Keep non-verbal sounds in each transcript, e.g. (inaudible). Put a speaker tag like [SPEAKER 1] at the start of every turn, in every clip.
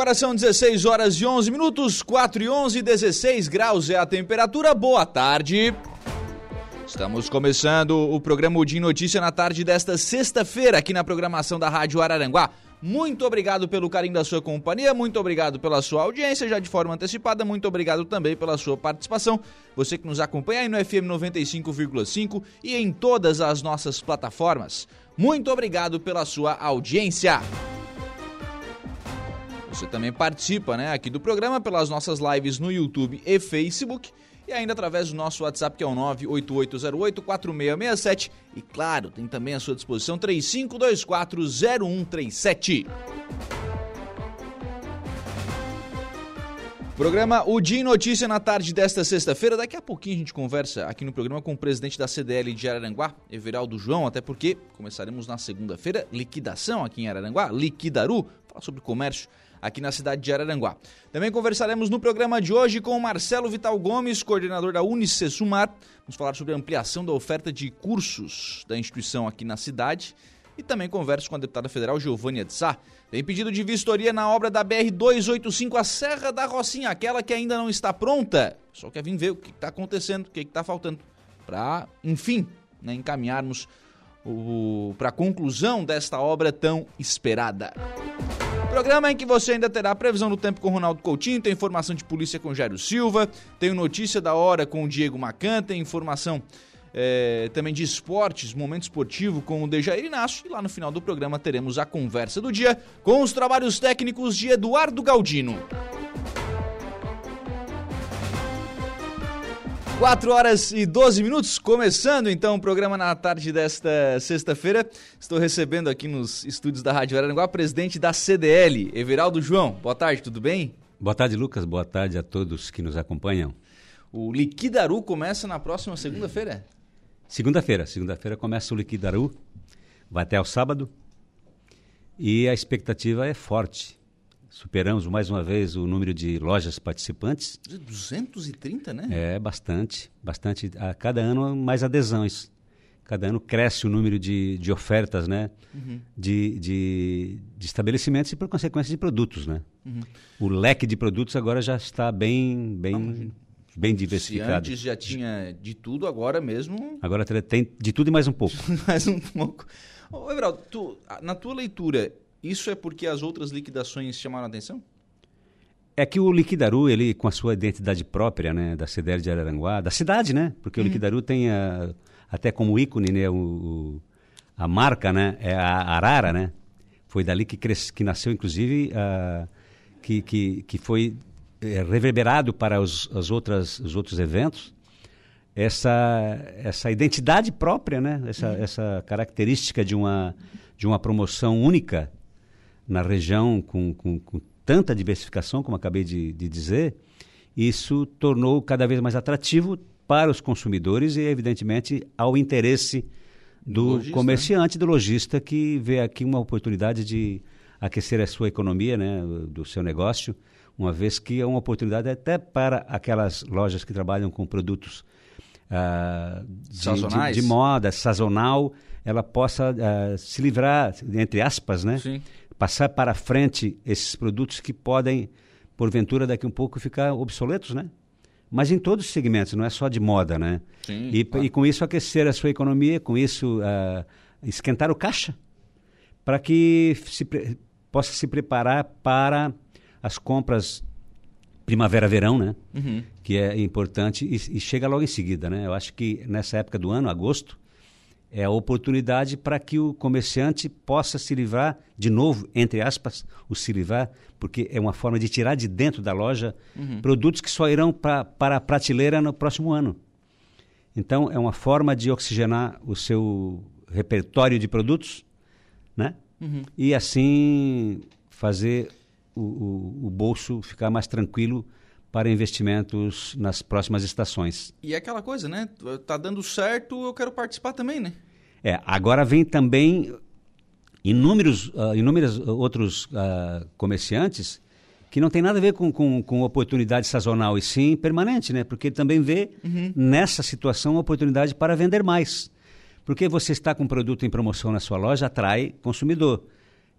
[SPEAKER 1] Agora são 16 horas e 11 minutos, 4 e 11, 16 graus é a temperatura. Boa tarde. Estamos começando o programa de Notícia na tarde desta sexta-feira aqui na programação da Rádio Araranguá. Muito obrigado pelo carinho da sua companhia, muito obrigado pela sua audiência já de forma antecipada, muito obrigado também pela sua participação. Você que nos acompanha aí no FM 95,5 e em todas as nossas plataformas. Muito obrigado pela sua audiência. Você também participa né, aqui do programa pelas nossas lives no YouTube e Facebook e ainda através do nosso WhatsApp que é o 988084667 e claro, tem também à sua disposição 35240137. Programa O Dia em Notícia na tarde desta sexta-feira. Daqui a pouquinho a gente conversa aqui no programa com o presidente da CDL de Araranguá, Everaldo João, até porque começaremos na segunda-feira liquidação aqui em Araranguá, Liquidaru, falar sobre comércio aqui na cidade de Araranguá. Também conversaremos no programa de hoje com Marcelo Vital Gomes, coordenador da Unicesumar. Vamos falar sobre a ampliação da oferta de cursos da instituição aqui na cidade. E também converso com a deputada federal Giovânia de Sá. Tem pedido de vistoria na obra da BR-285, a Serra da Rocinha, aquela que ainda não está pronta. Só quer vir ver o que está acontecendo, o que está faltando. Para, enfim, né, encaminharmos para a conclusão desta obra tão esperada. Programa em que você ainda terá previsão do tempo com Ronaldo Coutinho, tem informação de polícia com Jairo Silva, tem notícia da hora com o Diego Macan, tem informação é, também de esportes, momento esportivo com o Dejair Inácio. E lá no final do programa teremos a conversa do dia com os trabalhos técnicos de Eduardo Galdino. 4 horas e 12 minutos, começando então o programa na tarde desta sexta-feira. Estou recebendo aqui nos estúdios da Rádio Araranguá o presidente da CDL, Everaldo João. Boa tarde, tudo bem?
[SPEAKER 2] Boa tarde, Lucas. Boa tarde a todos que nos acompanham.
[SPEAKER 1] O Liquidaru começa na próxima segunda-feira?
[SPEAKER 2] Segunda-feira. Segunda-feira começa o Liquidaru. Vai até o sábado. E a expectativa é forte. Superamos mais uma vez o número de lojas participantes.
[SPEAKER 1] 230, né?
[SPEAKER 2] É, bastante. Bastante. A cada ano, mais adesões. Cada ano cresce o número de, de ofertas, né? Uhum. De, de, de, estabelecimentos e, por consequência, de produtos, né? Uhum. O leque de produtos agora já está bem, bem, bem diversificado.
[SPEAKER 1] Se antes já tinha de tudo, agora mesmo...
[SPEAKER 2] Agora tem de tudo e mais um pouco. (laughs)
[SPEAKER 1] mais um pouco. Ô, Everaldo, tu, na tua leitura, isso é porque as outras liquidações chamaram a atenção?
[SPEAKER 2] É que o Liquidaru, ele com a sua identidade própria, né, da CDL de Araranguá, da cidade, né? Porque uhum. o Liquidaru tem a, até como ícone, né, o, a marca, né, é a Arara, né? Foi dali que, cres, que nasceu, inclusive, a, que, que, que foi é, reverberado para os, as outras, os outros eventos essa, essa identidade própria, né? Essa, uhum. essa característica de uma, de uma promoção única na região com, com, com tanta diversificação, como acabei de, de dizer, isso tornou cada vez mais atrativo para os consumidores e, evidentemente, ao interesse do logista, comerciante, do lojista, que vê aqui uma oportunidade de aquecer a sua economia, né, do seu negócio, uma vez que é uma oportunidade até para aquelas lojas que trabalham com produtos uh, de, de, de, moda, sazonal, ela possa uh, se livrar, entre aspas, né? Sim passar para frente esses produtos que podem, porventura, daqui um pouco ficar obsoletos, né? Mas em todos os segmentos, não é só de moda, né? Sim, e, claro. e com isso aquecer a sua economia, com isso uh, esquentar o caixa, para que se possa se preparar para as compras primavera-verão, né? Uhum. Que é importante e, e, chega logo em seguida, né? Eu acho que nessa época do ano, agosto, é a oportunidade para que o comerciante possa se livrar, de novo, entre aspas, o se livrar, porque é uma forma de tirar de dentro da loja uhum. produtos que só irão pra, para a prateleira no próximo ano. Então, é uma forma de oxigenar o seu repertório de produtos, né?
[SPEAKER 1] Uhum.
[SPEAKER 2] E assim fazer o, o, o bolso ficar mais tranquilo para investimentos nas próximas estações.
[SPEAKER 1] E é aquela coisa, né? Tá dando certo, eu quero participar também, né?
[SPEAKER 2] É, agora vem também inúmeros, uh, inúmeros outros uh, comerciantes que não tem nada a ver com, com, com, oportunidade sazonal e sim permanente, né? Porque ele também vê
[SPEAKER 1] Uhum.
[SPEAKER 2] nessa situação uma oportunidade para vender mais. Porque você está com um produto em promoção na sua loja, atrai consumidor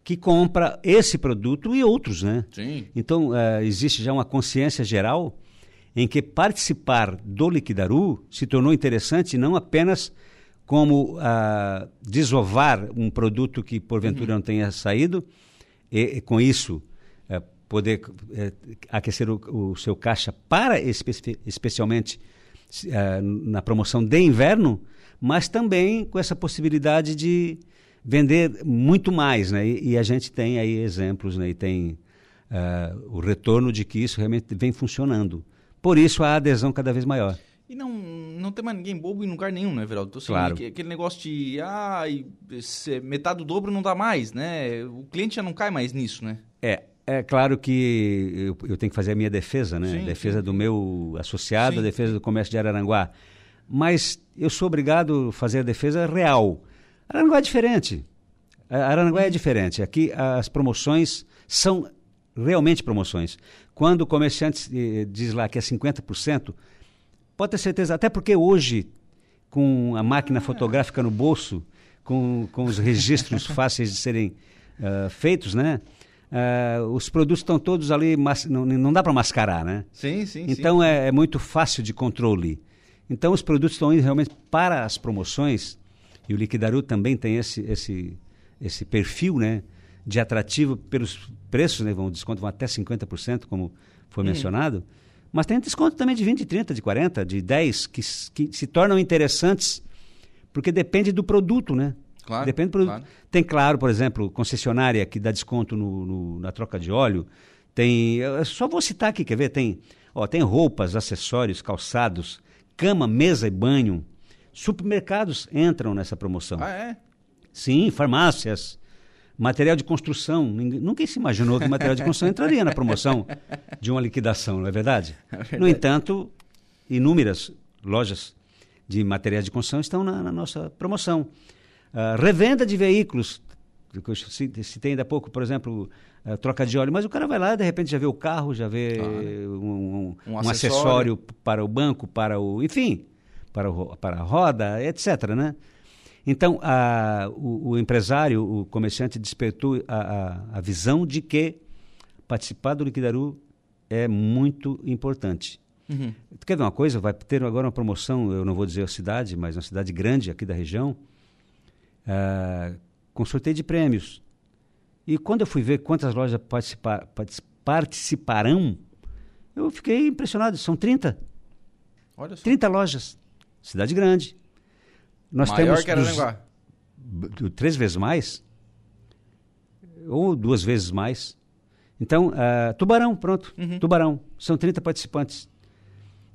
[SPEAKER 2] que compra esse produto e outros, né?
[SPEAKER 1] Sim.
[SPEAKER 2] Então, eh, existe já uma consciência geral em que participar do Liquidaru se tornou interessante não apenas como ah, desovar um produto que porventura não tenha saído e, e com isso eh, poder eh, aquecer o, o seu caixa para espe- especialmente na promoção de inverno, mas também com essa possibilidade de vender muito mais, né? E, e a gente tem aí exemplos, né? E tem ah, o retorno de que isso realmente vem funcionando. Por isso a adesão cada vez maior.
[SPEAKER 1] E não, não tem mais ninguém bobo em lugar nenhum, né, Veraldo? Então, assim,
[SPEAKER 2] Claro.
[SPEAKER 1] aque- Aquele negócio de, ah, metade do dobro não dá mais, né? O cliente já não cai mais nisso, né?
[SPEAKER 2] É, é claro que eu, eu tenho que fazer a minha defesa, né?
[SPEAKER 1] Sim,
[SPEAKER 2] defesa do meu associado, defesa do comércio de Araranguá. Mas eu sou obrigado a fazer a defesa real. Araranguá é diferente. A- Araranguá é diferente. Aqui as promoções são realmente promoções. Quando o comerciante eh, diz lá que é 50%, pode ter certeza, até porque hoje, com a máquina fotográfica no bolso, com, com os registros (laughs) fáceis de serem ah, feitos, né? Ah, os produtos estão todos ali, mas, não, não dá para mascarar, né?
[SPEAKER 1] Sim, sim,
[SPEAKER 2] Então é, é muito fácil de controle. Então os produtos estão indo realmente para as promoções e o Liquidaru também tem esse esse esse perfil, né, de atrativo pelos preços, né, vão desconto vão até 50%, como foi mencionado. Mas tem desconto também de 20, 30, de 40, de 10 que, que se tornam interessantes porque depende do produto, né?
[SPEAKER 1] Claro,
[SPEAKER 2] Depende do produto.
[SPEAKER 1] claro.
[SPEAKER 2] Tem, claro, por exemplo, concessionária que dá desconto no, no- na troca de óleo. Tem. Só vou citar aqui, quer ver? Tem, ó, tem roupas, acessórios, calçados, cama, mesa e banho. Supermercados entram nessa promoção.
[SPEAKER 1] Ah, é?
[SPEAKER 2] Sim, farmácias, material de construção. Ninguém, nunca se imaginou que material de construção entraria na promoção de uma liquidação, não é verdade? No entanto, inúmeras lojas de materiais de construção estão na, na nossa promoção. Ah, revenda de veículos, que eu citei ainda há pouco, por exemplo, ah, troca de óleo, mas o cara vai lá de repente já vê o carro, já vê um, um-
[SPEAKER 1] Um
[SPEAKER 2] um
[SPEAKER 1] acessório.
[SPEAKER 2] acessório para o banco, para o. enfim, para, o, para a roda, etc. Né? Então, a- o, o empresário, o comerciante, despertou a, a, a visão de que participar do Liquidaru é muito importante.
[SPEAKER 1] Uhum.
[SPEAKER 2] Quer ver uma coisa? Vai ter agora uma promoção, eu não vou dizer a cidade, mas uma cidade grande aqui da região, ah, com sorteio de prêmios. E quando eu fui ver quantas lojas participar, partic- participarão, eu fiquei impressionado. São 30.
[SPEAKER 1] Olha só.
[SPEAKER 2] 30 lojas. Cidade grande. Nós
[SPEAKER 1] Maior
[SPEAKER 2] temos
[SPEAKER 1] que
[SPEAKER 2] dos-
[SPEAKER 1] Araranguá.
[SPEAKER 2] b- três vezes mais, ou duas vezes mais. Então, ah, Tubarão, pronto.
[SPEAKER 1] Uhum.
[SPEAKER 2] Tubarão. São 30 participantes.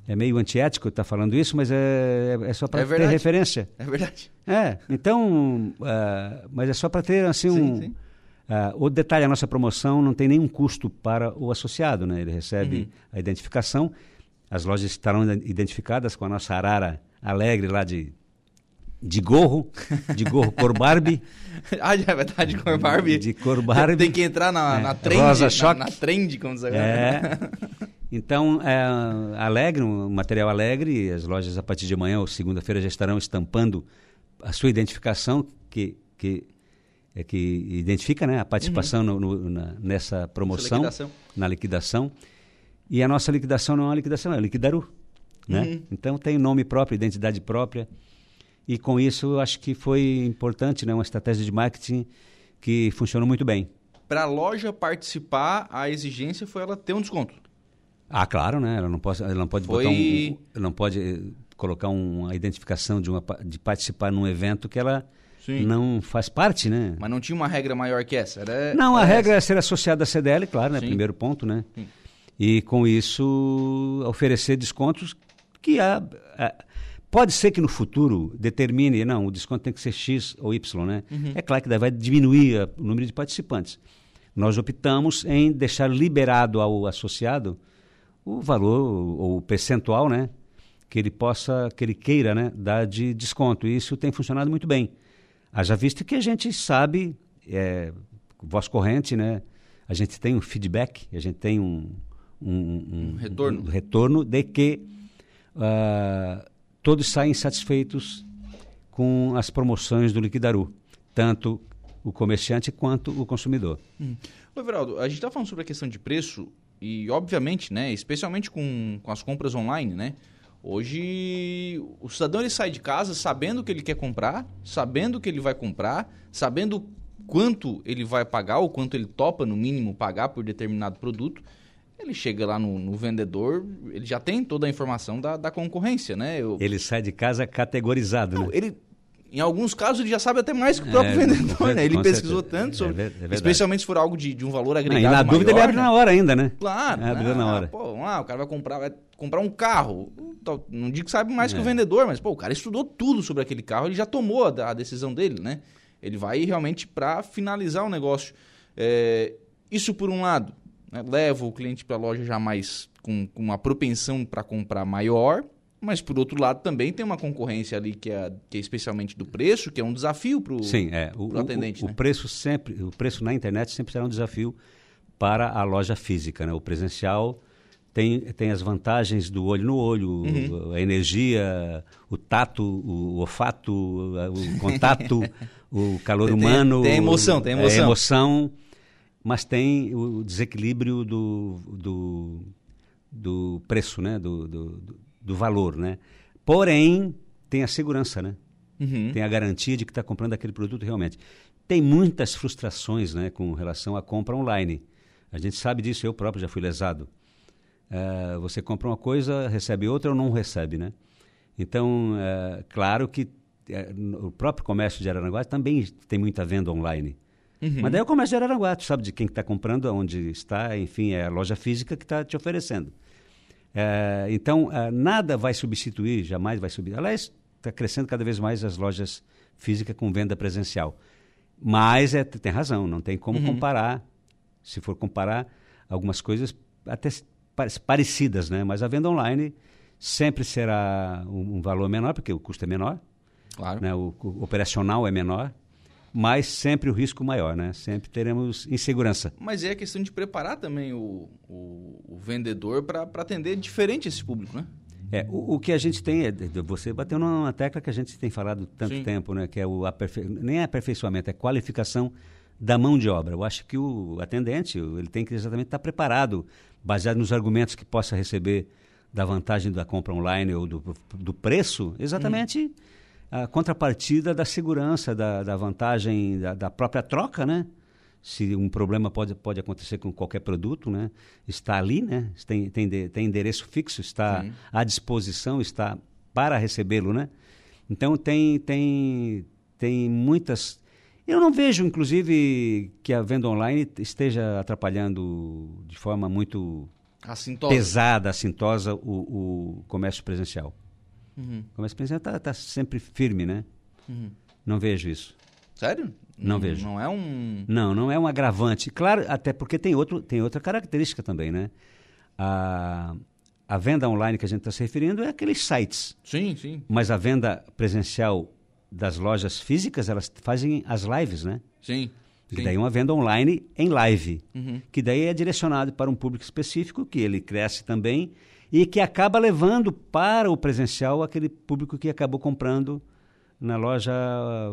[SPEAKER 2] É meio antiético estar falando isso, mas é, é só para
[SPEAKER 1] É
[SPEAKER 2] ter
[SPEAKER 1] verdade.
[SPEAKER 2] referência.
[SPEAKER 1] É verdade.
[SPEAKER 2] É, então, ah, mas é só para ter assim
[SPEAKER 1] Sim,
[SPEAKER 2] um.
[SPEAKER 1] sim.
[SPEAKER 2] ah, o detalhe, a nossa promoção não tem nenhum custo para o associado, né? Ele recebe
[SPEAKER 1] Uhum.
[SPEAKER 2] a identificação, as lojas estarão identificadas com a nossa arara alegre lá de, de gorro, de gorro cor Barbie. (laughs)
[SPEAKER 1] ah, é verdade, com a Barbie.
[SPEAKER 2] De cor Barbie.
[SPEAKER 1] Tem que entrar na,
[SPEAKER 2] É,
[SPEAKER 1] na trend.
[SPEAKER 2] rosa
[SPEAKER 1] na,
[SPEAKER 2] choque.
[SPEAKER 1] na trend, como diz agora.
[SPEAKER 2] É. (laughs) Então, é, alegre, um material alegre, as lojas a partir de amanhã ou segunda-feira já estarão estampando a sua identificação, que, que, é que identifica né, a participação no- no- na- nessa promoção,
[SPEAKER 1] liquidação.
[SPEAKER 2] na liquidação. E a nossa liquidação não é uma liquidação, é liquidaru. Né?
[SPEAKER 1] Uhum.
[SPEAKER 2] Então tem nome próprio, identidade própria. E com isso eu acho que foi importante, né, uma estratégia de marketing que funcionou muito bem.
[SPEAKER 1] Para a loja participar, a exigência foi ela ter um desconto.
[SPEAKER 2] Ah, claro, né? Ela não pode, ela não pode
[SPEAKER 1] Foi-
[SPEAKER 2] botar um, ela não pode eh, colocar uma identificação de uma de participar num evento que ela
[SPEAKER 1] Sim.
[SPEAKER 2] não faz parte, né?
[SPEAKER 1] Mas não tinha uma regra maior que essa. Era,
[SPEAKER 2] Não, a regra é ser associada à CDL, claro, né?
[SPEAKER 1] Sim.
[SPEAKER 2] Primeiro ponto, né?
[SPEAKER 1] Sim.
[SPEAKER 2] E com isso oferecer descontos que há, há- Pode ser que no futuro determine, não, o desconto tem que ser X ou Y, né?
[SPEAKER 1] Uhum.
[SPEAKER 2] É claro que daí vai diminuir a, o número de participantes. Nós optamos em deixar liberado ao associado o valor ou o percentual, né? Que ele possa, que ele queira, né? Dar de desconto. E isso tem funcionado muito bem. Haja visto que a gente sabe, é, voz corrente, né? A gente tem um feedback, a gente tem um, um, um,
[SPEAKER 1] Um retorno.
[SPEAKER 2] um retorno de que ah, todos saem satisfeitos com as promoções do Liquidaru, tanto o comerciante quanto o consumidor.
[SPEAKER 1] Ô, Everaldo, a gente tá falando sobre a questão de preço e, obviamente, né, especialmente com, com as compras online, né? Hoje, o cidadão ele sai de casa sabendo o que ele quer comprar, sabendo o que ele vai comprar, sabendo quanto ele vai pagar ou quanto ele topa, no mínimo, pagar por determinado produto. Ele chega lá no, no vendedor, ele já tem toda a informação da, da concorrência, né? Eu-
[SPEAKER 2] Ele sai de casa categorizado,
[SPEAKER 1] Não,
[SPEAKER 2] né?
[SPEAKER 1] ele, em alguns casos, ele já sabe até mais que o próprio
[SPEAKER 2] É,
[SPEAKER 1] vendedor, né? Ele pesquisou
[SPEAKER 2] certeza.
[SPEAKER 1] tanto
[SPEAKER 2] É
[SPEAKER 1] sobre.
[SPEAKER 2] é verdade.
[SPEAKER 1] especialmente se for algo de, de um valor
[SPEAKER 2] Não,
[SPEAKER 1] agregado.
[SPEAKER 2] e na dúvida ele
[SPEAKER 1] maior,
[SPEAKER 2] abre
[SPEAKER 1] né?
[SPEAKER 2] na hora ainda, né?
[SPEAKER 1] Claro.
[SPEAKER 2] Abre
[SPEAKER 1] né?
[SPEAKER 2] na hora.
[SPEAKER 1] Pô, vamos lá, o cara vai comprar, vai comprar um carro. Não digo que sabe mais que o
[SPEAKER 2] É.
[SPEAKER 1] vendedor, mas pô, o cara estudou tudo sobre aquele carro, ele já tomou a, a decisão dele, né? Ele vai realmente para finalizar o negócio. É, isso por um lado, né, leva o cliente para a loja já mais com, com uma propensão para comprar maior, mas por outro lado também tem uma concorrência ali que é, que é especialmente do preço, que é um desafio para o
[SPEAKER 2] é. O,
[SPEAKER 1] atendente,
[SPEAKER 2] o, o
[SPEAKER 1] né?
[SPEAKER 2] preço sempre, o preço na internet sempre será um desafio para a loja física, né? O presencial tem, tem as vantagens do olho no olho,
[SPEAKER 1] Uhum.
[SPEAKER 2] a energia, o tato, o olfato, o contato, (laughs) o calor
[SPEAKER 1] Tem-
[SPEAKER 2] humano.
[SPEAKER 1] tem emoção, tem
[SPEAKER 2] a
[SPEAKER 1] emoção.
[SPEAKER 2] Mas tem o desequilíbrio do, do, do preço, né? Do, do, do- valor, né? Porém, tem a segurança, né?
[SPEAKER 1] Uhum.
[SPEAKER 2] tem a garantia de que está comprando aquele produto realmente. Tem muitas frustrações né, com relação à compra online. A gente sabe disso, eu próprio já fui lesado. Eh, você compra uma coisa, recebe outra ou não recebe, né? Então, eh, claro que no- o próprio comércio de Araranguá também tem muita venda online.
[SPEAKER 1] Uhum.
[SPEAKER 2] Mas daí é o comércio de Araranguá, tu sabe de quem está comprando, onde está, enfim, é a loja física que está te oferecendo. É, então, ah, nada vai substituir, jamais vai substituir. Aliás, está crescendo cada vez mais as lojas físicas com venda presencial. Mas é, tem razão, não tem como comparar. Se for comparar algumas coisas até parecidas, né? Mas a venda online sempre será um, um valor menor, porque o custo é menor,
[SPEAKER 1] Claro.
[SPEAKER 2] né? o, o operacional é menor, mas sempre o risco maior, né? Sempre teremos insegurança.
[SPEAKER 1] Mas é a questão de preparar também o, o, o vendedor para atender diferente esse público, né?
[SPEAKER 2] É, o, o que a gente tem, é, você bateu numa tecla que a gente tem falado tanto
[SPEAKER 1] Sim.
[SPEAKER 2] tempo, né, que é o aperfei... nem é aperfeiçoamento, é qualificação da mão de obra. Eu acho que o atendente, ele tem que exatamente estar preparado, baseado nos argumentos que possa receber da vantagem da compra online ou do, do preço, exatamente a contrapartida da segurança, da, da vantagem da, da própria troca, né? Se um problema pode, pode acontecer com qualquer produto, né? Está ali, né? Tem, tem, de- tem endereço fixo, está
[SPEAKER 1] Sim.
[SPEAKER 2] à disposição, está para recebê-lo, né? Então tem, tem, tem muitas. Eu não vejo, inclusive, que a venda online esteja atrapalhando de forma muito
[SPEAKER 1] Assintosa.
[SPEAKER 2] pesada, assintosa, o, o comércio presencial.
[SPEAKER 1] Uhum.
[SPEAKER 2] O comércio presencial está sempre firme, né?
[SPEAKER 1] Uhum.
[SPEAKER 2] Não vejo isso.
[SPEAKER 1] Sério?
[SPEAKER 2] Não vejo.
[SPEAKER 1] Não é um.
[SPEAKER 2] Não, não é um agravante. Claro, até porque tem, outro, tem outra característica também, né? A, a venda online que a gente está se referindo é aqueles sites.
[SPEAKER 1] Sim, sim.
[SPEAKER 2] Mas a venda presencial das lojas físicas, elas fazem as lives, né?
[SPEAKER 1] Sim.
[SPEAKER 2] Que
[SPEAKER 1] sim.
[SPEAKER 2] daí é uma venda online em live.
[SPEAKER 1] Uhum.
[SPEAKER 2] Que daí é direcionado para um público específico, que ele cresce também, e que acaba levando para o presencial aquele público que acabou comprando na loja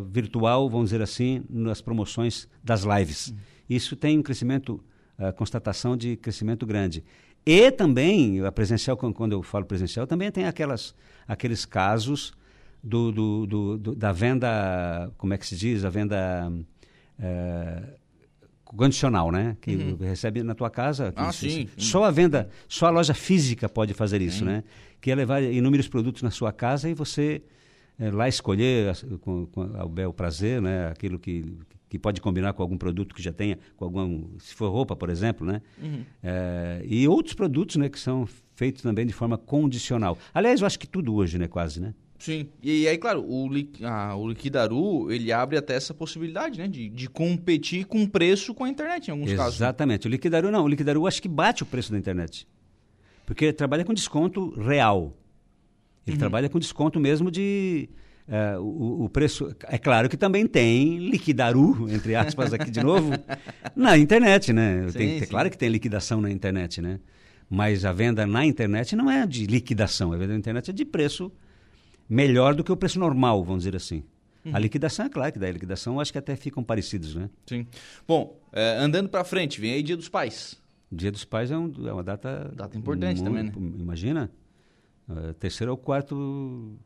[SPEAKER 2] virtual, vamos dizer assim, nas promoções das lives. Isso tem um crescimento, a constatação de crescimento grande. E também, a presencial, quan- quando eu falo presencial, também tem aquelas, aqueles casos do, do, do- do- da venda, como é que se diz, a venda eh, condicional, né? Que recebe na tua casa. que
[SPEAKER 1] Ah, sim, sim.
[SPEAKER 2] Só a venda, só a loja física pode fazer isso, né? Que é levar inúmeros produtos na sua casa e você eh, lá escolher com, com ao bel prazer, né? Aquilo que, que pode combinar com algum produto que já tenha, com algum, se for roupa, por exemplo, né?
[SPEAKER 1] Uhum.
[SPEAKER 2] Eh, e outros produtos, né? Que são feitos também de forma condicional. Aliás, eu acho que tudo hoje, né? Quase, né?
[SPEAKER 1] Sim. E aí, claro, o, li, ah, o Liquidaru, ele abre até essa possibilidade, né? De, de competir com preço com a internet, em alguns
[SPEAKER 2] Exatamente.
[SPEAKER 1] casos.
[SPEAKER 2] Exatamente. O Liquidaru não. O Liquidaru acho que bate o preço da internet. Porque ele trabalha com desconto real. Ele uhum. trabalha com desconto mesmo de... Uh, o, o, preço... É claro que também tem liquidaru, entre aspas, aqui de novo, (laughs) na internet, né? Sim, tem, é claro que tem liquidação na internet, né? Mas a venda na internet não é de liquidação. A venda na internet é de preço melhor do que o preço normal, vamos dizer assim. Uhum. A liquidação, é claro que da liquidação, acho que até ficam parecidos, né?
[SPEAKER 1] Sim. Bom, é, andando para frente, vem aí Dia dos Pais.
[SPEAKER 2] Dia dos Pais é, um, é uma data...
[SPEAKER 1] Data importante muito, também, né?
[SPEAKER 2] Imagina, uh, terceiro ou quarto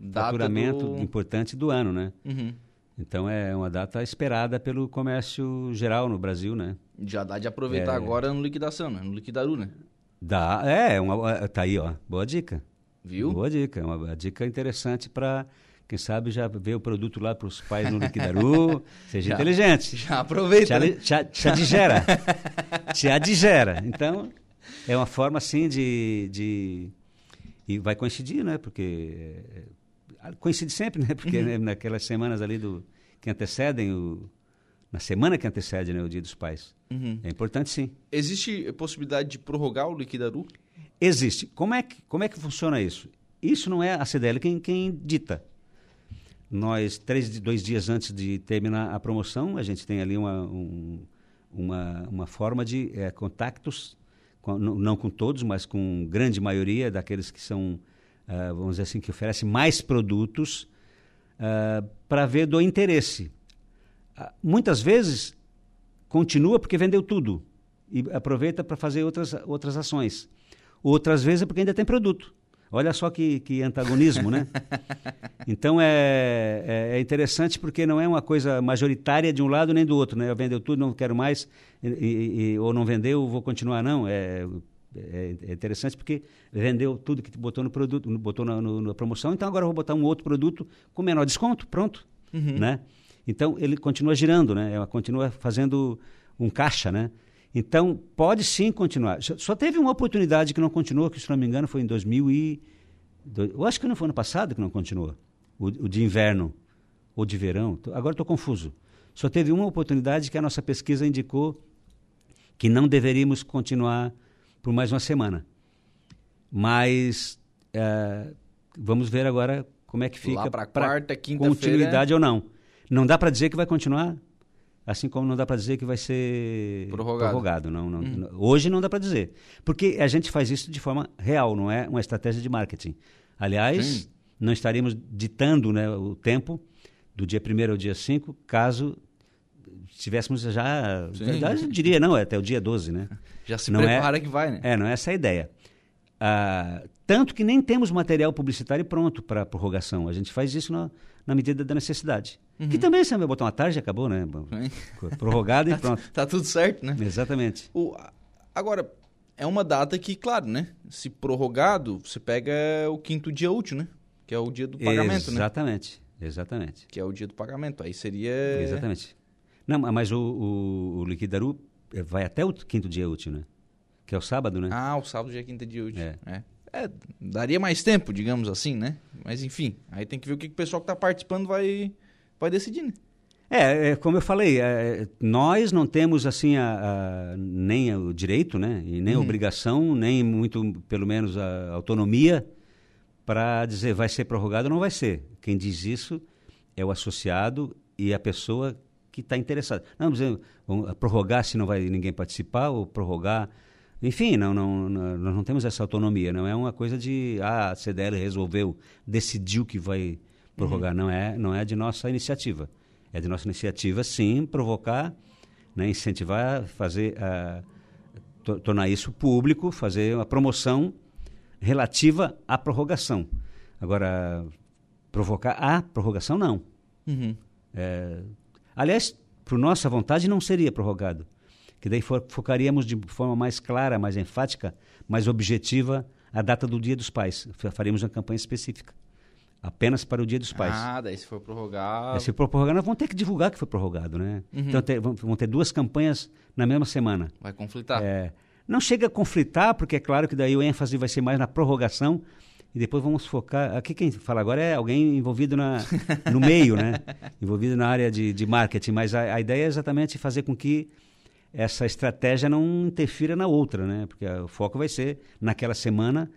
[SPEAKER 2] data faturamento do... importante do ano, né? Uhum. Então é uma data esperada pelo comércio geral no Brasil, né?
[SPEAKER 1] Já dá de aproveitar é... agora no liquidação, né? No liquidaru, né?
[SPEAKER 2] Dá, é, uma, tá aí, ó, boa dica.
[SPEAKER 1] Viu?
[SPEAKER 2] Boa dica, uma dica interessante para quem sabe já ver o produto lá para os pais no Liquidaru. (laughs) Seja já, inteligente.
[SPEAKER 1] Já aproveita.
[SPEAKER 2] Já, já, já digera. já digera. Então, é uma forma assim de, de. E vai coincidir, né? Porque. É, coincide sempre, né? Porque uhum. né, naquelas semanas ali do, que antecedem o, na semana que antecede né, o Dia dos Pais. Uhum. É importante sim.
[SPEAKER 1] Existe possibilidade de prorrogar o liquidaru?
[SPEAKER 2] Existe. Como é que, como é que funciona isso? Isso não é a CDL quem, quem dita. Nós, três, dois dias antes de terminar a promoção, a gente tem ali uma, um, uma, uma forma de é, contactos, com, não, com todos, mas com grande maioria daqueles que são, uh, vamos dizer assim, que oferecem mais produtos, uh, para ver do interesse. Uh, muitas vezes, continua porque vendeu tudo e aproveita para fazer outras, outras ações. Outras vezes é porque ainda tem produto. Olha só que, que antagonismo, né? (laughs) Então é, é, é, interessante porque não é uma coisa majoritária de um lado nem do outro, né? Eu vendeu tudo, não quero mais, e, e, ou não vendeu, vou continuar, não. É, é, é, interessante porque vendeu tudo que botou no produto, botou na, no, na promoção, então agora eu vou botar um outro produto com menor desconto, pronto, uhum. né? Então ele continua girando, né? Ela continua fazendo um caixa, né? Então, pode sim continuar. Só teve uma oportunidade que não continuou, que se não me engano foi em 2000 e... Eu acho que não foi ano passado que não continuou. O, o de inverno ou de verão. Agora estou confuso. Só teve uma oportunidade que a nossa pesquisa indicou que não deveríamos continuar por mais uma semana. Mas é, vamos ver agora como é que fica
[SPEAKER 1] para quarta, quinta
[SPEAKER 2] continuidade ou não. Não dá para dizer que vai continuar assim como não dá para dizer que vai ser
[SPEAKER 1] prorrogado.
[SPEAKER 2] prorrogado não, não, uhum. Hoje não dá para dizer. Porque a gente faz isso de forma real, não é uma estratégia de marketing. Aliás, Sim. não estaríamos ditando né, o tempo do dia 1 ao dia 5, caso estivéssemos já. Sim. Verdade, eu diria, não, é até o dia 12, né? (laughs)
[SPEAKER 1] Já se não é prepara
[SPEAKER 2] é,
[SPEAKER 1] que vai, né?
[SPEAKER 2] É, não é essa a ideia. Ah, tanto que nem temos material publicitário pronto para prorrogação. A gente faz isso na, na medida da necessidade. Uhum. Que também, você vai botar uma tarde e acabou, né? (laughs) Prorrogado e tá pronto.
[SPEAKER 1] tá tudo certo, né?
[SPEAKER 2] Exatamente.
[SPEAKER 1] O, agora, é uma data que, claro, né? Se prorrogado, você pega o quinto dia útil, né? Que é o dia do pagamento,
[SPEAKER 2] exatamente, né? Exatamente, exatamente.
[SPEAKER 1] Que é o dia do pagamento. Aí seria...
[SPEAKER 2] Exatamente. Não, mas o, o, o liquidaru vai até o quinto dia útil, né? Que é o sábado, né?
[SPEAKER 1] Ah, o sábado já é quinta dia útil. É. é. É, daria mais tempo, digamos assim, né? Mas enfim, aí tem que ver o que o pessoal que está participando vai, vai decidir, né?
[SPEAKER 2] É, é, como eu falei, é, nós não temos assim a, a, nem o direito, né, e nem uhum. a obrigação, nem muito, pelo menos, a autonomia para dizer vai ser prorrogado ou não vai ser. Quem diz isso é o associado e a pessoa que está interessada. Não, dizer, prorrogar se não vai ninguém participar ou prorrogar enfim, não, não, não, nós não temos essa autonomia. Não é uma coisa de ah, a CDL resolveu, decidiu que vai prorrogar. Uhum. Não é, não é de nossa iniciativa. É de nossa iniciativa, sim, provocar, né, incentivar, fazer, to, tornar isso público, fazer uma promoção relativa à prorrogação. Agora, provocar a prorrogação, não. Uhum. É, aliás, por nossa vontade, não seria prorrogado que daí fo focaríamos de forma mais clara, mais enfática, mais objetiva a data do Dia dos Pais. Faríamos uma campanha específica. Apenas para o Dia dos Pais.
[SPEAKER 1] Ah, daí se for prorrogado.
[SPEAKER 2] Se for prorrogado, nós vamos ter que divulgar que foi prorrogado, né? Uhum. Então ter, vão ter duas campanhas na mesma semana.
[SPEAKER 1] Vai conflitar.
[SPEAKER 2] É, não chega a conflitar, porque é claro que daí o ênfase vai ser mais na prorrogação e depois vamos focar. Aqui quem fala agora é alguém envolvido na, no meio, né? (laughs) envolvido na área de, de marketing, mas a, a, ideia é exatamente fazer com que essa estratégia não interfira na outra, né? Porque o foco vai ser, naquela semana,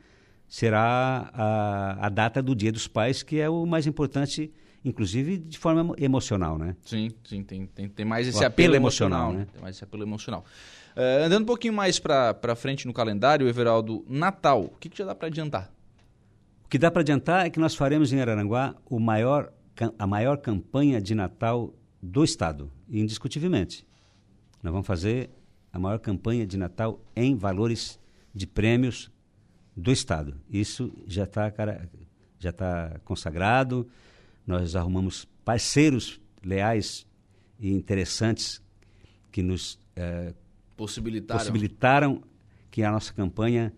[SPEAKER 2] será a, a data do Dia dos Pais, que é o mais importante, inclusive de forma emocional, né?
[SPEAKER 1] Sim, sim, tem, tem, tem mais esse apelo, apelo, emocional, emocional né? Tem mais esse apelo emocional. Uh, andando um pouquinho mais para frente no calendário, Everaldo, Natal, o que, que já dá para adiantar?
[SPEAKER 2] O que dá para adiantar é que nós faremos em Araranguá o maior, a maior campanha de Natal do Estado, indiscutivelmente. Nós vamos fazer a maior campanha de Natal em valores de prêmios do Estado. Isso já está já tá consagrado. Nós arrumamos parceiros leais e interessantes que nos eh,
[SPEAKER 1] possibilitaram.
[SPEAKER 2] possibilitaram que a nossa campanha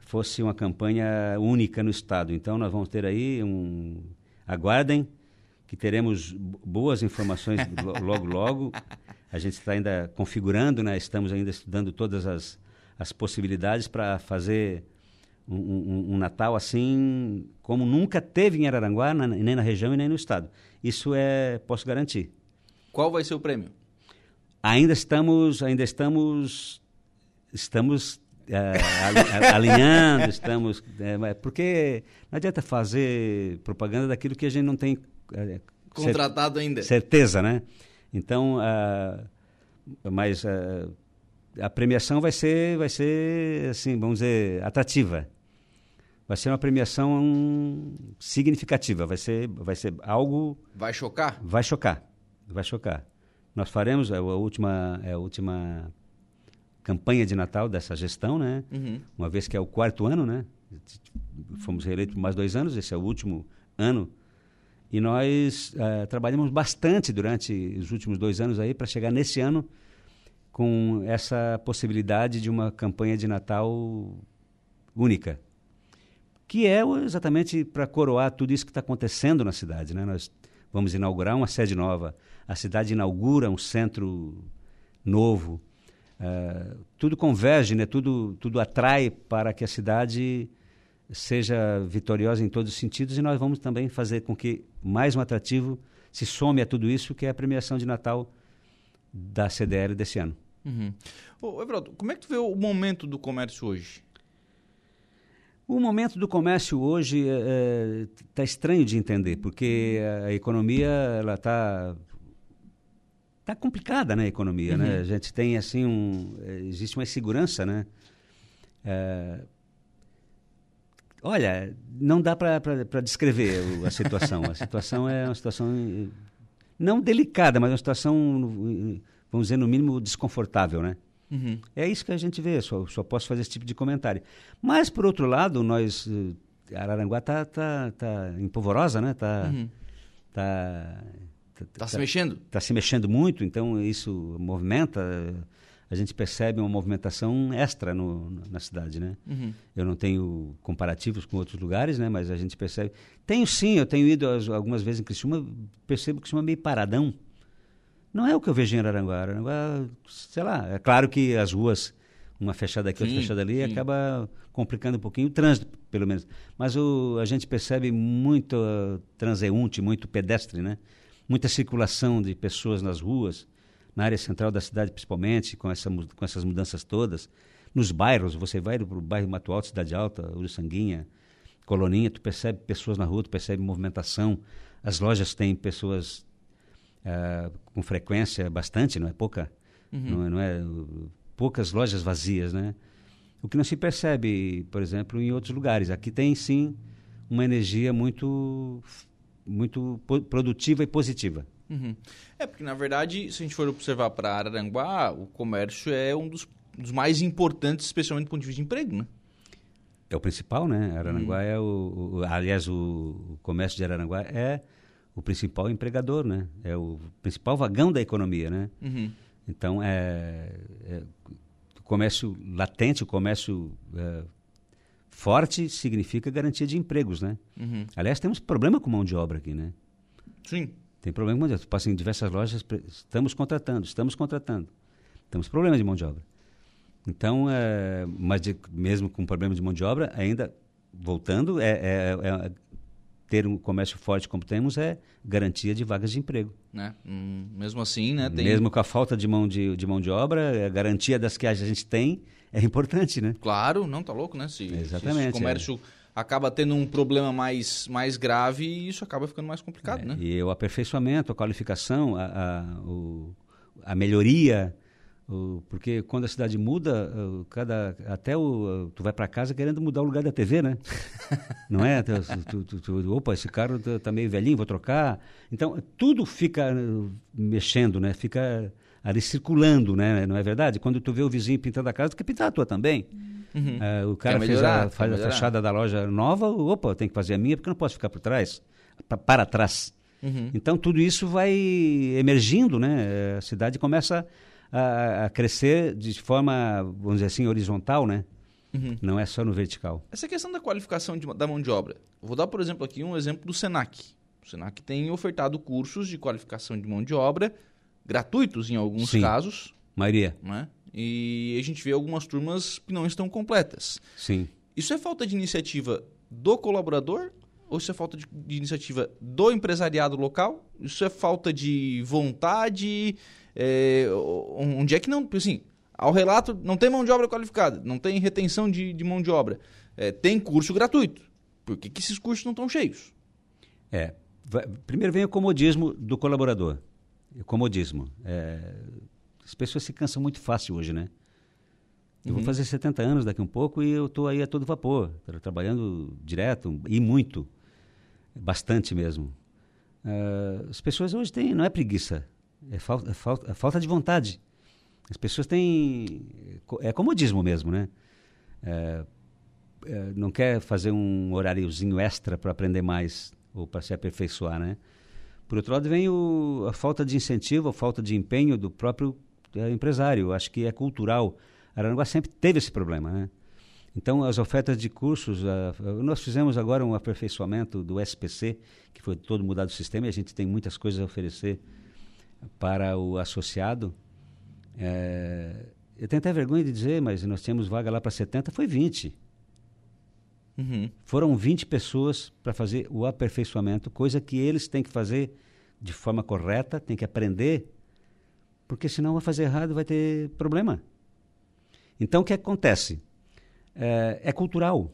[SPEAKER 2] fosse uma campanha única no Estado. Então, nós vamos ter aí um. Aguardem, que teremos boas informações (laughs) logo, logo. A gente está ainda configurando, né? estamos ainda estudando todas as, as possibilidades para fazer um, um, um, Natal assim como nunca teve em Araranguá, na, nem na região e nem no Estado. Isso é, posso garantir.
[SPEAKER 1] Qual vai ser o prêmio?
[SPEAKER 2] Ainda estamos, ainda estamos, estamos é, (laughs) alinhando, estamos. É, porque não adianta fazer propaganda daquilo que a gente não tem.
[SPEAKER 1] É, Contratado ainda.
[SPEAKER 2] Certeza, né? Então, mas a premiação vai ser, vai ser, assim, vamos dizer, atrativa. Vai ser uma premiação significativa. Vai ser, vai ser algo.
[SPEAKER 1] Vai chocar?
[SPEAKER 2] Vai chocar. Vai chocar. Nós faremos a última, a última campanha de Natal dessa gestão, né? Uhum. Uma vez que é o quarto ano, né? Fomos reeleitos por mais dois anos, esse é o último ano. E nós uh, trabalhamos bastante durante os últimos dois anos aí para chegar nesse ano com essa possibilidade de uma campanha de Natal única, que é exatamente para coroar tudo isso que está acontecendo na cidade, né? Nós vamos inaugurar uma sede nova, a cidade inaugura um centro novo, Uh, tudo converge, né? tudo, tudo atrai para que a cidade seja vitoriosa em todos os sentidos e nós vamos também fazer com que mais um atrativo se some a tudo isso, que é a premiação de Natal da CDL desse ano.
[SPEAKER 1] Uhum. Ô, Everaldo, como é que tu vê o momento do comércio hoje?
[SPEAKER 2] O momento do comércio hoje está é, tá estranho de entender, porque a economia ela está tá complicada né, a economia, uhum. né? A gente tem assim um existe uma insegurança, né? É, olha, não dá para descrever a situação. A situação é uma situação não delicada, mas uma situação, vamos dizer, no mínimo desconfortável, né? Uhum. É isso que a gente vê, só, só posso fazer esse tipo de comentário. Mas, por outro lado, nós... Araranguá está tá, tá empolvorosa, né? Está uhum. tá,
[SPEAKER 1] Está se mexendo?
[SPEAKER 2] Está se mexendo muito, então isso movimenta. A gente percebe uma movimentação extra no, na cidade, né? Uhum. Eu não tenho comparativos com outros lugares, né? Mas a gente percebe. Tenho sim, eu tenho ido algumas vezes em Criciúma, percebo que Criciúma é meio paradão. Não é o que eu vejo em Araranguá. Araranguá, sei lá, é claro que as ruas, uma fechada aqui, sim, outra fechada ali, sim. acaba complicando um pouquinho o trânsito, pelo menos. Mas o, a gente percebe muito uh, transeunte, muito pedestre, né? muita circulação de pessoas nas ruas, na área central da cidade principalmente, com, essa, com essas mudanças todas. Nos bairros, você vai para o bairro Mato Alto, Cidade Alta, Uruçanguinha, Coloninha, tu percebe pessoas na rua, tu percebe movimentação. As lojas têm pessoas uh, com frequência bastante, não é pouca, uhum. não, é, não é poucas lojas vazias, né? O que não se percebe, por exemplo, em outros lugares. Aqui tem sim uma energia muito muito produtiva e positiva.
[SPEAKER 1] Uhum. É, porque na verdade, se a gente for observar para Araranguá, o comércio é um dos, dos, mais importantes, especialmente do ponto de vista de emprego, né?
[SPEAKER 2] É o principal, né? Araranguá uhum. é o, o, Aliás, o, o, comércio de Araranguá é o principal empregador, né? É o principal vagão da economia, né? Uhum. Então, é, é, o comércio latente, o comércio é, Forte significa garantia de empregos, né? Uhum. Aliás, temos problema com mão de obra aqui, né?
[SPEAKER 1] Sim.
[SPEAKER 2] Tem problema com mão de obra. Passa em diversas lojas, estamos contratando, estamos contratando. Temos problema de mão de obra. Então, é, mas de, mesmo com problema de mão de obra, ainda voltando, é, é, é, ter um comércio forte como temos é garantia de vagas de emprego.
[SPEAKER 1] Né? Hum, mesmo assim, né?
[SPEAKER 2] Tem... Mesmo com a falta de mão de, de mão de obra, a garantia das que a gente tem é importante, né?
[SPEAKER 1] Claro, não tá louco, né? Se,
[SPEAKER 2] Exatamente. Se
[SPEAKER 1] o comércio é. Acaba tendo um problema mais, mais grave, isso acaba ficando mais complicado,
[SPEAKER 2] é,
[SPEAKER 1] né?
[SPEAKER 2] E o aperfeiçoamento, a qualificação, a, a, o, a melhoria o, porque quando a cidade muda, o, cada, até o, tu vai para casa querendo mudar o lugar da TV, né? (laughs) Não é? Tu, tu, tu, opa, esse carro tá, tá meio velhinho, vou trocar. Então, tudo fica uh, mexendo, né? Fica ali circulando, né? Não é verdade? Quando tu vê o vizinho pintando a casa, tu quer pintar a tua também. Uhum. Uh, o cara fez a, faz a fachada da loja nova, opa, eu tenho que fazer a minha porque eu não posso ficar por trás, pra, para trás. Uhum. Então tudo isso vai emergindo, né? A cidade começa a, a crescer de forma, vamos dizer assim, horizontal, né? Uhum. Não é só no vertical.
[SPEAKER 1] Essa questão da qualificação de, da mão de obra. Vou dar, por exemplo, aqui um exemplo do Senac. O Senac tem ofertado cursos de qualificação de mão de obra, gratuitos em alguns
[SPEAKER 2] Sim.
[SPEAKER 1] casos.
[SPEAKER 2] Maioria.
[SPEAKER 1] Né? E a gente vê algumas turmas que não estão completas.
[SPEAKER 2] Sim.
[SPEAKER 1] Isso é falta de iniciativa do colaborador ou isso é falta de, de iniciativa do empresariado local? Isso é falta de vontade? É, onde é que não. Assim, ao relato, não tem mão de obra qualificada, não tem retenção de, de mão de obra. É, tem curso gratuito. Por que, que esses cursos não estão cheios?
[SPEAKER 2] É. Vai, primeiro vem o comodismo do colaborador. O comodismo. É, as pessoas se cansam muito fácil hoje, né? Eu uhum. vou fazer 70 anos daqui um pouco e eu estou aí a todo vapor, trabalhando direto e muito, bastante mesmo. Uh, as pessoas hoje têm, não é preguiça, é falta, é falta, é falta de vontade. As pessoas têm. É comodismo mesmo, né? É, é, não quer fazer um horáriozinho extra para aprender mais ou para se aperfeiçoar, né? Por outro lado, vem o, a falta de incentivo, a falta de empenho do próprio é, empresário. Acho que é cultural. Araranguá sempre teve esse problema, né? Então, as ofertas de cursos, uh, nós fizemos agora um aperfeiçoamento do SPC, que foi todo mudado o sistema, e a gente tem muitas coisas a oferecer para o associado. É, eu tenho até vergonha de dizer, mas nós tínhamos vaga lá para 70, foi 20. Uhum. Foram 20 pessoas para fazer o aperfeiçoamento, coisa que eles têm que fazer de forma correta, têm que aprender, porque senão vai fazer errado vai ter problema. Então o que acontece? É, é cultural.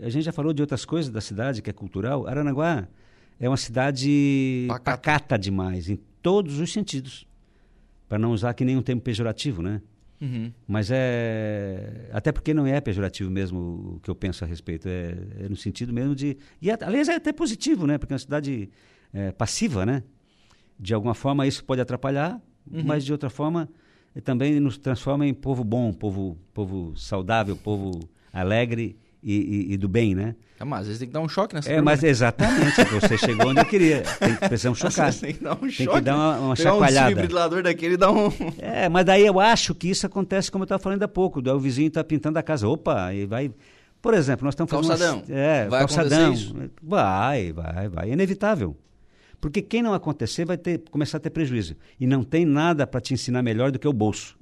[SPEAKER 2] A gente já falou de outras coisas da cidade que é cultural. Aranaguá é uma cidade pacata, pacata demais, em todos os sentidos. Para não usar que nenhum termo pejorativo, né? Uhum. Mas é. Até porque não é pejorativo mesmo o que eu penso a respeito. É, é no sentido mesmo de. E aliás é até positivo, né? Porque é uma cidade é, passiva, né? De alguma forma isso pode atrapalhar, uhum. mas de outra forma também nos transforma em povo bom, povo, povo saudável, povo alegre e, e, e do bem, né?
[SPEAKER 1] É, mas às vezes tem que dar um choque nessa
[SPEAKER 2] É, turma. mas exatamente, você chegou onde eu queria. Tem, precisamos (laughs) chocar.
[SPEAKER 1] Tem que dar um choque.
[SPEAKER 2] Tem que dar uma, uma chacoalhada. um
[SPEAKER 1] desfibrilador daquele e dar um... (laughs)
[SPEAKER 2] É, mas daí eu acho que isso acontece como eu estava falando há pouco. O vizinho está pintando a casa. Opa, e vai... Por exemplo, nós estamos fazendo...
[SPEAKER 1] Calçadão.
[SPEAKER 2] Uma, é,
[SPEAKER 1] vai
[SPEAKER 2] calçadão.
[SPEAKER 1] Isso?
[SPEAKER 2] Vai, vai, vai. É inevitável. Porque quem não acontecer vai ter, começar a ter prejuízo. E não tem nada para te ensinar melhor do que o bolso.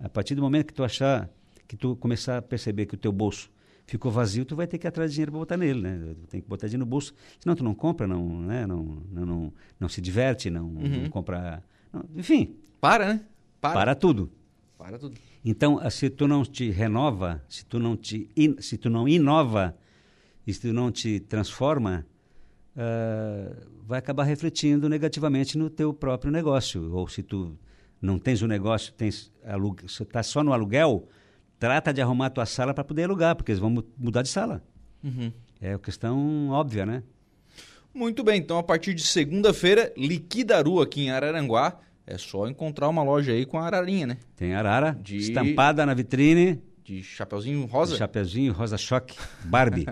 [SPEAKER 2] A partir do momento que tu achar, que tu começar a perceber que o teu bolso ficou vazio, tu vai ter que ir atrás de dinheiro para botar nele, né? Tem que botar dinheiro no bolso, senão tu não compra, não, né? não, não, não, não se diverte, não, uhum. não compra... Não, enfim.
[SPEAKER 1] Para, né?
[SPEAKER 2] Para. para tudo.
[SPEAKER 1] Para tudo.
[SPEAKER 2] Então, ah, se tu não te renova, se tu não, te in, se tu não inova, se tu não te transforma, uh, vai acabar refletindo negativamente no teu próprio negócio. Ou se tu não tens o um negócio, tens está só no aluguel, trata de arrumar a tua sala para poder alugar, porque eles vão mudar de sala. Uhum. É uma questão óbvia, né?
[SPEAKER 1] Muito bem, então a partir de segunda-feira, Liquidaru aqui em Araranguá. É só encontrar uma loja aí com a ararinha, né?
[SPEAKER 2] Tem arara, de... estampada na vitrine.
[SPEAKER 1] De chapeuzinho rosa? De
[SPEAKER 2] chapeuzinho rosa choque, Barbie.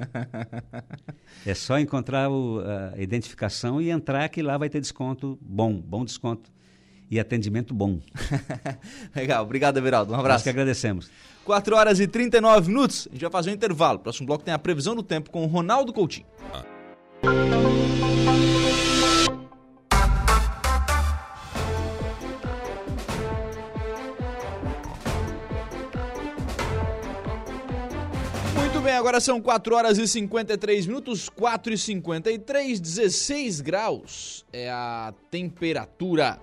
[SPEAKER 2] (laughs) é só encontrar o, a identificação e entrar que lá vai ter desconto bom, bom desconto e atendimento bom. (laughs)
[SPEAKER 1] Legal, obrigado, Everaldo. Um abraço. Nós
[SPEAKER 2] que agradecemos.
[SPEAKER 1] 4 horas e 39 minutos, a gente vai fazer um intervalo. Próximo bloco tem a previsão do tempo com o Ronaldo Coutinho. Ah. Agora são 4 horas e 53 minutos, 4 e 53, 16 graus é a temperatura.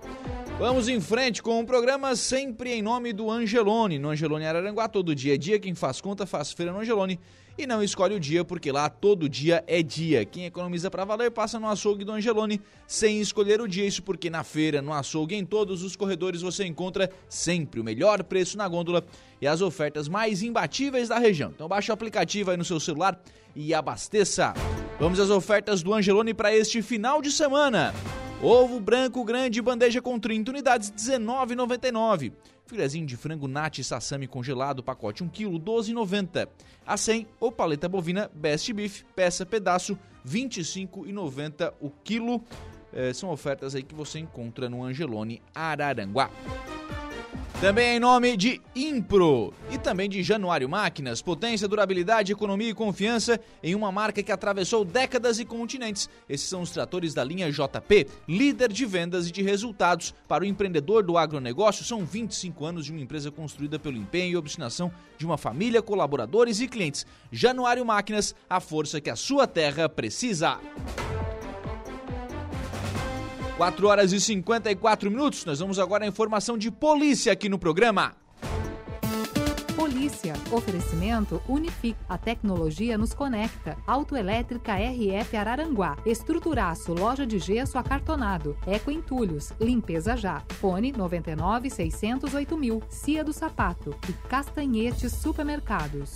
[SPEAKER 1] Vamos em frente com o programa sempre em nome do Angelone. No Angelone Araranguá, todo dia é dia. Quem faz conta faz feira no Angelone e não escolhe o dia, porque lá todo dia é dia. Quem economiza para valer passa no açougue do Angelone sem escolher o dia. Isso porque na feira, no açougue, em todos os corredores você encontra sempre o melhor preço na gôndola e as ofertas mais imbatíveis da região. Então baixe o aplicativo aí no seu celular e abasteça. Vamos às ofertas do Angelone para este final de semana. Ovo branco grande, bandeja com 30 unidades, R$19,99. Filezinho de frango nati sassami congelado, pacote 1 kg, 12,90. A 100 ou paleta bovina Best Beef, peça pedaço, 25,90 o quilo. É, são ofertas aí que você encontra no Angelone Araranguá. Também em nome de Impro e também de Januário Máquinas, potência, durabilidade, economia e confiança em uma marca que atravessou décadas e continentes. Esses são os tratores da linha JP, líder de vendas e de resultados para o empreendedor do agronegócio. São 25 anos de uma empresa construída pelo empenho e obstinação de uma família, colaboradores e clientes. Januário Máquinas, a força que a sua terra precisa. 4 horas e 54 minutos. Nós vamos agora à informação de polícia aqui no programa.
[SPEAKER 3] Polícia. Oferecimento Unific. A tecnologia nos conecta. Autoelétrica RF Araranguá. Estruturaço. Loja de gesso acartonado. Eco Entulhos. Limpeza já. Fone 99 608 mil. Cia do Sapato. E Castanhetes Supermercados.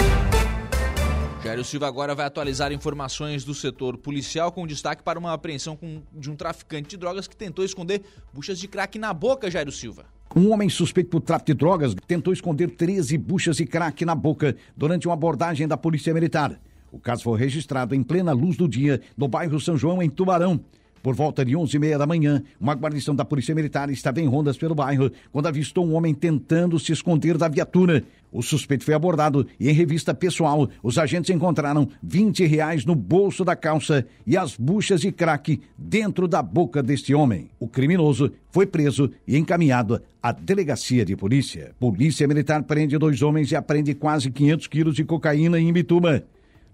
[SPEAKER 1] Jairo Silva agora vai atualizar informações do setor policial com destaque para uma apreensão de um traficante de drogas que tentou esconder buchas de crack na boca, Jairo Silva.
[SPEAKER 4] Um homem suspeito por tráfico de drogas tentou esconder 13 buchas de crack na boca durante uma abordagem da Polícia Militar. O caso foi registrado em plena luz do dia no bairro São João, em Tubarão. Por volta de 11h30 da manhã, uma guarnição da Polícia Militar estava em rondas pelo bairro quando avistou um homem tentando se esconder da viatura. O suspeito foi abordado e, em revista pessoal, os agentes encontraram 20 reais no bolso da calça e as buchas de crack dentro da boca deste homem. O criminoso foi preso e encaminhado à delegacia de polícia. Polícia Militar prende dois homens e apreende quase 500 quilos de cocaína em Imbituba.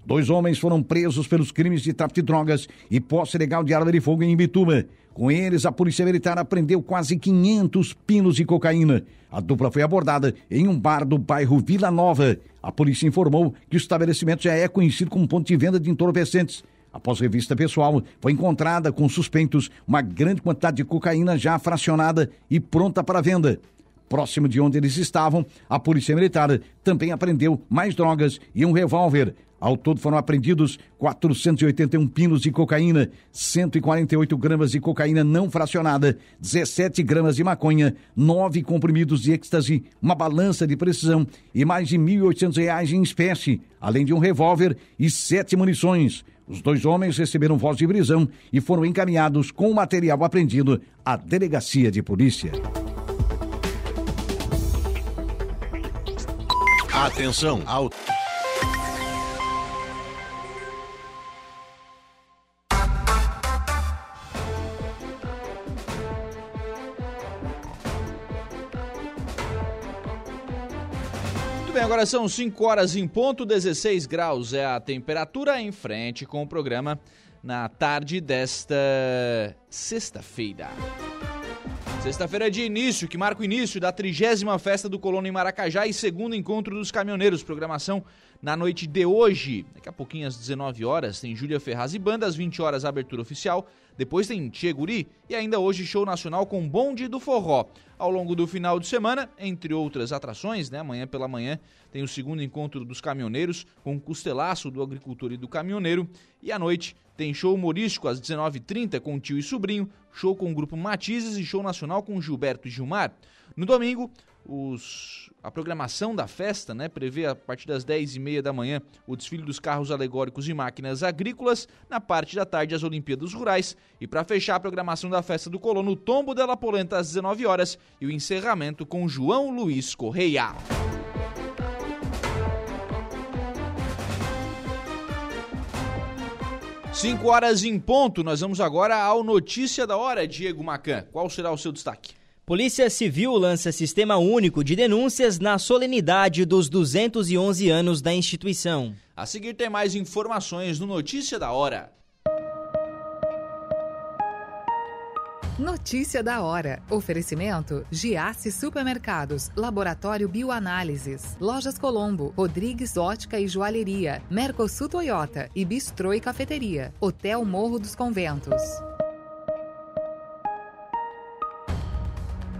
[SPEAKER 4] Dois homens foram presos pelos crimes de tráfico de drogas e posse ilegal de arma de fogo em Imbituba. Com eles, a Polícia Militar apreendeu quase 500 pinos de cocaína. A dupla foi abordada em um bar do bairro Vila Nova. A polícia informou que o estabelecimento já é conhecido como ponto de venda de entorpecentes. Após revista pessoal, foi encontrada com suspeitos uma grande quantidade de cocaína já fracionada e pronta para venda. Próximo de onde eles estavam, a Polícia Militar também apreendeu mais drogas e um revólver. Ao todo foram apreendidos 481 pinos de cocaína, 148 gramas de cocaína não fracionada, 17 gramas de maconha, 9 comprimidos de êxtase, uma balança de precisão e mais de R$ 1.800 em espécie, além de um revólver e sete munições. Os dois homens receberam voz de prisão e foram encaminhados com o material apreendido à delegacia de polícia.
[SPEAKER 5] Atenção! Ao...
[SPEAKER 1] Agora são 5 horas em ponto, 16 graus é a temperatura em frente com o programa na tarde desta sexta-feira. Sexta-feira de início, que marca o início da trigésima festa do Colono em Maracajá e segundo encontro dos caminhoneiros. Programação na noite de hoje. Daqui a pouquinho, às 19 horas, tem Júlia Ferraz e Banda, às 20 horas, abertura oficial. Depois tem Tcheguri e ainda hoje show nacional com Bonde do Forró. Ao longo do final de semana, entre outras atrações, né? Amanhã pela manhã tem o segundo encontro dos caminhoneiros com o costelaço do agricultor e do caminhoneiro. E à noite tem show humorístico às 19h30 com tio e sobrinho, show com o grupo Matizes e show nacional com Gilberto e Gilmar. No domingo, os, a programação da festa né, prevê a partir das 10h30 da manhã o desfile dos carros alegóricos e máquinas agrícolas, na parte da tarde as Olimpíadas Rurais e para fechar a programação da festa do Colono, o Tombo della Polenta às 19 horas e o encerramento com João Luiz Correia. Cinco horas em ponto, nós vamos agora ao Notícia da Hora, Diego Macan. Qual será o seu destaque?
[SPEAKER 6] Polícia Civil lança Sistema Único de Denúncias na solenidade dos 211 anos da instituição.
[SPEAKER 1] A seguir tem mais informações no Notícia da Hora.
[SPEAKER 3] Notícia da hora. Oferecimento: Giasse Supermercados, Laboratório Bioanálises, Lojas Colombo, Rodrigues Ótica e Joalheria, Mercosul Toyota e Bistrô e Cafeteria, Hotel Morro dos Conventos.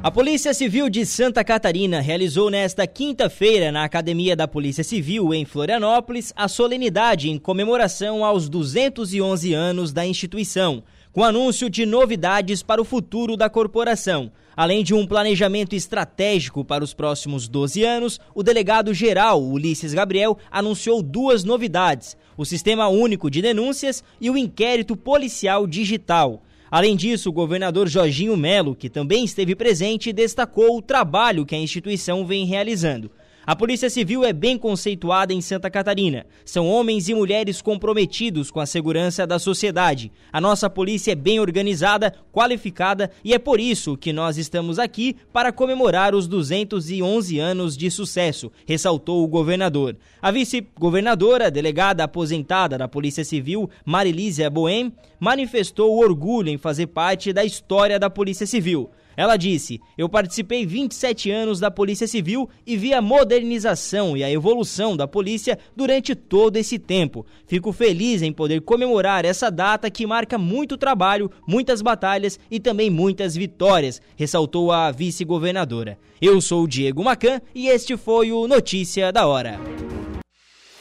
[SPEAKER 6] A Polícia Civil de Santa Catarina realizou nesta quinta-feira, na Academia da Polícia Civil, em Florianópolis, a solenidade em comemoração aos 211 anos da instituição com anúncio de novidades para o futuro da corporação. Além de um planejamento estratégico para os próximos 12 anos, o delegado-geral Ulisses Gabriel anunciou duas novidades: o Sistema Único de Denúncias e o Inquérito Policial Digital. Além disso, o governador Jorginho Melo, que também esteve presente, destacou o trabalho que a instituição vem realizando. A Polícia Civil é bem conceituada em Santa Catarina. São homens e mulheres comprometidos com a segurança da sociedade. A nossa polícia é bem organizada, qualificada e é por isso que nós estamos aqui para comemorar os 211 anos de sucesso, ressaltou o governador. A vice-governadora, delegada aposentada da Polícia Civil, Marilísia Boem, manifestou orgulho em fazer parte da história da Polícia Civil. Ela disse: Eu participei 27 anos da Polícia Civil e vi a modernização e a evolução da polícia durante todo esse tempo. Fico feliz em poder comemorar essa data que marca muito trabalho, muitas batalhas e também muitas vitórias, ressaltou a vice-governadora. Eu sou o Diego Macan e este foi o Notícia da Hora.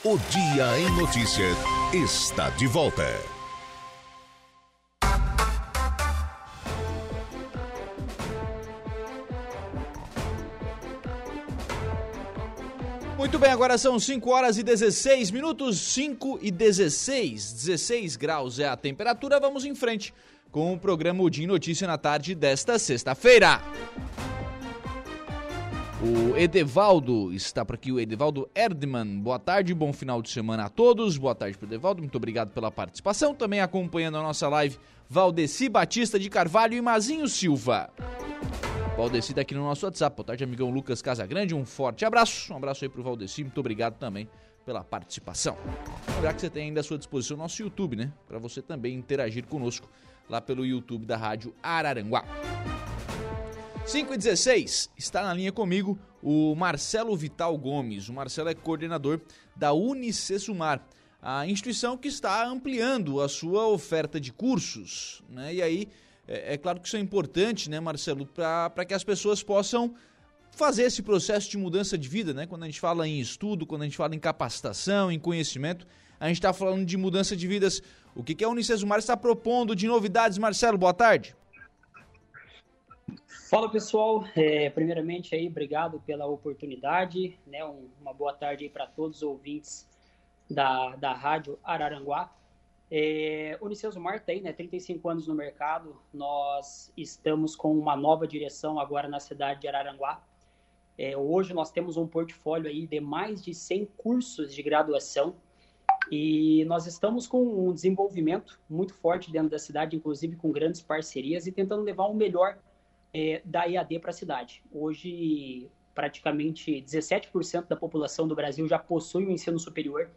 [SPEAKER 5] O Dia em Notícia está de volta.
[SPEAKER 1] Muito bem, agora são 5 horas e 16 minutos, 5 e 16, 16 graus é a temperatura. Vamos em frente com o programa Dia Notícia na tarde desta sexta-feira. O Edevaldo está por aqui, o Edevaldo Erdmann. Boa tarde, bom final de semana a todos. Boa tarde para o Edevaldo, muito obrigado pela participação. Também acompanhando a nossa live, Valdeci Batista de Carvalho e Mazinho Silva. Valdeci tá aqui no nosso WhatsApp. Boa tarde, amigão Lucas Casagrande. Um forte abraço. Um abraço aí pro Valdeci. Muito obrigado também pela participação. Lembrar que você tem ainda à sua disposição o nosso YouTube, né? Para você também interagir conosco lá pelo YouTube da Rádio Araranguá. 5 e 16, está na linha comigo o Marcelo Vital Gomes. O Marcelo é coordenador da Unicesumar, a instituição que está ampliando a sua oferta de cursos. Né? E aí é, é claro que isso é importante, né, Marcelo, para que as pessoas possam fazer esse processo de mudança de vida, né? Quando a gente fala em estudo, quando a gente fala em capacitação, em conhecimento, a gente está falando de mudança de vidas. O que, que a Unicesumar está propondo de novidades, Marcelo? Boa tarde.
[SPEAKER 7] Fala pessoal, é, primeiramente aí, obrigado pela oportunidade, né? Um, uma boa tarde aí para todos os ouvintes da, da Rádio Araranguá. É, Unicesumar tem né, 35 anos no mercado, nós estamos com uma nova direção agora na cidade de Araranguá. É, hoje nós temos um portfólio aí de mais de 100 cursos de graduação e nós estamos com um desenvolvimento muito forte dentro da cidade, inclusive com grandes parcerias e tentando levar o melhor é, da EAD para a cidade. Hoje, praticamente 17% da população do Brasil já possui o um ensino superior,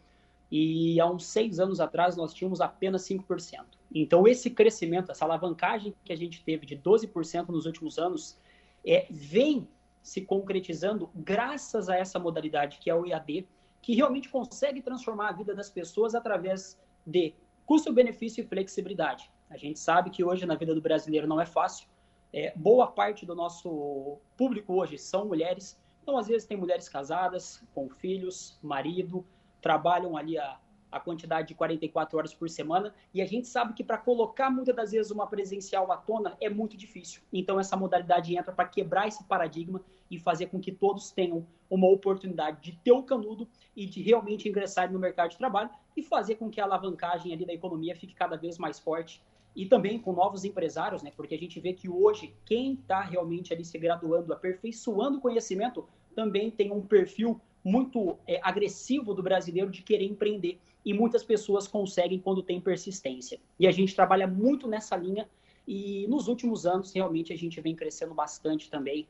[SPEAKER 7] e há uns seis anos atrás nós tínhamos apenas 5%. Então, esse crescimento, essa alavancagem que a gente teve de 12% nos últimos anos, é, vem se concretizando graças a essa modalidade que é o EAD, que realmente consegue transformar a vida das pessoas através de custo-benefício e flexibilidade. A gente sabe que hoje na vida do brasileiro não é fácil. É, boa parte do nosso público hoje são mulheres. Então, às vezes, tem mulheres casadas, com filhos, marido, trabalham ali a, a quantidade de 44 horas por semana, e a gente sabe que para colocar muitas das vezes uma presencial à tona é muito difícil. Então essa modalidade entra para quebrar esse paradigma e fazer com que todos tenham uma oportunidade de ter o canudo e de realmente ingressar no mercado de trabalho e fazer com que a alavancagem ali da economia fique cada vez mais forte e também com novos empresários, né? Porque a gente vê que hoje quem está realmente ali se graduando, aperfeiçoando o conhecimento, também tem um perfil muito é, agressivo do brasileiro de querer empreender. E muitas pessoas conseguem quando tem persistência. E a gente trabalha muito nessa linha E nos últimos anos, realmente, a gente vem crescendo bastante também.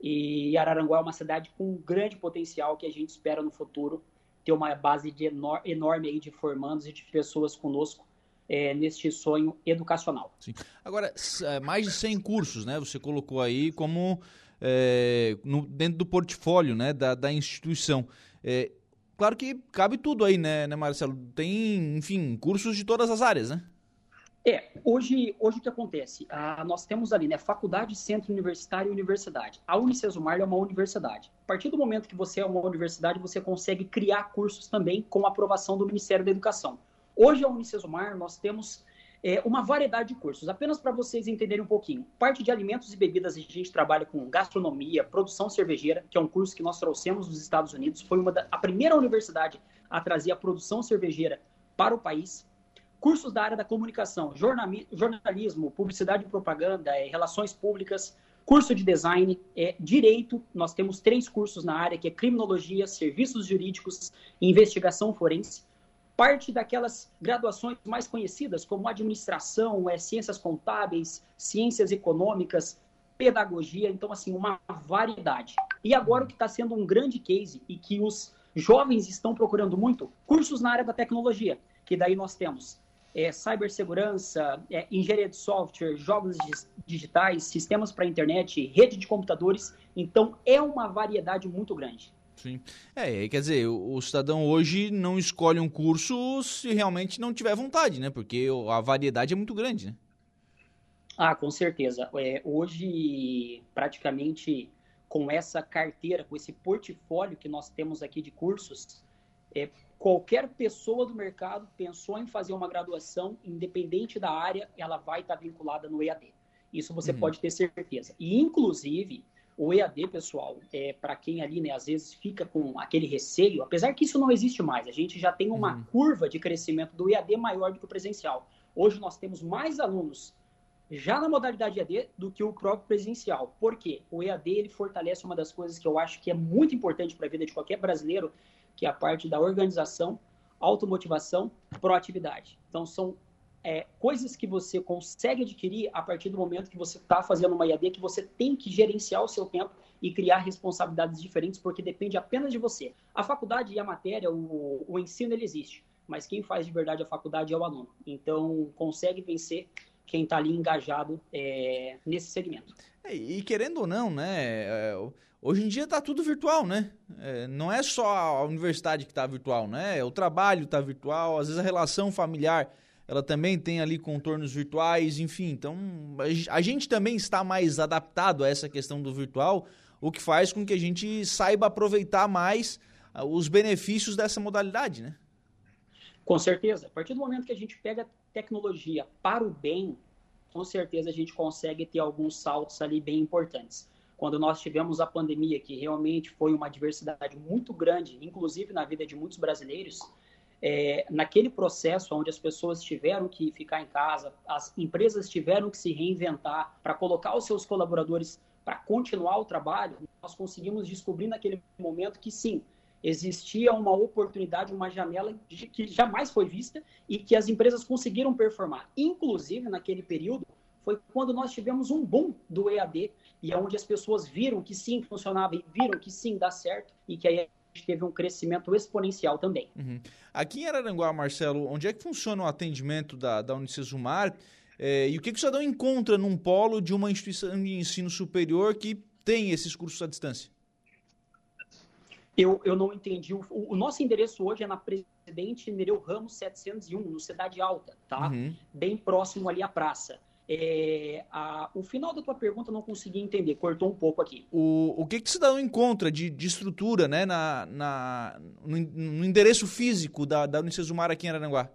[SPEAKER 7] E Araranguá é uma cidade com grande potencial que a gente espera no futuro ter uma base de enor enorme aí de formandos e de pessoas conosco é, neste sonho educacional.
[SPEAKER 1] Sim. Agora, é, mais de 100 cursos, né? Você colocou aí como é, no, dentro do portfólio né, da, da instituição. É, claro que cabe tudo aí, né, né, Marcelo? Tem, enfim, cursos de todas as áreas, né?
[SPEAKER 7] É, hoje, hoje o que acontece? Ah, nós temos ali, né, faculdade, centro universitário e universidade. A Unicesumar é uma universidade. A partir do momento que você é uma universidade, você consegue criar cursos também com aprovação do Ministério da Educação. Hoje, a Unicesumar, nós temos é, uma variedade de cursos. Apenas para vocês entenderem um pouquinho. Parte de alimentos e bebidas, a gente trabalha com gastronomia, produção cervejeira, que é um curso que nós trouxemos dos Estados Unidos. Foi uma da, a primeira universidade a trazer a produção cervejeira para o país cursos da área da comunicação, jornalismo, publicidade e propaganda, é, relações públicas, curso de design, é, direito, nós temos três cursos na área, que é criminologia, serviços jurídicos investigação forense. Parte daquelas graduações mais conhecidas, como administração, é, ciências contábeis, ciências econômicas, pedagogia, então, assim, uma variedade. E agora o que está sendo um grande case e que os jovens estão procurando muito, cursos na área da tecnologia, que daí nós temos é, cibersegurança, é, engenharia de software, jogos digitais, sistemas para internet, rede de computadores. Então, é uma variedade muito grande.
[SPEAKER 1] Sim. É, quer dizer, o, o, cidadão hoje não escolhe um curso se realmente não tiver vontade, né? Porque a variedade é muito grande, né?
[SPEAKER 7] Ah, com certeza. É, hoje, praticamente, com essa carteira, com esse portfólio que nós temos aqui de cursos, é, qualquer pessoa do mercado pensou em fazer uma graduação, independente da área, ela vai estar vinculada no EAD. Isso você uhum. pode ter certeza. E, inclusive, o EAD, pessoal, é para quem ali, né, às vezes fica com aquele receio, apesar que isso não existe mais, a gente já tem uma uhum. curva de crescimento do EAD maior do que o presencial. Hoje nós temos mais alunos já na modalidade EAD do que o próprio presencial. Por quê? O EAD ele fortalece uma das coisas que eu acho que é muito importante para a vida de qualquer brasileiro, que é a parte da organização, automotivação, proatividade. Então, são é, coisas que você consegue adquirir a partir do momento que você está fazendo uma IAD, que você tem que gerenciar o seu tempo e criar responsabilidades diferentes, porque depende apenas de você. A faculdade e a matéria, o, o ensino, ele existe, mas quem faz de verdade a faculdade é o aluno. Então, consegue vencer quem está ali engajado é, nesse segmento.
[SPEAKER 1] É, e querendo ou não, né? É, hoje em dia está tudo virtual, né? É, não é só a universidade que está virtual, né? O trabalho está virtual, às vezes a relação familiar ela também tem ali contornos virtuais, enfim. Então a gente também está mais adaptado a essa questão do virtual, o que faz com que a gente saiba aproveitar mais ah, os benefícios dessa modalidade, né?
[SPEAKER 7] Com certeza. A partir do momento que a gente pega tecnologia para o bem, com certeza a gente consegue ter alguns saltos ali bem importantes. Quando nós tivemos a pandemia, que realmente foi uma diversidade muito grande, inclusive na vida de muitos brasileiros, é, naquele processo onde as pessoas tiveram que ficar em casa, as empresas tiveram que se reinventar para colocar os seus colaboradores para continuar o trabalho, nós conseguimos descobrir naquele momento que sim, existia uma oportunidade, uma janela que jamais foi vista e que as empresas conseguiram performar. Inclusive, naquele período, foi quando nós tivemos um boom do EAD e é onde as pessoas viram que sim funcionava e viram que sim dá certo e que aí teve um crescimento exponencial também.
[SPEAKER 1] Uhum. Aqui em Araranguá, Marcelo, onde é que funciona o atendimento da, da Unicesumar é, e o que, que o cidadão encontra num polo de uma instituição de ensino superior que tem esses cursos à distância?
[SPEAKER 7] Eu, eu não entendi. O, o, nosso endereço hoje é na Presidente Nereu Ramos 701, no Cidade Alta, tá? Uhum. Bem próximo ali à praça. É, a, o final da tua pergunta eu não consegui entender, cortou um pouco aqui.
[SPEAKER 1] O, o que, que cidadão encontra de, de estrutura né, na, na, no, no endereço físico da, da Unicesumar aqui em Aranguá?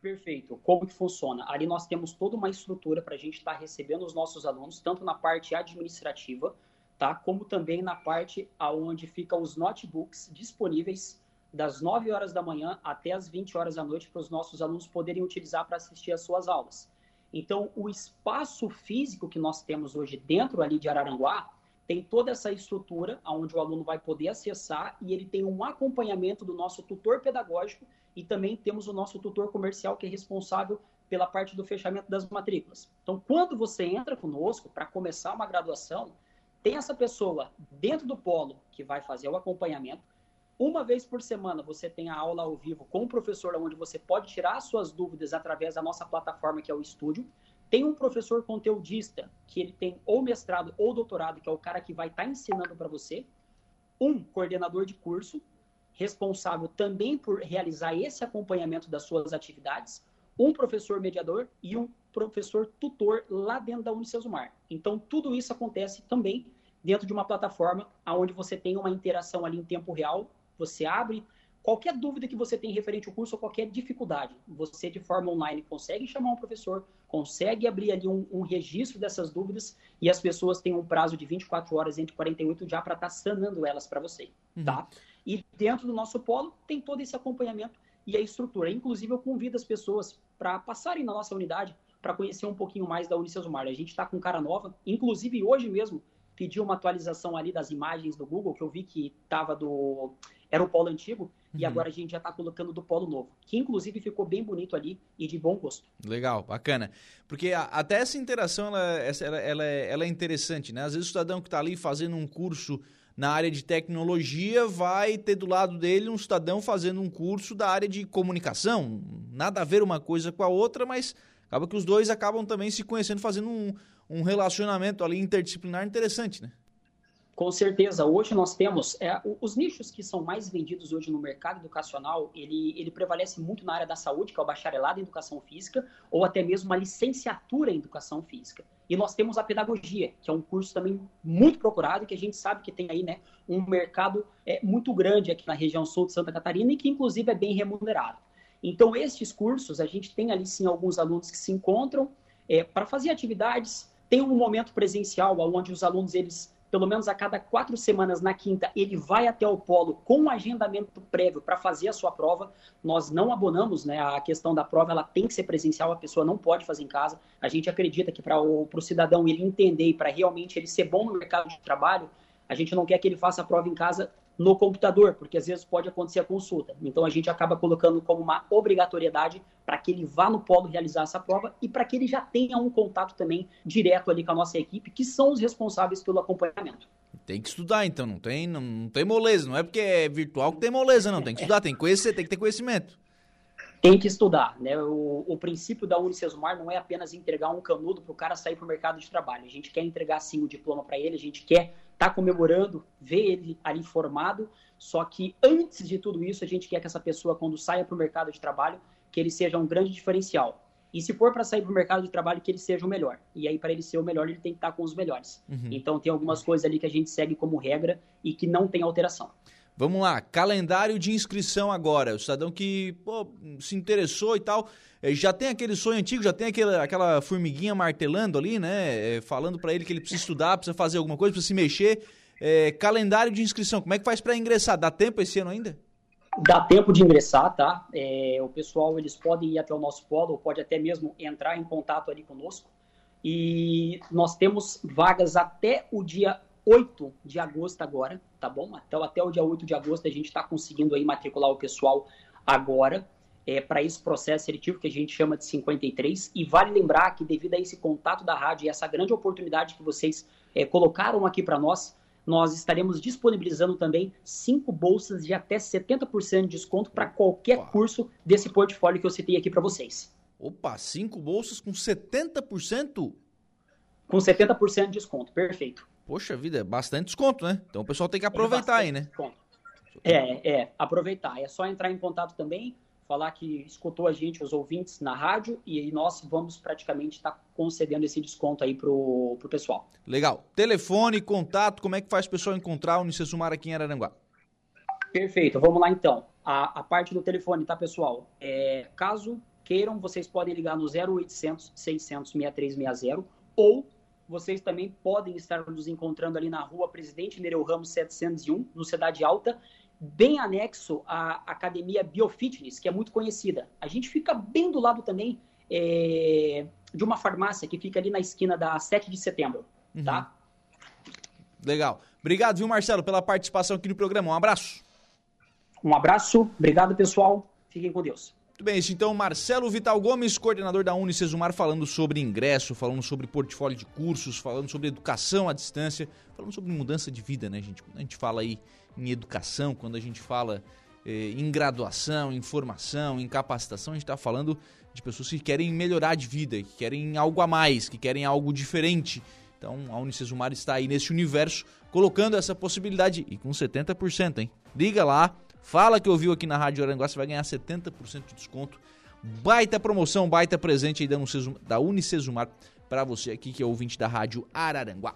[SPEAKER 7] Perfeito. Como que funciona? Ali nós temos toda uma estrutura para a gente estar tá recebendo os nossos alunos, tanto na parte administrativa, tá? Como também na parte aonde ficam os notebooks disponíveis das 9 horas da manhã até as 20 horas da noite para os nossos alunos poderem utilizar para assistir às suas aulas. Então, o espaço físico que nós temos hoje dentro ali de Araranguá tem toda essa estrutura onde o aluno vai poder acessar e ele tem um acompanhamento do nosso tutor pedagógico e também temos o nosso tutor comercial que é responsável pela parte do fechamento das matrículas. Então, quando você entra conosco para começar uma graduação, tem essa pessoa dentro do polo que vai fazer o acompanhamento. Uma vez por semana você tem a aula ao vivo com o professor, onde você pode tirar suas dúvidas através da nossa plataforma, que é o estúdio. Tem um professor conteudista, que ele tem ou mestrado ou doutorado, que é o cara que vai estar tá ensinando para você. Um coordenador de curso, responsável também por realizar esse acompanhamento das suas atividades. Um professor mediador e um professor tutor lá dentro da Unicesumar. Então, tudo isso acontece também dentro de uma plataforma onde você tem uma interação ali em tempo real, você abre qualquer dúvida que você tem referente ao curso ou qualquer dificuldade, você de forma online consegue chamar um professor, consegue abrir ali um, um registro dessas dúvidas e as pessoas têm um prazo de 24 horas entre 48 já para estar tá sanando elas para você, uhum. tá? E dentro do nosso polo tem todo esse acompanhamento e a estrutura. Inclusive, eu convido as pessoas para passarem na nossa unidade, para conhecer um pouquinho mais da Unicesumar. A gente está com cara nova, inclusive hoje mesmo pedi uma atualização ali das imagens do Google, que eu vi que estava do. Era o polo antigo, uhum. e agora a gente já está colocando do polo novo, que inclusive ficou bem bonito ali e de bom gosto.
[SPEAKER 1] Legal, bacana. Porque a, até essa interação ela, ela, ela, é, ela é interessante, né? Às vezes o cidadão que está ali fazendo um curso na área de tecnologia vai ter do lado dele um cidadão fazendo um curso da área de comunicação. Nada a ver uma coisa com a outra, mas acaba que os dois acabam também se conhecendo, fazendo um, um relacionamento ali interdisciplinar interessante, né?
[SPEAKER 7] Com certeza. Hoje nós temos é, os nichos que são mais vendidos hoje no mercado educacional, ele, ele prevalece muito na área da saúde, que é o bacharelado em educação física, ou até mesmo uma licenciatura em educação física. E nós temos a pedagogia, que é um curso também muito procurado, que a gente sabe que tem aí né, um mercado é, muito grande aqui na região sul de Santa Catarina e que inclusive é bem remunerado. Então, estes cursos, a gente tem ali sim alguns alunos que se encontram é, para fazer atividades. Tem um momento presencial onde os alunos, eles, pelo menos a cada quatro semanas, na quinta, ele vai até o polo com um agendamento prévio para fazer a sua prova. Nós não abonamos né, a questão da prova, ela tem que ser presencial, a pessoa não pode fazer em casa. A gente acredita que para o cidadão ele entender e para realmente ele ser bom no mercado de trabalho, a gente não quer que ele faça a prova em casa no computador, porque às vezes pode acontecer a consulta. Então a gente acaba colocando como uma obrigatoriedade para que ele vá no polo realizar essa prova e para que ele já tenha um contato também direto ali com a nossa equipe, que são os responsáveis pelo acompanhamento.
[SPEAKER 1] Tem que estudar, então, não tem, não, não tem moleza, não é porque é virtual que tem moleza, não. Tem que estudar, tem que conhecer, tem que ter conhecimento.
[SPEAKER 7] Tem que estudar, né? O, o princípio da Unicesumar não é apenas entregar um canudo para o cara sair para o mercado de trabalho. A gente quer entregar sim o diploma para ele, a gente quer está comemorando, ver ele ali formado. Só que antes de tudo isso, a gente quer que essa pessoa, quando saia para o mercado de trabalho, que ele seja um grande diferencial. E se for para sair para o mercado de trabalho, que ele seja o melhor. E aí, para ele ser o melhor, ele tem que estar tá com os melhores. Uhum. Então, tem algumas coisas ali que a gente segue como regra e que não tem alteração.
[SPEAKER 1] Vamos lá, calendário de inscrição agora. O cidadão que pô, se interessou e tal, eh, já tem aquele sonho antigo, já tem aquela, aquela formiguinha martelando ali, né? Eh, falando para ele que ele precisa estudar, precisa fazer alguma coisa, precisa se mexer. É, calendário de inscrição, como é que faz para ingressar? Dá tempo esse ano ainda?
[SPEAKER 7] Dá tempo de ingressar, tá? É, o pessoal, eles podem ir até o nosso polo, ou pode até mesmo entrar em contato ali conosco. E nós temos vagas até o dia 8 de agosto agora, tá bom? Então, até o dia 8 de agosto a gente está conseguindo aí matricular o pessoal agora é, para esse processo seletivo que a gente chama de 53. E vale lembrar que devido a esse contato da rádio e essa grande oportunidade que vocês é, colocaram aqui para nós, nós estaremos disponibilizando também cinco bolsas de até 70% de desconto para qualquer Opa. curso desse portfólio que eu citei aqui para vocês.
[SPEAKER 1] Opa, cinco bolsas com 70%?
[SPEAKER 7] Com 70% de desconto, perfeito.
[SPEAKER 1] Poxa vida, é bastante desconto, né? Então o pessoal tem que aproveitar é aí, né? Desconto.
[SPEAKER 7] É, é, aproveitar. É só entrar em contato também, falar que escutou a gente, os ouvintes, na rádio, e nós vamos praticamente estar tá concedendo esse desconto aí pro, pro pessoal.
[SPEAKER 1] Legal. Telefone, contato, como é que faz o pessoal encontrar o Unicesumar aqui em Araranguá?
[SPEAKER 7] Perfeito, vamos lá então. A, a parte do telefone, tá, pessoal? É, caso queiram, vocês podem ligar no 0800 600 6360 ou vocês também podem estar nos encontrando ali na rua Presidente Nereu Ramos 701, no Cidade Alta, bem anexo à Academia Biofitness, que é muito conhecida. A gente fica bem do lado também é, de uma farmácia que fica ali na esquina da 7 de setembro, uhum. tá?
[SPEAKER 1] Legal. Obrigado, viu, Marcelo, pela participação aqui no programa. Um abraço.
[SPEAKER 7] Um abraço, obrigado, pessoal. Fiquem com Deus.
[SPEAKER 1] Muito bem, isso então Marcelo Vital Gomes, coordenador da Unicesumar, falando sobre ingresso, falando sobre portfólio de cursos, falando sobre educação à distância, falando sobre mudança de vida, né, gente? Quando a gente fala aí em educação, quando a gente fala eh, em graduação, em formação, em capacitação, a gente está falando de pessoas que querem melhorar de vida, que querem algo a mais, que querem algo diferente. Então a Unicesumar está aí nesse universo colocando essa possibilidade e com 70%, hein? Liga lá, Fala que ouviu aqui na Rádio Aranguá, você vai ganhar 70% de desconto. Baita promoção, baita presente aí da Unicesumar, da Unicesumar para você aqui que é ouvinte da Rádio Araranguá.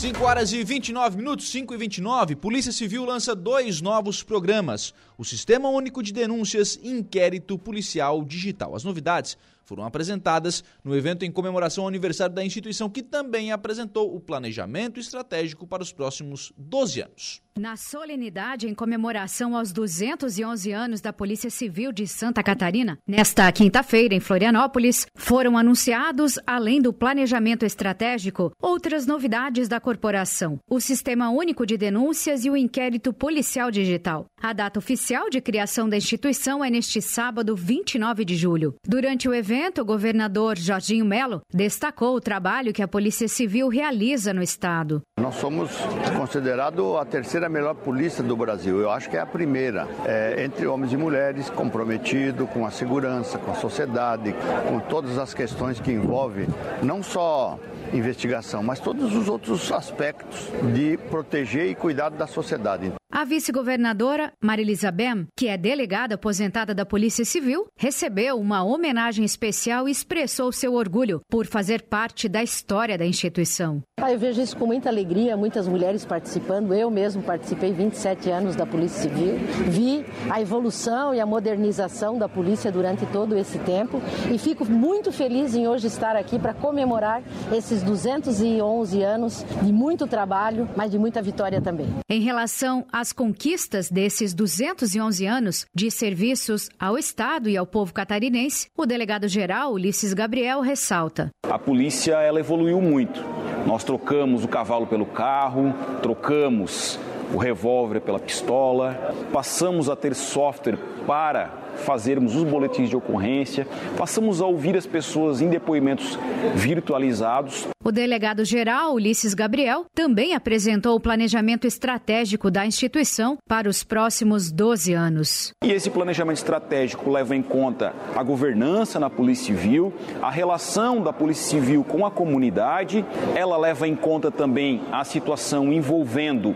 [SPEAKER 1] 5 horas e 29 minutos, 5 e 29. Polícia Civil lança dois novos programas: o Sistema Único de Denúncias e Inquérito Policial Digital. As novidades foram apresentadas no evento em comemoração ao aniversário da instituição, que também apresentou o planejamento estratégico para os próximos 12 anos.
[SPEAKER 8] Na solenidade em comemoração aos 211 anos da Polícia Civil de Santa Catarina, nesta quinta-feira em Florianópolis, foram anunciados, além do planejamento estratégico, outras novidades da corporação: o Sistema Único de Denúncias e o Inquérito Policial Digital. A data oficial de criação da instituição é neste sábado, 29 de julho. Durante o evento, o governador Jorginho Melo destacou o trabalho que a Polícia Civil realiza no estado.
[SPEAKER 9] Nós somos considerados a terceira melhor polícia do Brasil. Eu acho que é a primeira, é, entre homens e mulheres, comprometido com a segurança, com a sociedade, com todas as questões que envolvem não só investigação, mas todos os outros aspectos de proteger e cuidar da sociedade.
[SPEAKER 8] A vice-governadora Marilisa Bem, que é delegada aposentada da Polícia Civil, recebeu uma homenagem especial e expressou seu orgulho por fazer parte da história da instituição.
[SPEAKER 10] Ah, eu vejo isso com muita alegria, muitas mulheres participando. Eu mesmo participei 27 anos da Polícia Civil. Vi a evolução e a modernização da polícia durante todo esse tempo e fico muito feliz em hoje estar aqui para comemorar esses 211 anos de muito trabalho, mas de muita vitória também.
[SPEAKER 8] Em relação as conquistas desses 211 anos de serviços ao Estado e ao povo catarinense, o delegado-geral Ulisses Gabriel ressalta.
[SPEAKER 11] A polícia ela evoluiu muito. Nós trocamos o cavalo pelo carro, trocamos o revólver pela pistola, passamos a ter software para fazermos os boletins de ocorrência, passamos a ouvir as pessoas em depoimentos virtualizados.
[SPEAKER 8] O delegado-geral Ulisses Gabriel também apresentou o planejamento estratégico da instituição para os próximos 12 anos.
[SPEAKER 11] E esse planejamento estratégico leva em conta a governança na Polícia Civil, a relação da Polícia Civil com a comunidade, ela leva em conta também a situação envolvendo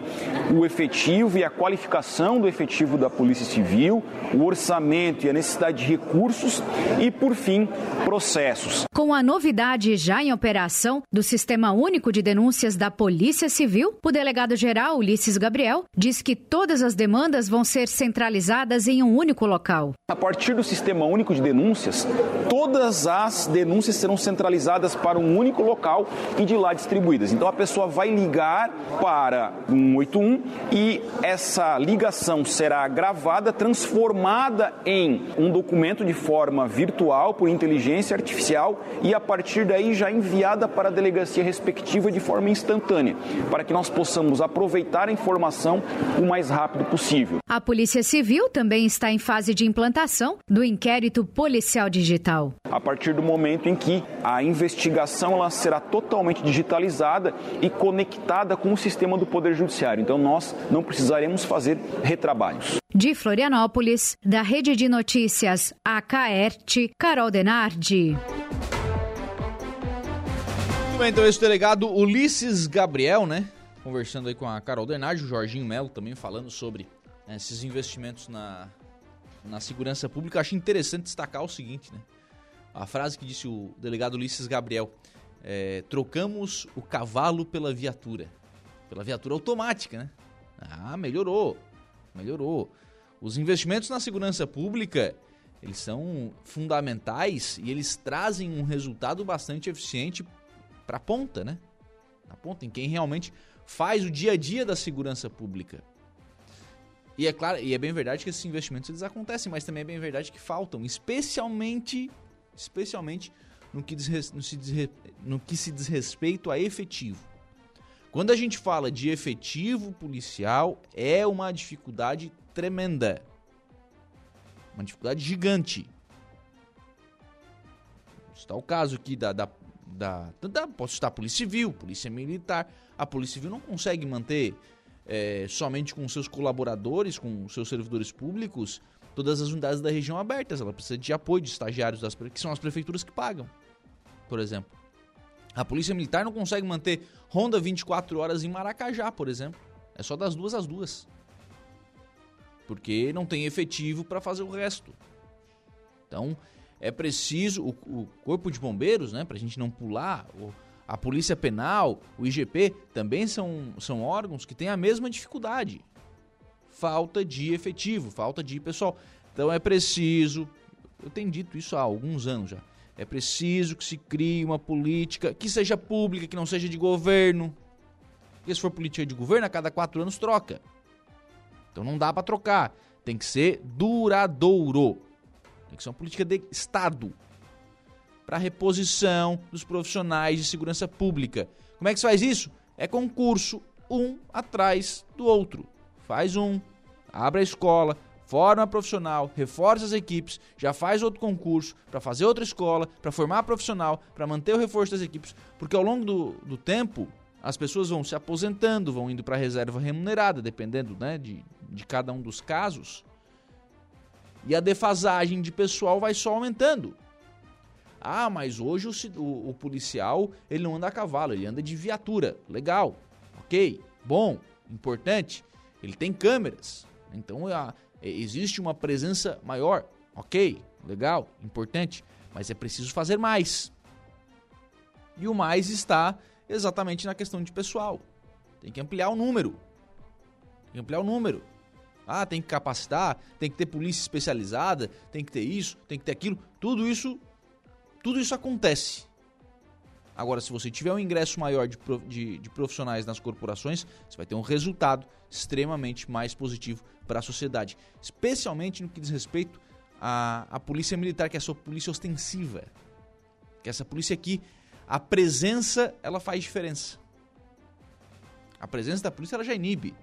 [SPEAKER 11] o efetivo e a qualificação do efetivo da Polícia Civil, o orçamento e a necessidade de recursos e, por fim, processos.
[SPEAKER 8] Com a novidade já em operação do Sistema Único de Denúncias da Polícia Civil, o delegado-geral Ulisses Gabriel diz que todas as demandas vão ser centralizadas em um único local.
[SPEAKER 11] A partir do Sistema Único de Denúncias, todas as denúncias serão centralizadas para um único local e de lá distribuídas. Então a pessoa vai ligar para 181 e essa ligação será gravada, transformada em um documento de forma virtual por inteligência artificial e a partir daí já enviada para a delegacia respectiva de forma instantânea, para que nós possamos aproveitar a informação o mais rápido possível.
[SPEAKER 8] A Polícia Civil também está em fase de implantação do inquérito policial digital.
[SPEAKER 11] A partir do momento em que a investigação ela será totalmente digitalizada e conectada com o sistema do Poder Judiciário. Então nós não precisaremos fazer retrabalhos.
[SPEAKER 8] De Florianópolis, da Rede de Notícias AKERT, Carol Denardi.
[SPEAKER 1] Muito bem, então esse delegado Ulisses Gabriel, né? Conversando aí com a Carol Denardi, o Jorginho Melo também falando sobre né, esses investimentos na, na segurança pública. Acho interessante destacar o seguinte, né? A frase que disse o delegado Ulisses Gabriel: é, trocamos o cavalo pela viatura. Pela viatura automática, né? Ah, melhorou. Melhorou. Os investimentos na segurança pública, eles são fundamentais e eles trazem um resultado bastante eficiente para a ponta, né? Na ponta, em quem realmente faz o dia a dia da segurança pública. E é claro, e é bem verdade que esses investimentos eles acontecem, mas também é bem verdade que faltam, especialmente, especialmente no que, no, se no que se diz respeito a efetivo. Quando a gente fala de efetivo policial, é uma dificuldade tremenda. Uma dificuldade gigante. Está o caso aqui da, da, da, da posso citar Polícia Civil, Polícia Militar. A Polícia Civil não consegue manter é, somente com seus colaboradores, com seus servidores públicos, todas as unidades da região abertas. Ela precisa de apoio de estagiários, das, que são as prefeituras que pagam, por exemplo. A Polícia Militar não consegue manter ronda 24 horas em Maracajá, por exemplo. É só das duas às duas. Porque não tem efetivo para fazer o resto. Então, é preciso o, o Corpo de Bombeiros, né, para a gente não pular, o, a Polícia Penal, o IGP, também são, são órgãos que têm a mesma dificuldade. Falta de efetivo, falta de pessoal. Então é preciso, eu tenho dito isso há alguns anos já, é preciso que se crie uma política que seja pública, que não seja de governo. Porque se for política de governo, a cada quatro anos troca. Então não dá para trocar. Tem que ser duradouro. Tem que ser uma política de Estado para reposição dos profissionais de segurança pública. Como é que se faz isso? É concurso, um atrás do outro. Faz um, abre a escola, forma profissional, reforça as equipes, já faz outro concurso para fazer outra escola, para formar profissional, para manter o reforço das equipes, porque ao longo do, do tempo as pessoas vão se aposentando, vão indo para reserva remunerada, dependendo né, de, de cada um dos casos. E a defasagem de pessoal vai só aumentando. Ah, mas hoje o, o, o, policial ele não anda a cavalo, ele anda de viatura. Legal, ok, bom, importante. Ele tem câmeras, então a, é, existe uma presença maior. Ok, legal, importante. Mas é preciso fazer mais. E o mais está exatamente na questão de pessoal. Tem que ampliar o número. Tem que ampliar o número. Ah, tem que capacitar, tem que ter polícia especializada, tem que ter isso, tem que ter aquilo. Tudo isso tudo isso acontece. Agora, se você tiver um ingresso maior de, de, de, profissionais nas corporações, você vai ter um resultado extremamente mais positivo para a sociedade. Especialmente no que diz respeito à, à polícia militar, que é a sua polícia ostensiva. Que essa polícia aqui, a presença, ela faz diferença. A presença da polícia, ela já inibe.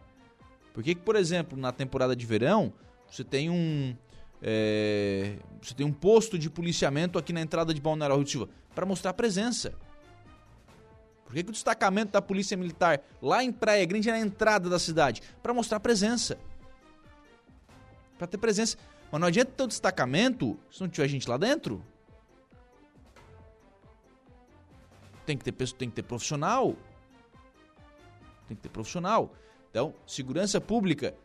[SPEAKER 1] Porque, por exemplo, na temporada de verão, você tem um, é, você tem um posto de policiamento aqui na entrada de Balneário Rio de Silva para mostrar presença. Por que, que o destacamento da Polícia Militar lá em Praia Grande é na entrada da cidade? Para mostrar presença. Para ter presença. Mas não adianta ter o destacamento se não tiver gente lá dentro. Tem que ter, tem que ter profissional. Tem que ter profissional. Então, segurança pública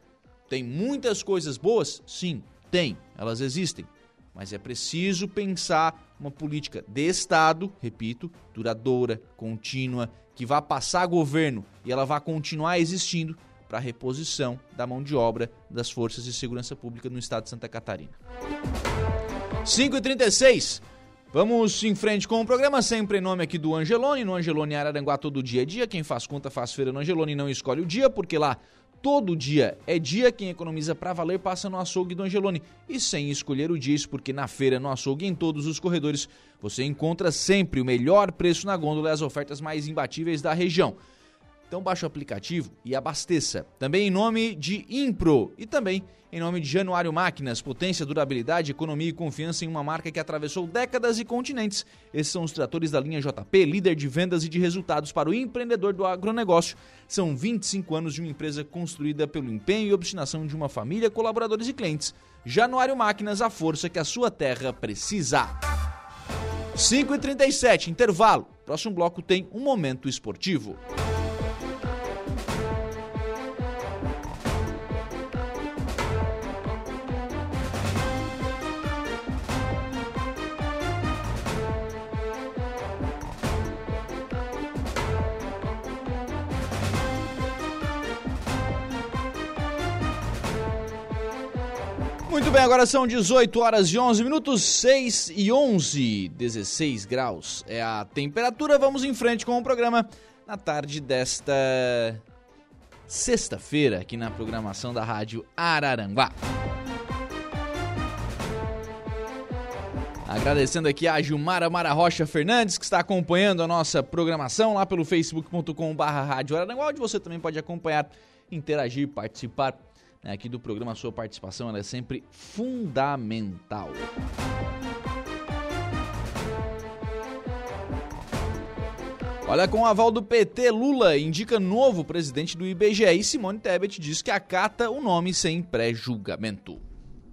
[SPEAKER 1] tem muitas coisas boas? Sim. Tem, elas existem. Mas é preciso pensar uma política de Estado, repito, duradoura, contínua, que vá passar governo e ela vá continuar existindo para a reposição da mão de obra das forças de segurança pública no estado de Santa Catarina. 5h36, vamos em frente com o programa, sempre em nome aqui do Angelone, no Angelone Araranguá todo dia é dia, quem faz conta faz feira no Angelone não escolhe o dia, porque lá Todo dia é dia, quem economiza para valer passa no açougue do Angelone. E sem escolher o dia, isso porque na feira, no açougue em todos os corredores, você encontra sempre o melhor preço na gôndola e as ofertas mais imbatíveis da região. Então baixe o aplicativo e abasteça. Também em nome de Impro e também em nome de Januário Máquinas, potência, durabilidade, economia e confiança em uma marca que atravessou décadas e continentes. Esses são os tratores da linha JP, líder de vendas e de resultados para o empreendedor do agronegócio. São 25 anos de uma empresa construída pelo empenho e obstinação de uma família, colaboradores e clientes. Januário Máquinas, a força que a sua terra precisa. 5h37, intervalo. Próximo bloco tem um momento esportivo. Muito bem, agora são 18 horas e 11 minutos, 6 e 11, 16 graus é a temperatura. Vamos em frente com o programa na tarde desta sexta-feira, aqui na programação da Rádio Araranguá. Agradecendo aqui a Gilmara Mara Rocha Fernandes, que está acompanhando a nossa programação lá pelo facebook.com.br Rádio Araranguá, onde você também pode acompanhar, interagir, participar né, aqui do programa. A sua participação é sempre fundamental. Olha, com o aval do PT, Lula indica novo presidente do IBGE e Simone Tebet diz que acata o nome sem pré-julgamento.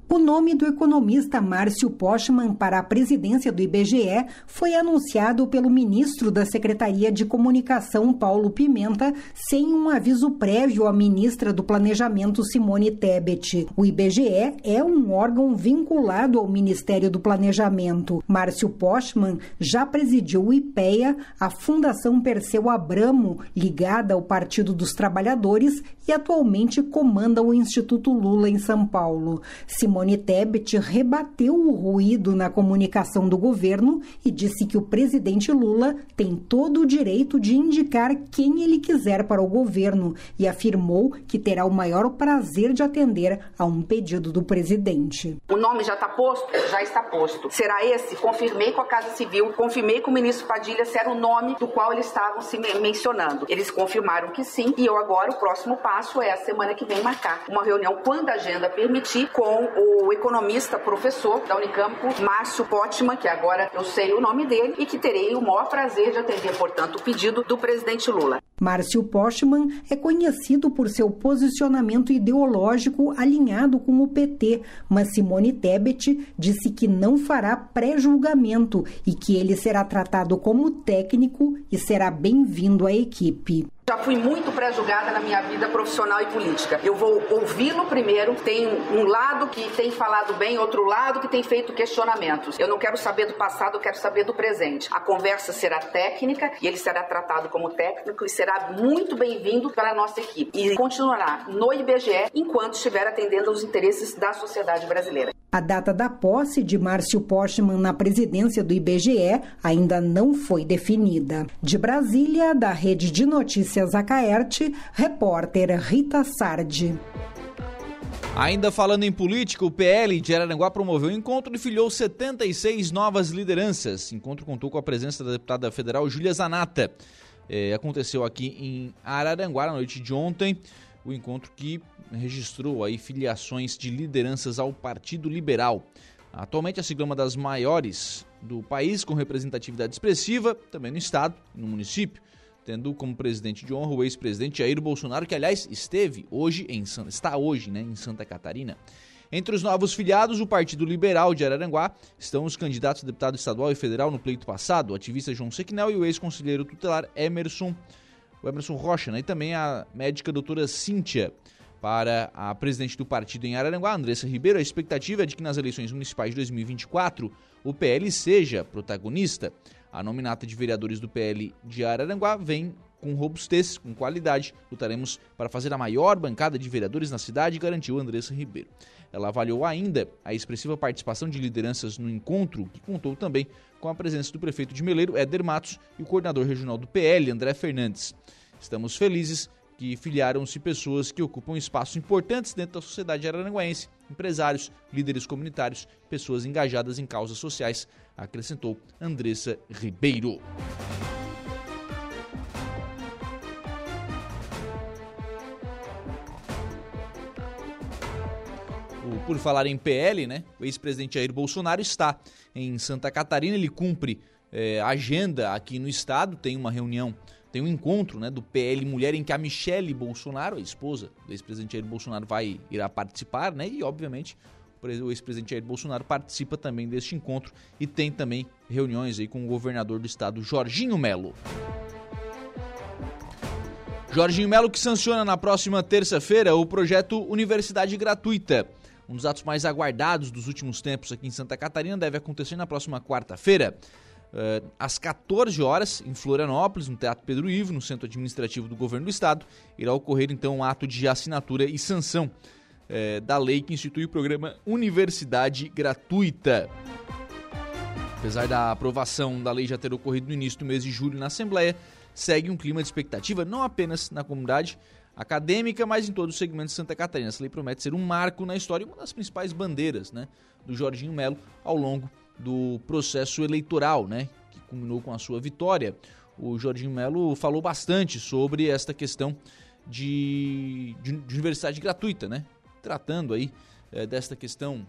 [SPEAKER 12] O nome do economista Márcio Postman para a presidência do IBGE foi anunciado pelo ministro da Secretaria de Comunicação, Paulo Pimenta, sem um aviso prévio à ministra do Planejamento, Simone Tebet. O IBGE é um órgão vinculado ao Ministério do Planejamento. Márcio Postman já presidiu o IPEA, a Fundação Perseu Abramo, ligada ao Partido dos Trabalhadores, e atualmente comanda o Instituto Lula em São Paulo. Simone Simone Tebet rebateu o ruído na comunicação do governo e disse que o presidente Lula tem todo o direito de indicar quem ele quiser para o governo e afirmou que terá o maior prazer de atender a um pedido do presidente.
[SPEAKER 13] O nome já está posto? Já está posto. Será esse? Confirmei com a Casa Civil, confirmei com o ministro Padilha se era o nome do qual eles estavam se mencionando. Eles confirmaram que sim e eu agora o próximo passo é a semana que vem marcar uma reunião quando a agenda permitir com o economista professor da Unicamp, Márcio Potman, que agora eu sei o nome dele, e que terei o maior prazer de atender, portanto, o pedido do presidente Lula.
[SPEAKER 12] Márcio Postman é conhecido por seu posicionamento ideológico alinhado com o PT, mas Simone Tebet disse que não fará pré-julgamento e que ele será tratado como técnico e será bem-vindo à equipe.
[SPEAKER 13] Já fui muito pré-julgada na minha vida profissional e política. Eu vou ouvi-lo primeiro. Tem um lado que tem falado bem, outro lado que tem feito questionamentos. Eu não quero saber do passado, eu quero saber do presente. A conversa será técnica e ele será tratado como técnico e será muito bem-vindo para a nossa equipe. E continuará no IBGE enquanto estiver atendendo aos interesses da sociedade brasileira.
[SPEAKER 12] A data da posse de Márcio Postman na presidência do IBGE ainda não foi definida. De Brasília, da Rede de Notícias Acaerte, repórter Rita Sardi.
[SPEAKER 1] Ainda falando em política, o PL de Araranguá promoveu um encontro e filiou 76 novas lideranças. O encontro contou com a presença da deputada federal Júlia Zanata. É, aconteceu aqui em Araranguá na noite de ontem o encontro que registrou aí filiações de lideranças ao Partido Liberal. Atualmente a sigla é uma das maiores do país, com representatividade expressiva, também no estado e no município, tendo como presidente de honra o ex-presidente Jair Bolsonaro, que aliás esteve hoje em está hoje, né, em Santa Catarina. Entre os novos filiados, o Partido Liberal de Araranguá estão os candidatos a deputado estadual e federal no pleito passado, o ativista João Sequinel e o ex-conselheiro tutelar Emerson o Emerson Rocha, né? E também a médica doutora Cíntia para a presidente do partido em Araranguá, Andressa Ribeiro. A expectativa é de que nas eleições municipais de 2024 o PL seja protagonista. A nominata de vereadores do PL de Araranguá vem com robustez, com qualidade. Lutaremos para fazer a maior bancada de vereadores na cidade, garantiu Andressa Ribeiro. Ela avaliou ainda a expressiva participação de lideranças no encontro, que contou também com a presença do prefeito de Meleiro, Éder Matos, e o coordenador regional do PL, André Fernandes. Estamos felizes que filiaram-se pessoas que ocupam espaços importantes dentro da sociedade araranguense, empresários, líderes comunitários, pessoas engajadas em causas sociais, acrescentou Andressa Ribeiro. por falar em PL, né? O ex-presidente Jair Bolsonaro está em Santa Catarina, ele cumpre é, agenda aqui no estado, tem uma reunião, tem um encontro né, do PL Mulher em que a Michele Bolsonaro, a esposa do ex-presidente Jair Bolsonaro, vai irá participar, né? E obviamente o ex-presidente Jair Bolsonaro participa também deste encontro e tem também reuniões aí com o governador do estado, Jorginho Melo. Jorginho Melo que sanciona na próxima terça-feira o projeto Universidade Gratuita. Um dos atos mais aguardados dos últimos tempos aqui em Santa Catarina deve acontecer na próxima quarta-feira. Uh, às 14 horas, em Florianópolis, no Teatro Pedro Ivo, no Centro Administrativo do Governo do Estado, irá ocorrer então um ato de assinatura e sanção uh, da lei que institui o programa Universidade Gratuita. Apesar da aprovação da lei já ter ocorrido no início do mês de julho na Assembleia, segue um clima de expectativa não apenas na comunidade, acadêmica, mas em todo o segmento de Santa Catarina. Essa lei promete ser um marco na história e uma das principais bandeiras né, do Jorginho Melo ao longo do processo eleitoral, né, que culminou com a sua vitória. O Jorginho Melo falou bastante sobre esta questão de, de, de universidade gratuita, né, tratando aí é, desta questão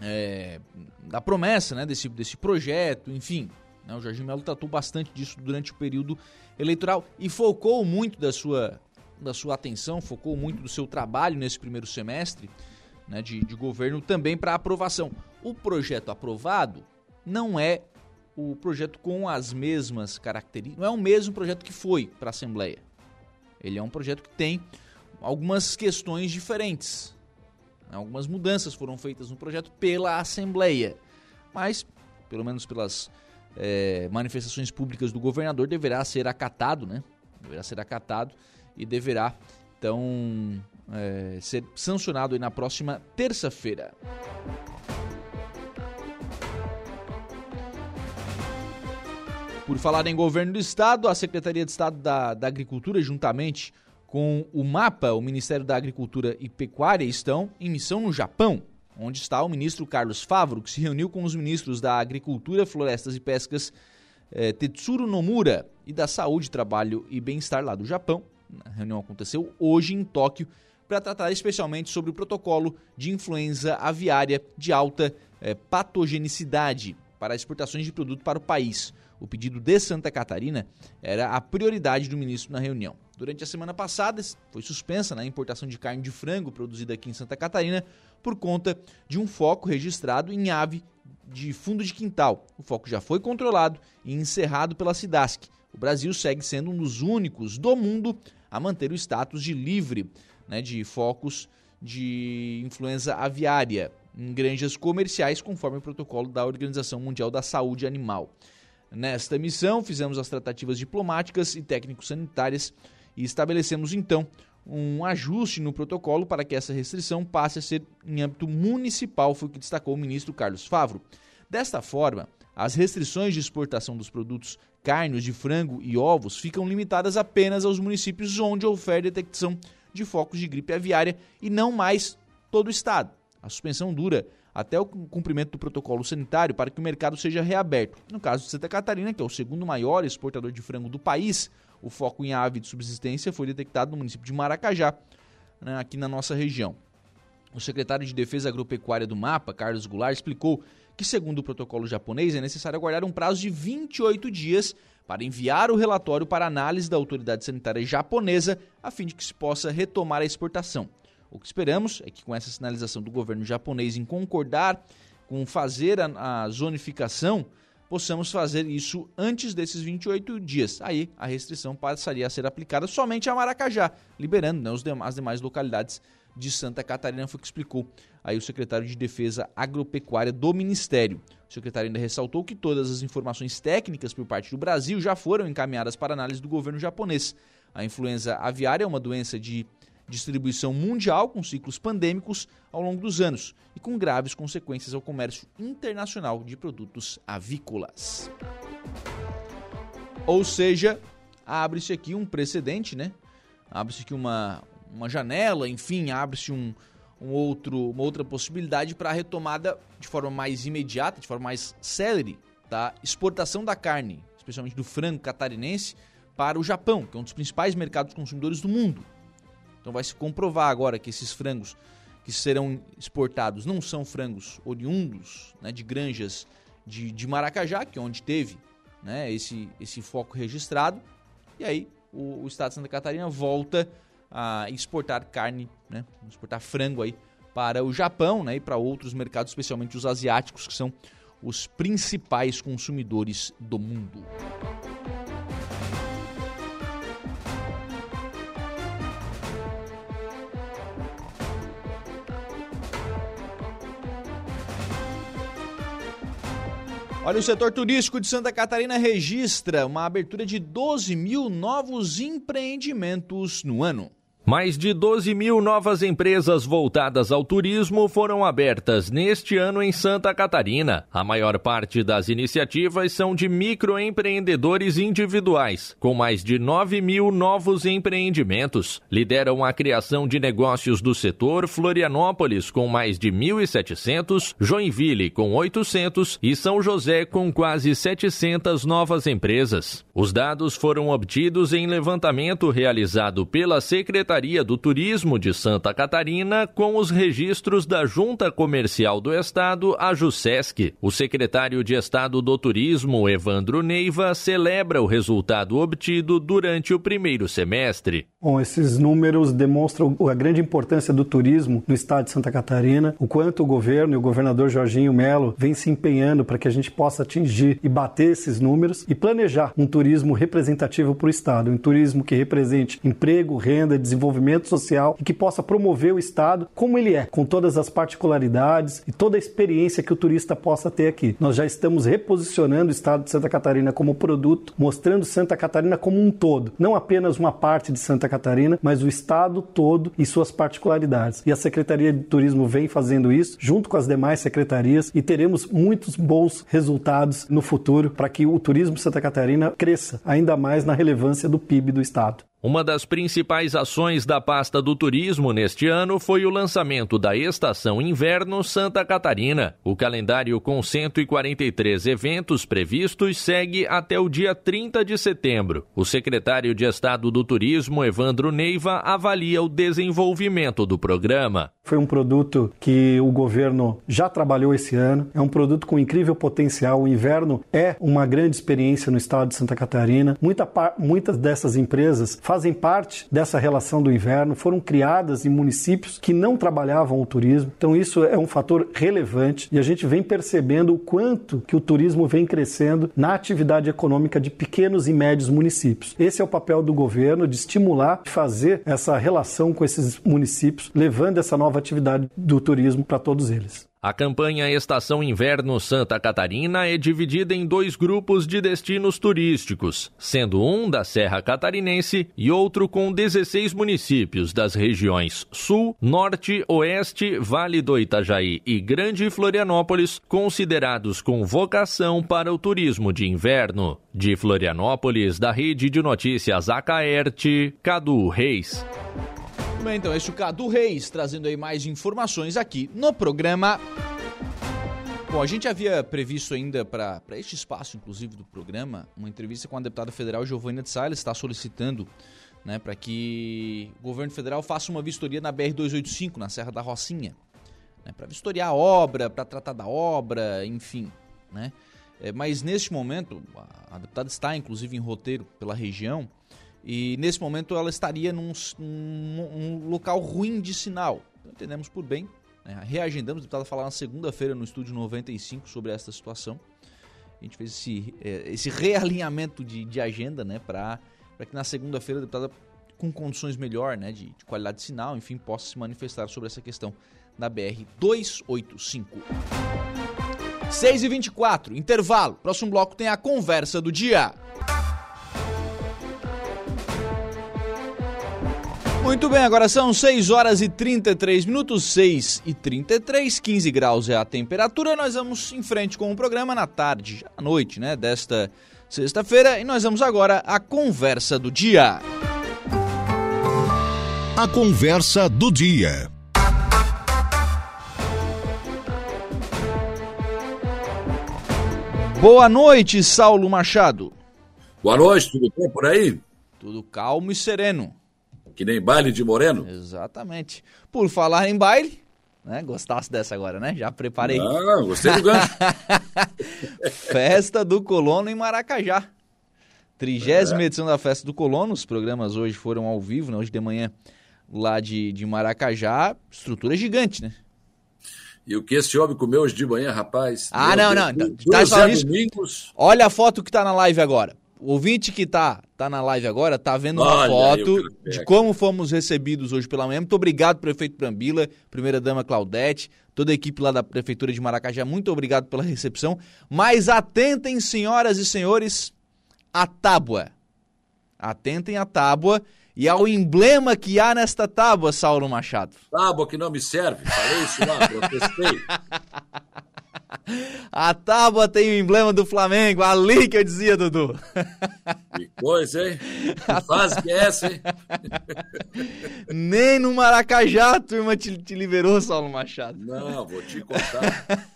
[SPEAKER 1] é, da promessa, né, desse, desse projeto, enfim. Né, o Jorginho Melo tratou bastante disso durante o período eleitoral e focou muito da sua, da sua atenção, focou muito do seu trabalho nesse primeiro semestre né, de, de governo também para aprovação. O projeto aprovado não é o projeto com as mesmas características, não é o mesmo projeto que foi para a Assembleia. Ele é um projeto que tem algumas questões diferentes. Algumas mudanças foram feitas no projeto pela Assembleia, mas, pelo menos pelas é, manifestações públicas do governador, deverá ser acatado, né? Deverá ser acatado e deverá, então, é, ser sancionado na próxima terça-feira. Por falar em governo do Estado, a Secretaria de Estado da, da Agricultura, juntamente com o MAPA, o Ministério da Agricultura e Pecuária, estão em missão no Japão, onde está o ministro Carlos Favro, que se reuniu com os ministros da Agricultura, Florestas e Pescas, eh, Tetsuro Nomura, e da Saúde, Trabalho e Bem-Estar lá do Japão. A reunião aconteceu hoje em Tóquio para tratar especialmente sobre o protocolo de influenza aviária de alta eh, patogenicidade para exportações de produto para o país. O pedido de Santa Catarina era a prioridade do ministro na reunião. Durante a semana passada, foi suspensa né, a importação de carne de frango produzida aqui em Santa Catarina por conta de um foco registrado em ave de fundo de quintal. O foco já foi controlado e encerrado pela SIDASC. O Brasil segue sendo um dos únicos do mundo a manter o status de livre né, de focos de influenza aviária em granjas comerciais, conforme o protocolo da Organização Mundial da Saúde Animal. Nesta missão, fizemos as tratativas diplomáticas e técnico-sanitárias e estabelecemos então um ajuste no protocolo para que essa restrição passe a ser em âmbito municipal, foi o que destacou o ministro Carlos Favro. Desta forma, as restrições de exportação dos produtos carnes de frango e ovos ficam limitadas apenas aos municípios onde houver detecção de focos de gripe aviária e não mais todo o estado. A suspensão dura até o cumprimento do protocolo sanitário para que o mercado seja reaberto. No caso de Santa Catarina, que é o segundo maior exportador de frango do país, o foco em ave de subsistência foi detectado no município de Maracajá, né, aqui na nossa região. O secretário de Defesa Agropecuária do MAPA, Carlos Goulart, explicou que, segundo o protocolo japonês, é necessário aguardar um prazo de 28 dias para enviar o relatório para análise da autoridade sanitária japonesa, a fim de que se possa retomar a exportação. O que esperamos é que, com essa sinalização do governo japonês em concordar com fazer a, a zonificação, possamos fazer isso antes desses 28 dias. Aí a restrição passaria a ser aplicada somente a Maracajá, liberando né, os demais, as demais localidades de Santa Catarina, foi o que explicou aí o secretário de Defesa Agropecuária do Ministério. O secretário ainda ressaltou que todas as informações técnicas por parte do Brasil já foram encaminhadas para análise do governo japonês. A influenza aviária é uma doença de distribuição mundial com ciclos pandêmicos ao longo dos anos e com graves consequências ao comércio internacional de produtos avícolas. Ou seja, abre-se aqui um precedente, né? Abre-se aqui uma, uma janela, enfim, abre-se um, um outro, uma outra possibilidade para a retomada de forma mais imediata, de forma mais célere, da exportação da carne, especialmente do frango catarinense, para o Japão, que é um dos principais mercados consumidores do mundo. Então vai se comprovar agora que esses frangos que serão exportados não são frangos oriundos né, de granjas de, de Maracajá, que é onde teve né, esse, esse foco registrado. E aí o, o, estado de Santa Catarina volta a exportar carne, né, exportar frango aí para o Japão né, e para outros mercados, especialmente os asiáticos, que são os principais consumidores do mundo. Olha, o setor turístico de Santa Catarina registra uma abertura de 12 mil novos empreendimentos no ano.
[SPEAKER 14] Mais de 12 mil novas empresas voltadas ao turismo foram abertas neste ano em Santa Catarina. A maior parte das iniciativas são de microempreendedores individuais, com mais de 9 mil novos empreendimentos. Lideram a criação de negócios do setor Florianópolis, com mais de 1.700, Joinville, com 800 e São José, com quase 700 novas empresas. Os dados foram obtidos em levantamento realizado pela Secretaria Secretaria do Turismo de Santa Catarina com os registros da Junta Comercial do Estado, a JUSESC. O secretário de Estado do Turismo, Evandro Neiva, celebra o resultado obtido durante o primeiro semestre.
[SPEAKER 15] Bom, esses números demonstram a grande importância do turismo no estado de Santa Catarina, o quanto o governo e o governador Jorginho Melo vem se empenhando para que a gente possa atingir e bater esses números e planejar um turismo representativo para o estado, um turismo que represente emprego, renda, desenvolvimento social e que possa promover o estado como ele é, com todas as particularidades e toda a experiência que o turista possa ter aqui. Nós já estamos reposicionando o estado de Santa Catarina como produto, mostrando Santa Catarina como um todo, não apenas uma parte de Santa Catarina, mas o estado todo e suas particularidades. E a Secretaria de Turismo vem fazendo isso junto com as demais secretarias e teremos muitos bons resultados no futuro para que o turismo de Santa Catarina cresça ainda mais na relevância do PIB do estado.
[SPEAKER 14] Uma das principais ações da pasta do turismo neste ano foi o lançamento da Estação Inverno Santa Catarina. O calendário com 143 eventos previstos segue até o dia 30 de setembro. O secretário de Estado do Turismo, Evandro Neiva, avalia o desenvolvimento do programa.
[SPEAKER 15] Foi um produto que o governo já trabalhou esse ano. É um produto com incrível potencial. O inverno é uma grande experiência no estado de Santa Catarina. Muita, muitas dessas empresas fazem parte dessa relação do inverno, foram criadas em municípios que não trabalhavam o turismo. Então isso é um fator relevante e a gente vem percebendo o quanto que o turismo vem crescendo na atividade econômica de pequenos e médios municípios. Esse é o papel do governo de estimular, de fazer essa relação com esses municípios, levando essa nova atividade do turismo para todos eles.
[SPEAKER 14] A campanha Estação Inverno Santa Catarina é dividida em dois grupos de destinos turísticos, sendo um da Serra Catarinense e outro com 16 municípios das regiões Sul, Norte, Oeste, Vale do Itajaí e Grande Florianópolis, considerados com vocação para o turismo de inverno. De Florianópolis, da Rede de Notícias Acaerte, Cadu Reis.
[SPEAKER 1] Bem, então, este é o Cadu Reis, trazendo aí mais informações aqui no programa. Bom, a gente havia previsto ainda para este espaço, inclusive, do programa, uma entrevista com a deputada federal Giovanna de Salles, está solicitando né, para que o governo federal faça uma vistoria na BR-285, na Serra da Rocinha, né, para vistoriar a obra, para tratar da obra, enfim, né? É, mas neste momento, a deputada está inclusive em roteiro pela região, e nesse momento ela estaria num, num, local ruim de sinal. Então, entendemos por bem. Né? Reagendamos, a deputada falar na segunda-feira no estúdio 95 sobre essa situação. A gente fez esse, é, esse realinhamento de, de agenda, né, para que na segunda-feira a deputada, com condições melhor, né, de, de qualidade de sinal, enfim, possa se manifestar sobre essa questão da BR 285. 6 e 24 intervalo. Próximo bloco tem a conversa do dia. Muito bem, agora são 6 horas e 33 minutos, 6 e 33, 15 graus é a temperatura. Nós vamos em frente com o programa na tarde, à noite, né, desta sexta-feira, e nós vamos agora à conversa do dia.
[SPEAKER 5] A conversa do dia.
[SPEAKER 1] Boa noite, Saulo Machado.
[SPEAKER 16] Boa noite, tudo bem por aí?
[SPEAKER 1] Tudo calmo e sereno.
[SPEAKER 16] Que nem baile de moreno?
[SPEAKER 1] Exatamente. Por falar em baile, né? Gostasse dessa agora, né? Já preparei.
[SPEAKER 16] Ah, gostei do gancho. (laughs)
[SPEAKER 1] Festa do Colono em Maracajá. Trigésima é. edição da Festa do Colono. Os programas hoje foram ao vivo, né? Hoje de manhã, lá de, de Maracajá. Estrutura gigante, né?
[SPEAKER 16] E o que esse homem comeu hoje de manhã, rapaz?
[SPEAKER 1] Ah, não, não. Então, tá domingos. Olha a foto que tá na live agora o ouvinte que tá, tá na live agora tá vendo uma Olha, foto de como fomos recebidos hoje pela manhã. Muito obrigado, prefeito Brambila, primeira-dama Claudete, toda a equipe lá da Prefeitura de Maracajá, muito obrigado pela recepção. Mas atentem, senhoras e senhores, a tábua. Atentem à tábua e ao emblema que há nesta tábua, Saulo Machado.
[SPEAKER 16] Tábua que não me serve. Falei isso lá, protestei. (laughs)
[SPEAKER 1] A tábua tem o emblema do Flamengo, ali que eu dizia, Dudu.
[SPEAKER 16] Que coisa, hein? Que (laughs) fase que é essa, hein? (laughs)
[SPEAKER 1] Nem no Maracajá a turma te, te liberou, Saulo Machado.
[SPEAKER 16] Não, vou te contar.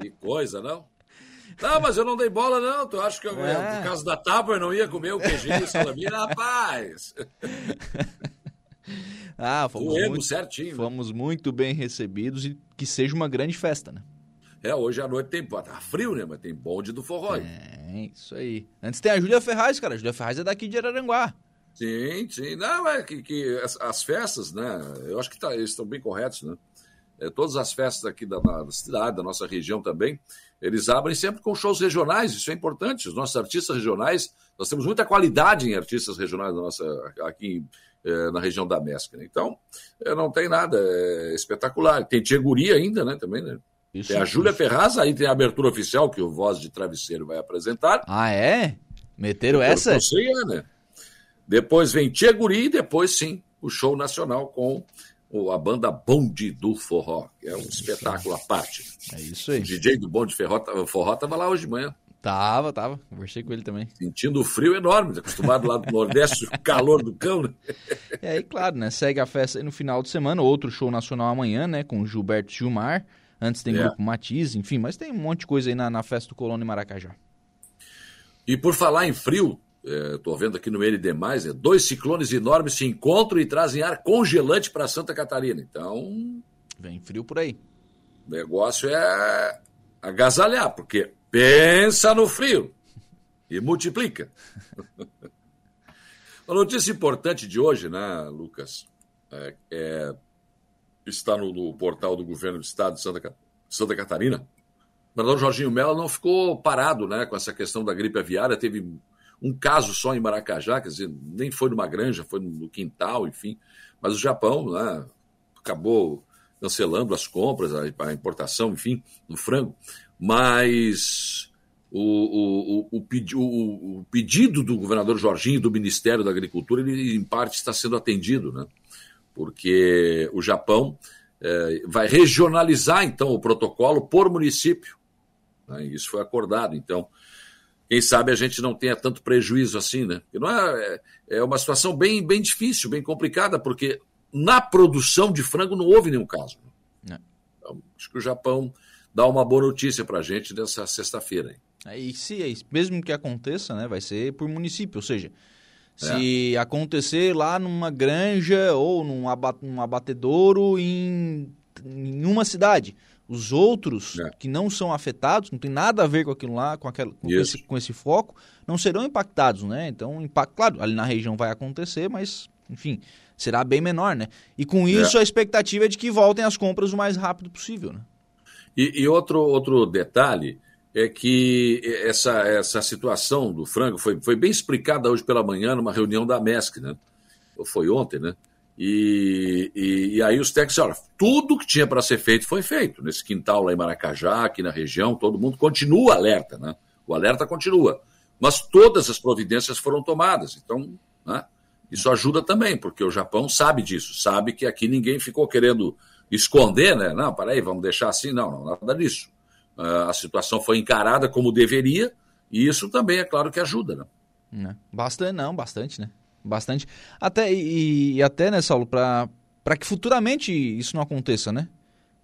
[SPEAKER 16] Que coisa, não? Não, mas eu não dei bola, não. Tu acha que eu, é. por causa da tábua eu não ia comer o queijinho e salamina? Rapaz! (laughs)
[SPEAKER 1] Ah, fomos muito, certinho, né? fomos muito bem recebidos e que seja uma grande festa, né?
[SPEAKER 16] É, hoje à noite tem. Tá frio, né? Mas tem bonde do forró.
[SPEAKER 1] É, isso aí. Antes tem a Júlia Ferraz, cara. A Júlia Ferraz é daqui de Araranguá.
[SPEAKER 16] Sim, sim. Não, é que, que as, as, festas, né? Eu acho que tá, eles estão bem corretos, né? É, todas as festas aqui da, da, cidade, da nossa região também, eles abrem sempre com shows regionais, isso é importante. Os nossos artistas regionais, nós temos muita qualidade em artistas regionais da nossa, aqui é, na região da Mesca. Né? Então, é, não tem nada, é espetacular. Tem Tia Guri ainda, né? Também, né? Isso, tem a Júlia Ferraz, aí tem a abertura oficial que o Voz de Travesseiro vai apresentar.
[SPEAKER 1] Ah, é? Meteram essa?
[SPEAKER 16] É, né? Depois vem Tia Guri e depois, sim, o show nacional com a banda Bonde do Forró, que é um espetáculo à parte.
[SPEAKER 1] É isso aí. O
[SPEAKER 16] DJ do Bonde Forró, Forró tava lá hoje de manhã.
[SPEAKER 1] Tava, tava. Conversei com ele também.
[SPEAKER 16] Sentindo o frio enorme, acostumado lá do Nordeste, (laughs) o calor do cão, né?
[SPEAKER 1] E aí, claro, né? Segue a festa aí no final de semana, outro show nacional amanhã, né? Com Gilberto Gilmar. Antes tem é. Grupo Matiz, enfim, mas tem um monte de coisa aí na, na festa do Colônia em Maracajá.
[SPEAKER 16] E por falar em frio, estou é, vendo aqui no ND+, né, dois ciclones enormes se encontram e trazem ar congelante para Santa Catarina. Então...
[SPEAKER 1] Vem frio por aí.
[SPEAKER 16] O negócio é agasalhar, porque pensa no frio e multiplica. (laughs) A notícia importante de hoje, né, Lucas, é, é está no, no, portal do governo do estado de Santa, Santa Catarina. O governador Jorginho Mello não ficou parado né, com essa questão da gripe aviária. Teve um caso só em Maracajá, quer dizer, nem foi numa granja, foi no quintal, enfim. Mas o Japão né, acabou cancelando as compras, a, importação, enfim, do frango. Mas o, o, o, o, pedido do governador Jorginho do Ministério da Agricultura, ele em parte está sendo atendido, né? Porque o Japão é, vai regionalizar então o protocolo por município. Né? Isso foi acordado. Então, quem sabe a gente não tenha tanto prejuízo assim, né? Porque não é, é, é uma situação bem, bem difícil, bem complicada, porque na produção de frango não houve nenhum caso. Né? Então, acho que o Japão dá uma boa notícia para a gente nessa sexta-feira.
[SPEAKER 1] E se mesmo que aconteça, né, vai ser por município, ou seja, se é. acontecer lá numa granja ou num, num abatedouro em, em uma cidade. Os outros é. que não são afetados, não tem nada a ver com aquilo lá, com, aquela, com, esse, com esse foco, não serão impactados, né? Então, impact, claro, ali na região vai acontecer, mas, enfim, será bem menor, né? E com é. isso é. a expectativa é de que voltem as compras o mais rápido possível, né?
[SPEAKER 16] E, e outro, outro detalhe, é que essa, essa situação do frango foi, foi bem explicada hoje pela manhã numa reunião da MESC, né? Ou foi ontem, né? E, e, e aí os técnicos olha, tudo que tinha para ser feito foi feito. Nesse quintal lá em Maracajá, aqui na região, todo mundo continua alerta, né? O alerta continua. Mas todas as providências foram tomadas. Então, né? isso ajuda também, porque o Japão sabe disso, sabe que aqui ninguém ficou querendo esconder, né? Não, peraí, vamos deixar assim. Não, não, nada disso a situação foi encarada como deveria, e isso também é claro que ajuda, né?
[SPEAKER 1] né? Bastante, não, bastante, né? Bastante. Até, e, e até, né, Saulo, para que futuramente isso não aconteça, né?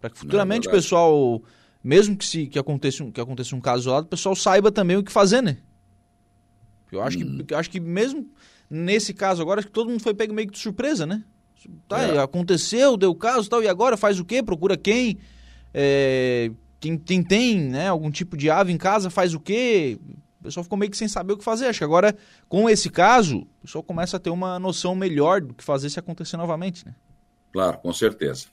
[SPEAKER 1] Para que futuramente é o pessoal, mesmo que, se, que, aconteça, que aconteça um caso isolado, o pessoal saiba também o que fazer, né? Eu acho, hum. que, eu acho que mesmo nesse caso agora, acho que todo mundo foi pego meio que de surpresa, né? Tá, é. aconteceu, deu caso tal, e agora faz o quê? Procura quem? É, quem, quem tem né, algum tipo de ave em casa faz o quê? O pessoal ficou meio que sem saber o que fazer. Acho que agora, com esse caso, o pessoal começa a ter uma noção melhor do que fazer se acontecer novamente, né?
[SPEAKER 16] Claro, com certeza.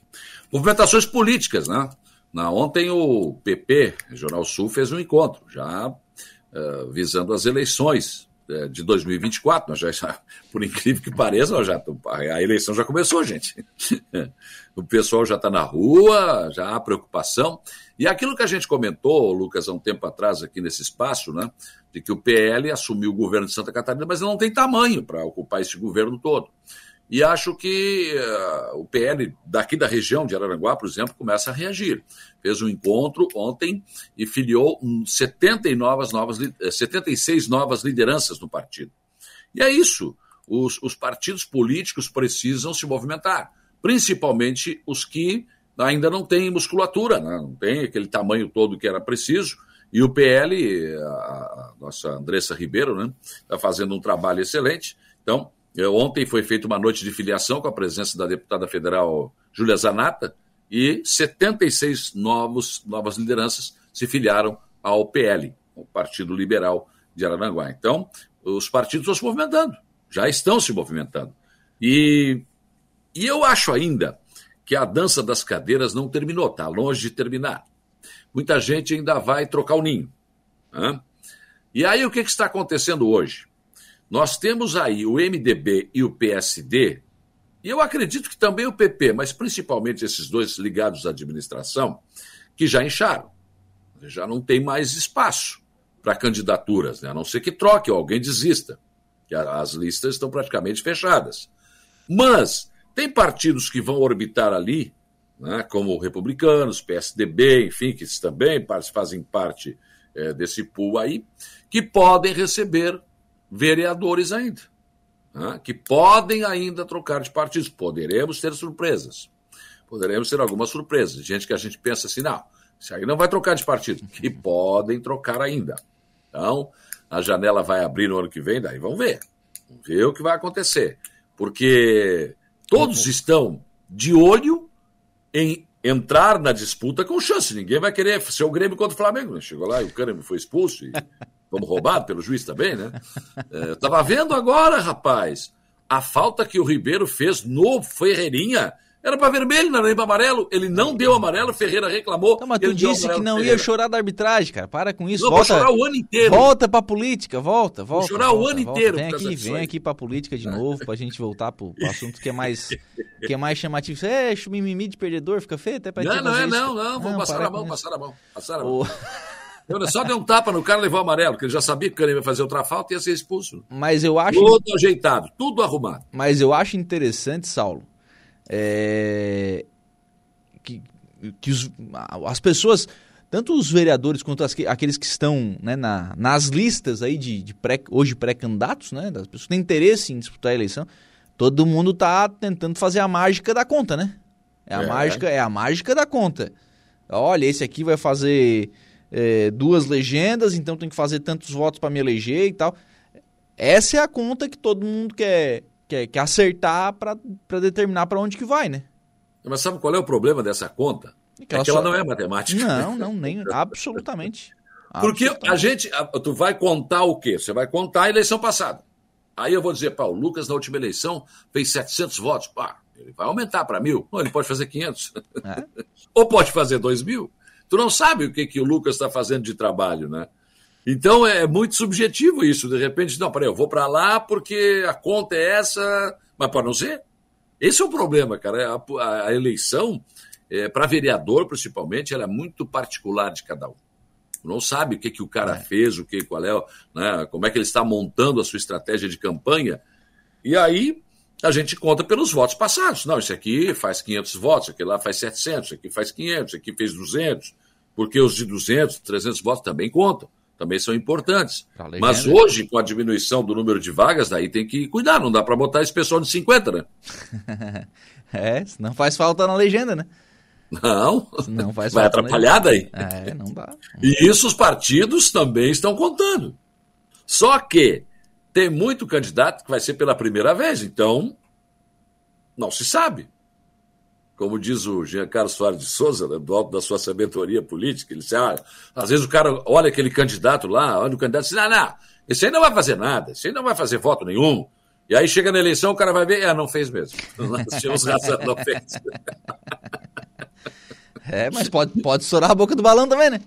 [SPEAKER 16] Movimentações políticas, né? Na, ontem o PP, Regional Sul, fez um encontro, já uh, visando as eleições é, de 2024, nós já, (laughs) por incrível que pareça, já, a eleição já começou, gente. (laughs) O pessoal já está na rua, já há preocupação. E aquilo que a gente comentou, Lucas, há um tempo atrás aqui nesse espaço, né, de que o PL assumiu o governo de Santa Catarina, mas não tem tamanho para ocupar esse governo todo. E acho que uh, o PL daqui da região de Araranguá, por exemplo, começa a reagir. Fez um encontro ontem e filiou 70 novas, novas, 76 eh, novas lideranças no partido. E é isso. Os, os partidos políticos precisam se movimentar, principalmente os que ainda não têm musculatura, né? não tem aquele tamanho todo que era preciso. E o PL, a, nossa Andressa Ribeiro, está né, tá fazendo um trabalho excelente. Então, Ontem foi feita uma noite de filiação com a presença da deputada federal Júlia Zanata e 76 novos, novas lideranças se filiaram ao PL, o Partido Liberal de Araranguá. Então, os partidos estão se movimentando, já estão se movimentando. E, e eu acho ainda que a dança das cadeiras não terminou, está longe de terminar. Muita gente ainda vai trocar o ninho. Né? E aí, o que, que está acontecendo hoje? Nós temos aí o MDB e o PSD, e eu acredito que também o PP, mas principalmente esses dois ligados à administração, que já incharam. Já não tem mais espaço para candidaturas, né? a não ser que troque ou alguém desista, que as listas estão praticamente fechadas. Mas tem partidos que vão orbitar ali, né, como republicanos, PSDB, enfim, que também fazem parte é, desse pool aí, que podem receber vereadores ainda, né, que podem ainda trocar de partidos. Poderemos ter surpresas. Poderemos ter algumas surpresas. Gente que a gente pensa assim, não, isso aí não vai trocar de partido, (laughs) que podem trocar ainda. Então, a janela vai abrir no ano que vem, daí vamos ver. Vamos ver o que vai acontecer. Porque todos estão de olho em entrar na disputa com chance. Ninguém vai querer ser o Grêmio contra o Flamengo. Né? Chegou lá e o Kahneman foi expulso. E (laughs) Fomos roubados pelo juiz também, né? É, tava vendo agora, rapaz, a falta que o Ribeiro fez no Ferreirinha. Era para vermelho, não era para amarelo. Ele não deu amarelo, Ferreira reclamou.
[SPEAKER 1] Não, mas tu disse que não ia chorar da arbitragem, cara. Para com isso.
[SPEAKER 16] Não,
[SPEAKER 1] volta,
[SPEAKER 16] vou chorar o ano inteiro.
[SPEAKER 1] Volta pra política, volta, volta.
[SPEAKER 16] Vou chorar
[SPEAKER 1] volta,
[SPEAKER 16] o ano
[SPEAKER 1] volta.
[SPEAKER 16] inteiro.
[SPEAKER 1] Vem aqui, vem aqui pra política de novo, pra gente voltar pro, pro assunto que é mais, que é mais chamativo. É, mimimi de perdedor, fica feio até pra
[SPEAKER 16] Não, não é, não, não. Vamos passar a mão, passar a mão. Passar a mão. Eu só deu um tapa no cara e levou amarelo, porque ele já sabia que o cara ia fazer outra falta e ia ser expulso.
[SPEAKER 1] Mas eu acho.
[SPEAKER 16] Tudo ajeitado, tudo arrumado.
[SPEAKER 1] Mas eu acho interessante, Saulo, é... que, que os, as pessoas, tanto os vereadores quanto as, aqueles que estão né, na, nas listas aí de, de pré, hoje pré-candidatos, né, das pessoas que têm interesse em disputar a eleição, todo mundo está tentando fazer a mágica da conta, né? É a, é. Mágica, é a mágica da conta. Olha, esse aqui vai fazer é, duas legendas, então tem que fazer tantos votos para me eleger e tal. Essa é a conta que todo mundo quer, quer, quer acertar para determinar para onde que vai, né?
[SPEAKER 16] Mas sabe qual é o problema dessa conta? É que ela, é que ela só... não é matemática.
[SPEAKER 1] Não, não, nem absolutamente. (laughs)
[SPEAKER 16] Porque
[SPEAKER 1] absolutamente.
[SPEAKER 16] a gente, tu vai contar o quê? Você vai contar a eleição passada. Aí eu vou dizer, pá, o Lucas na última eleição fez 700 votos. Pá, ele vai aumentar para mil. Não, ele pode fazer 500. É? (laughs) Ou pode fazer 2 mil. Tu não sabe o que, que o Lucas está fazendo de trabalho, né? Então é muito subjetivo isso. De repente, não, peraí, eu vou para lá porque a conta é essa, mas pode não ser. Esse é o problema, cara. A, a eleição, é, para vereador principalmente, ela é muito particular de cada um. Não sabe o que, que o cara é. fez, o que, qual é, né, como é que ele está montando a sua estratégia de campanha. E aí a gente conta pelos votos passados. Não, isso aqui faz 500 votos, aqui lá faz 700, isso aqui faz 500, isso aqui fez 200, porque os de 200, 300 votos também contam, também são importantes. Mas hoje, com a diminuição do número de vagas, daí tem que cuidar, não dá para botar esse pessoal de 50, né? (laughs)
[SPEAKER 1] é, não faz falta na legenda, né?
[SPEAKER 16] Não,
[SPEAKER 1] não faz
[SPEAKER 16] vai atrapalhar daí.
[SPEAKER 1] É, não dá.
[SPEAKER 16] E isso os partidos também estão contando. Só que tem muito candidato que vai ser pela primeira vez, então não se sabe. Como diz o Jean Carlos Soares de Souza, né, do alto da sua sabedoria política, ele diz: ah, às vezes o cara olha aquele candidato lá, olha o candidato e diz: ah, não, esse aí não vai fazer nada, esse aí não vai fazer voto nenhum. E aí chega na eleição, o cara vai ver, ah, não fez mesmo. Nós tínhamos razão, não fez. (laughs)
[SPEAKER 1] É, mas pode, pode estourar a boca do balão também, né?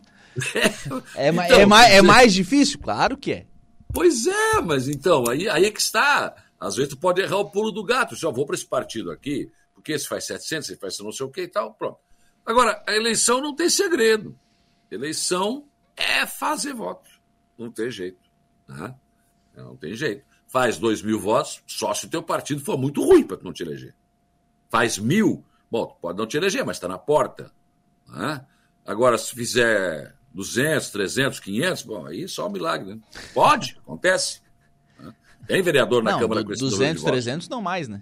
[SPEAKER 1] É, é, então, é, mais, é mais difícil? Claro que é.
[SPEAKER 16] Pois é, mas então, aí, aí é que está. Às vezes tu pode errar o pulo do gato. Se eu vou para esse partido aqui, porque esse faz 700, esse faz não sei o que e tal, pronto. Agora, a eleição não tem segredo. Eleição é fazer voto. Não tem jeito. Né? Não tem jeito. Faz dois mil votos, só se o teu partido for muito ruim para tu não te eleger. Faz mil, bom, pode não te eleger, mas está na porta. Né? Agora, se fizer 200, 300, 500, bom, aí só um milagre. Né? Pode, acontece. Né? Tem vereador na
[SPEAKER 1] não,
[SPEAKER 16] Câmara
[SPEAKER 1] com 200, 300 não mais, né?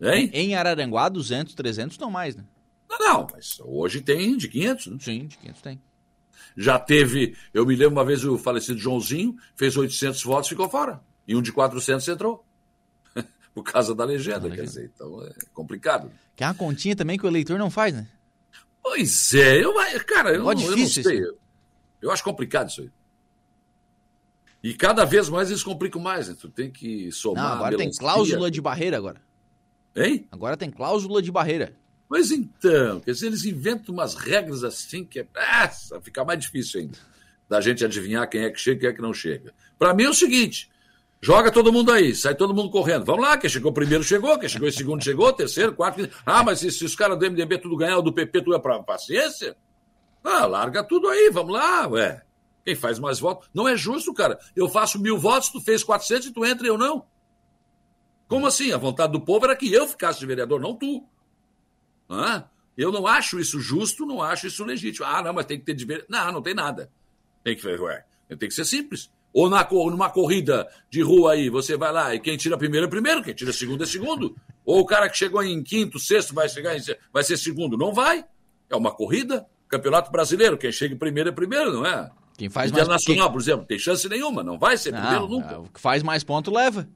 [SPEAKER 16] Hein?
[SPEAKER 1] Em Araranguá, 200, 300 não mais, né?
[SPEAKER 16] Não, não, mas hoje tem de 500, né?
[SPEAKER 1] Sim, de 500 tem.
[SPEAKER 16] Já teve, eu me lembro uma vez o falecido Joãozinho fez 800 votos e ficou fora. E um de 400 entrou. (laughs) Por causa da legenda, quer dizer, então é complicado.
[SPEAKER 1] Que é uma continha também que o eleitor não faz, né?
[SPEAKER 16] Pois é, eu, cara, eu, não, eu não
[SPEAKER 1] difícil
[SPEAKER 16] sei.
[SPEAKER 1] isso.
[SPEAKER 16] Eu acho complicado isso aí. E cada vez mais eles complicam mais, né? Tu tem que somar.
[SPEAKER 1] Não, agora tem cláusula de barreira agora.
[SPEAKER 16] Hein?
[SPEAKER 1] Agora tem cláusula de barreira.
[SPEAKER 16] Mas então, quer dizer, eles inventam umas regras assim que é. Nossa, fica mais difícil ainda. Da gente adivinhar quem é que chega e quem é que não chega. Para mim é o seguinte: joga todo mundo aí, sai todo mundo correndo. Vamos lá, quem chegou primeiro chegou, quem chegou em segundo chegou, terceiro, quarto. Ah, mas se, se os caras do MDB tudo ganhar, o do PP tu é pra paciência? Ah, larga tudo aí, vamos lá, ué. Quem faz mais votos? Não é justo, cara. Eu faço mil votos, tu fez 400 e tu entra e eu não. Como assim? A vontade do povo era que eu ficasse de vereador, não tu. Hã? Eu não acho isso justo, não acho isso legítimo. Ah, não, mas tem que ter de ver. Não, não tem nada. Tem que ué, tem que ser simples. Ou na, numa corrida de rua aí, você vai lá e quem tira primeiro é primeiro, quem tira segundo é segundo. Ou o cara que chegou em quinto, sexto vai chegar em, vai ser segundo. Não vai. É uma corrida. Campeonato brasileiro, quem chega em primeiro é primeiro, não é?
[SPEAKER 1] Quem faz mais
[SPEAKER 16] Internacional, por exemplo, tem chance nenhuma, não vai ser primeiro
[SPEAKER 1] Não,
[SPEAKER 16] nunca.
[SPEAKER 1] é, o que faz mais ponto leva.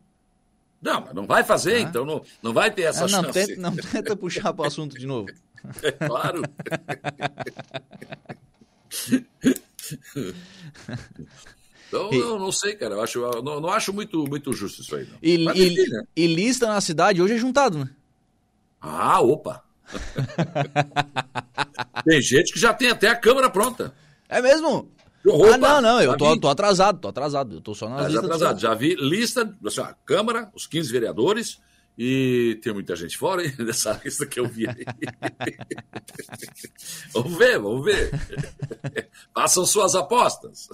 [SPEAKER 16] Não, mas não vai fazer, então não, não vai ter essa
[SPEAKER 1] Ah, não,
[SPEAKER 16] chance.
[SPEAKER 1] tenta, não tenta puxar pro assunto de novo. (laughs)
[SPEAKER 16] É claro. Então, eu não sei, cara. Eu acho, eu não, não acho muito, muito justo isso aí. Não.
[SPEAKER 1] E, e-
[SPEAKER 16] enfim, né?
[SPEAKER 1] e lista na cidade hoje é juntado, né?
[SPEAKER 16] Ah, opa! (laughs) tem gente que já tem até a câmera pronta.
[SPEAKER 1] É mesmo?
[SPEAKER 16] Opa,
[SPEAKER 1] ah, não, não, eu tô, tô atrasado, tô atrasado. Eu tô só nas
[SPEAKER 16] Ah, já
[SPEAKER 1] listas.
[SPEAKER 16] atrasado. Já vi lista, assim, ó, Câmara, os 15 vereadores, e tem muita gente fora hein, (laughs) dessa lista que eu vi aí. (laughs) vamos ver, vamos ver. (laughs) Façam suas apostas.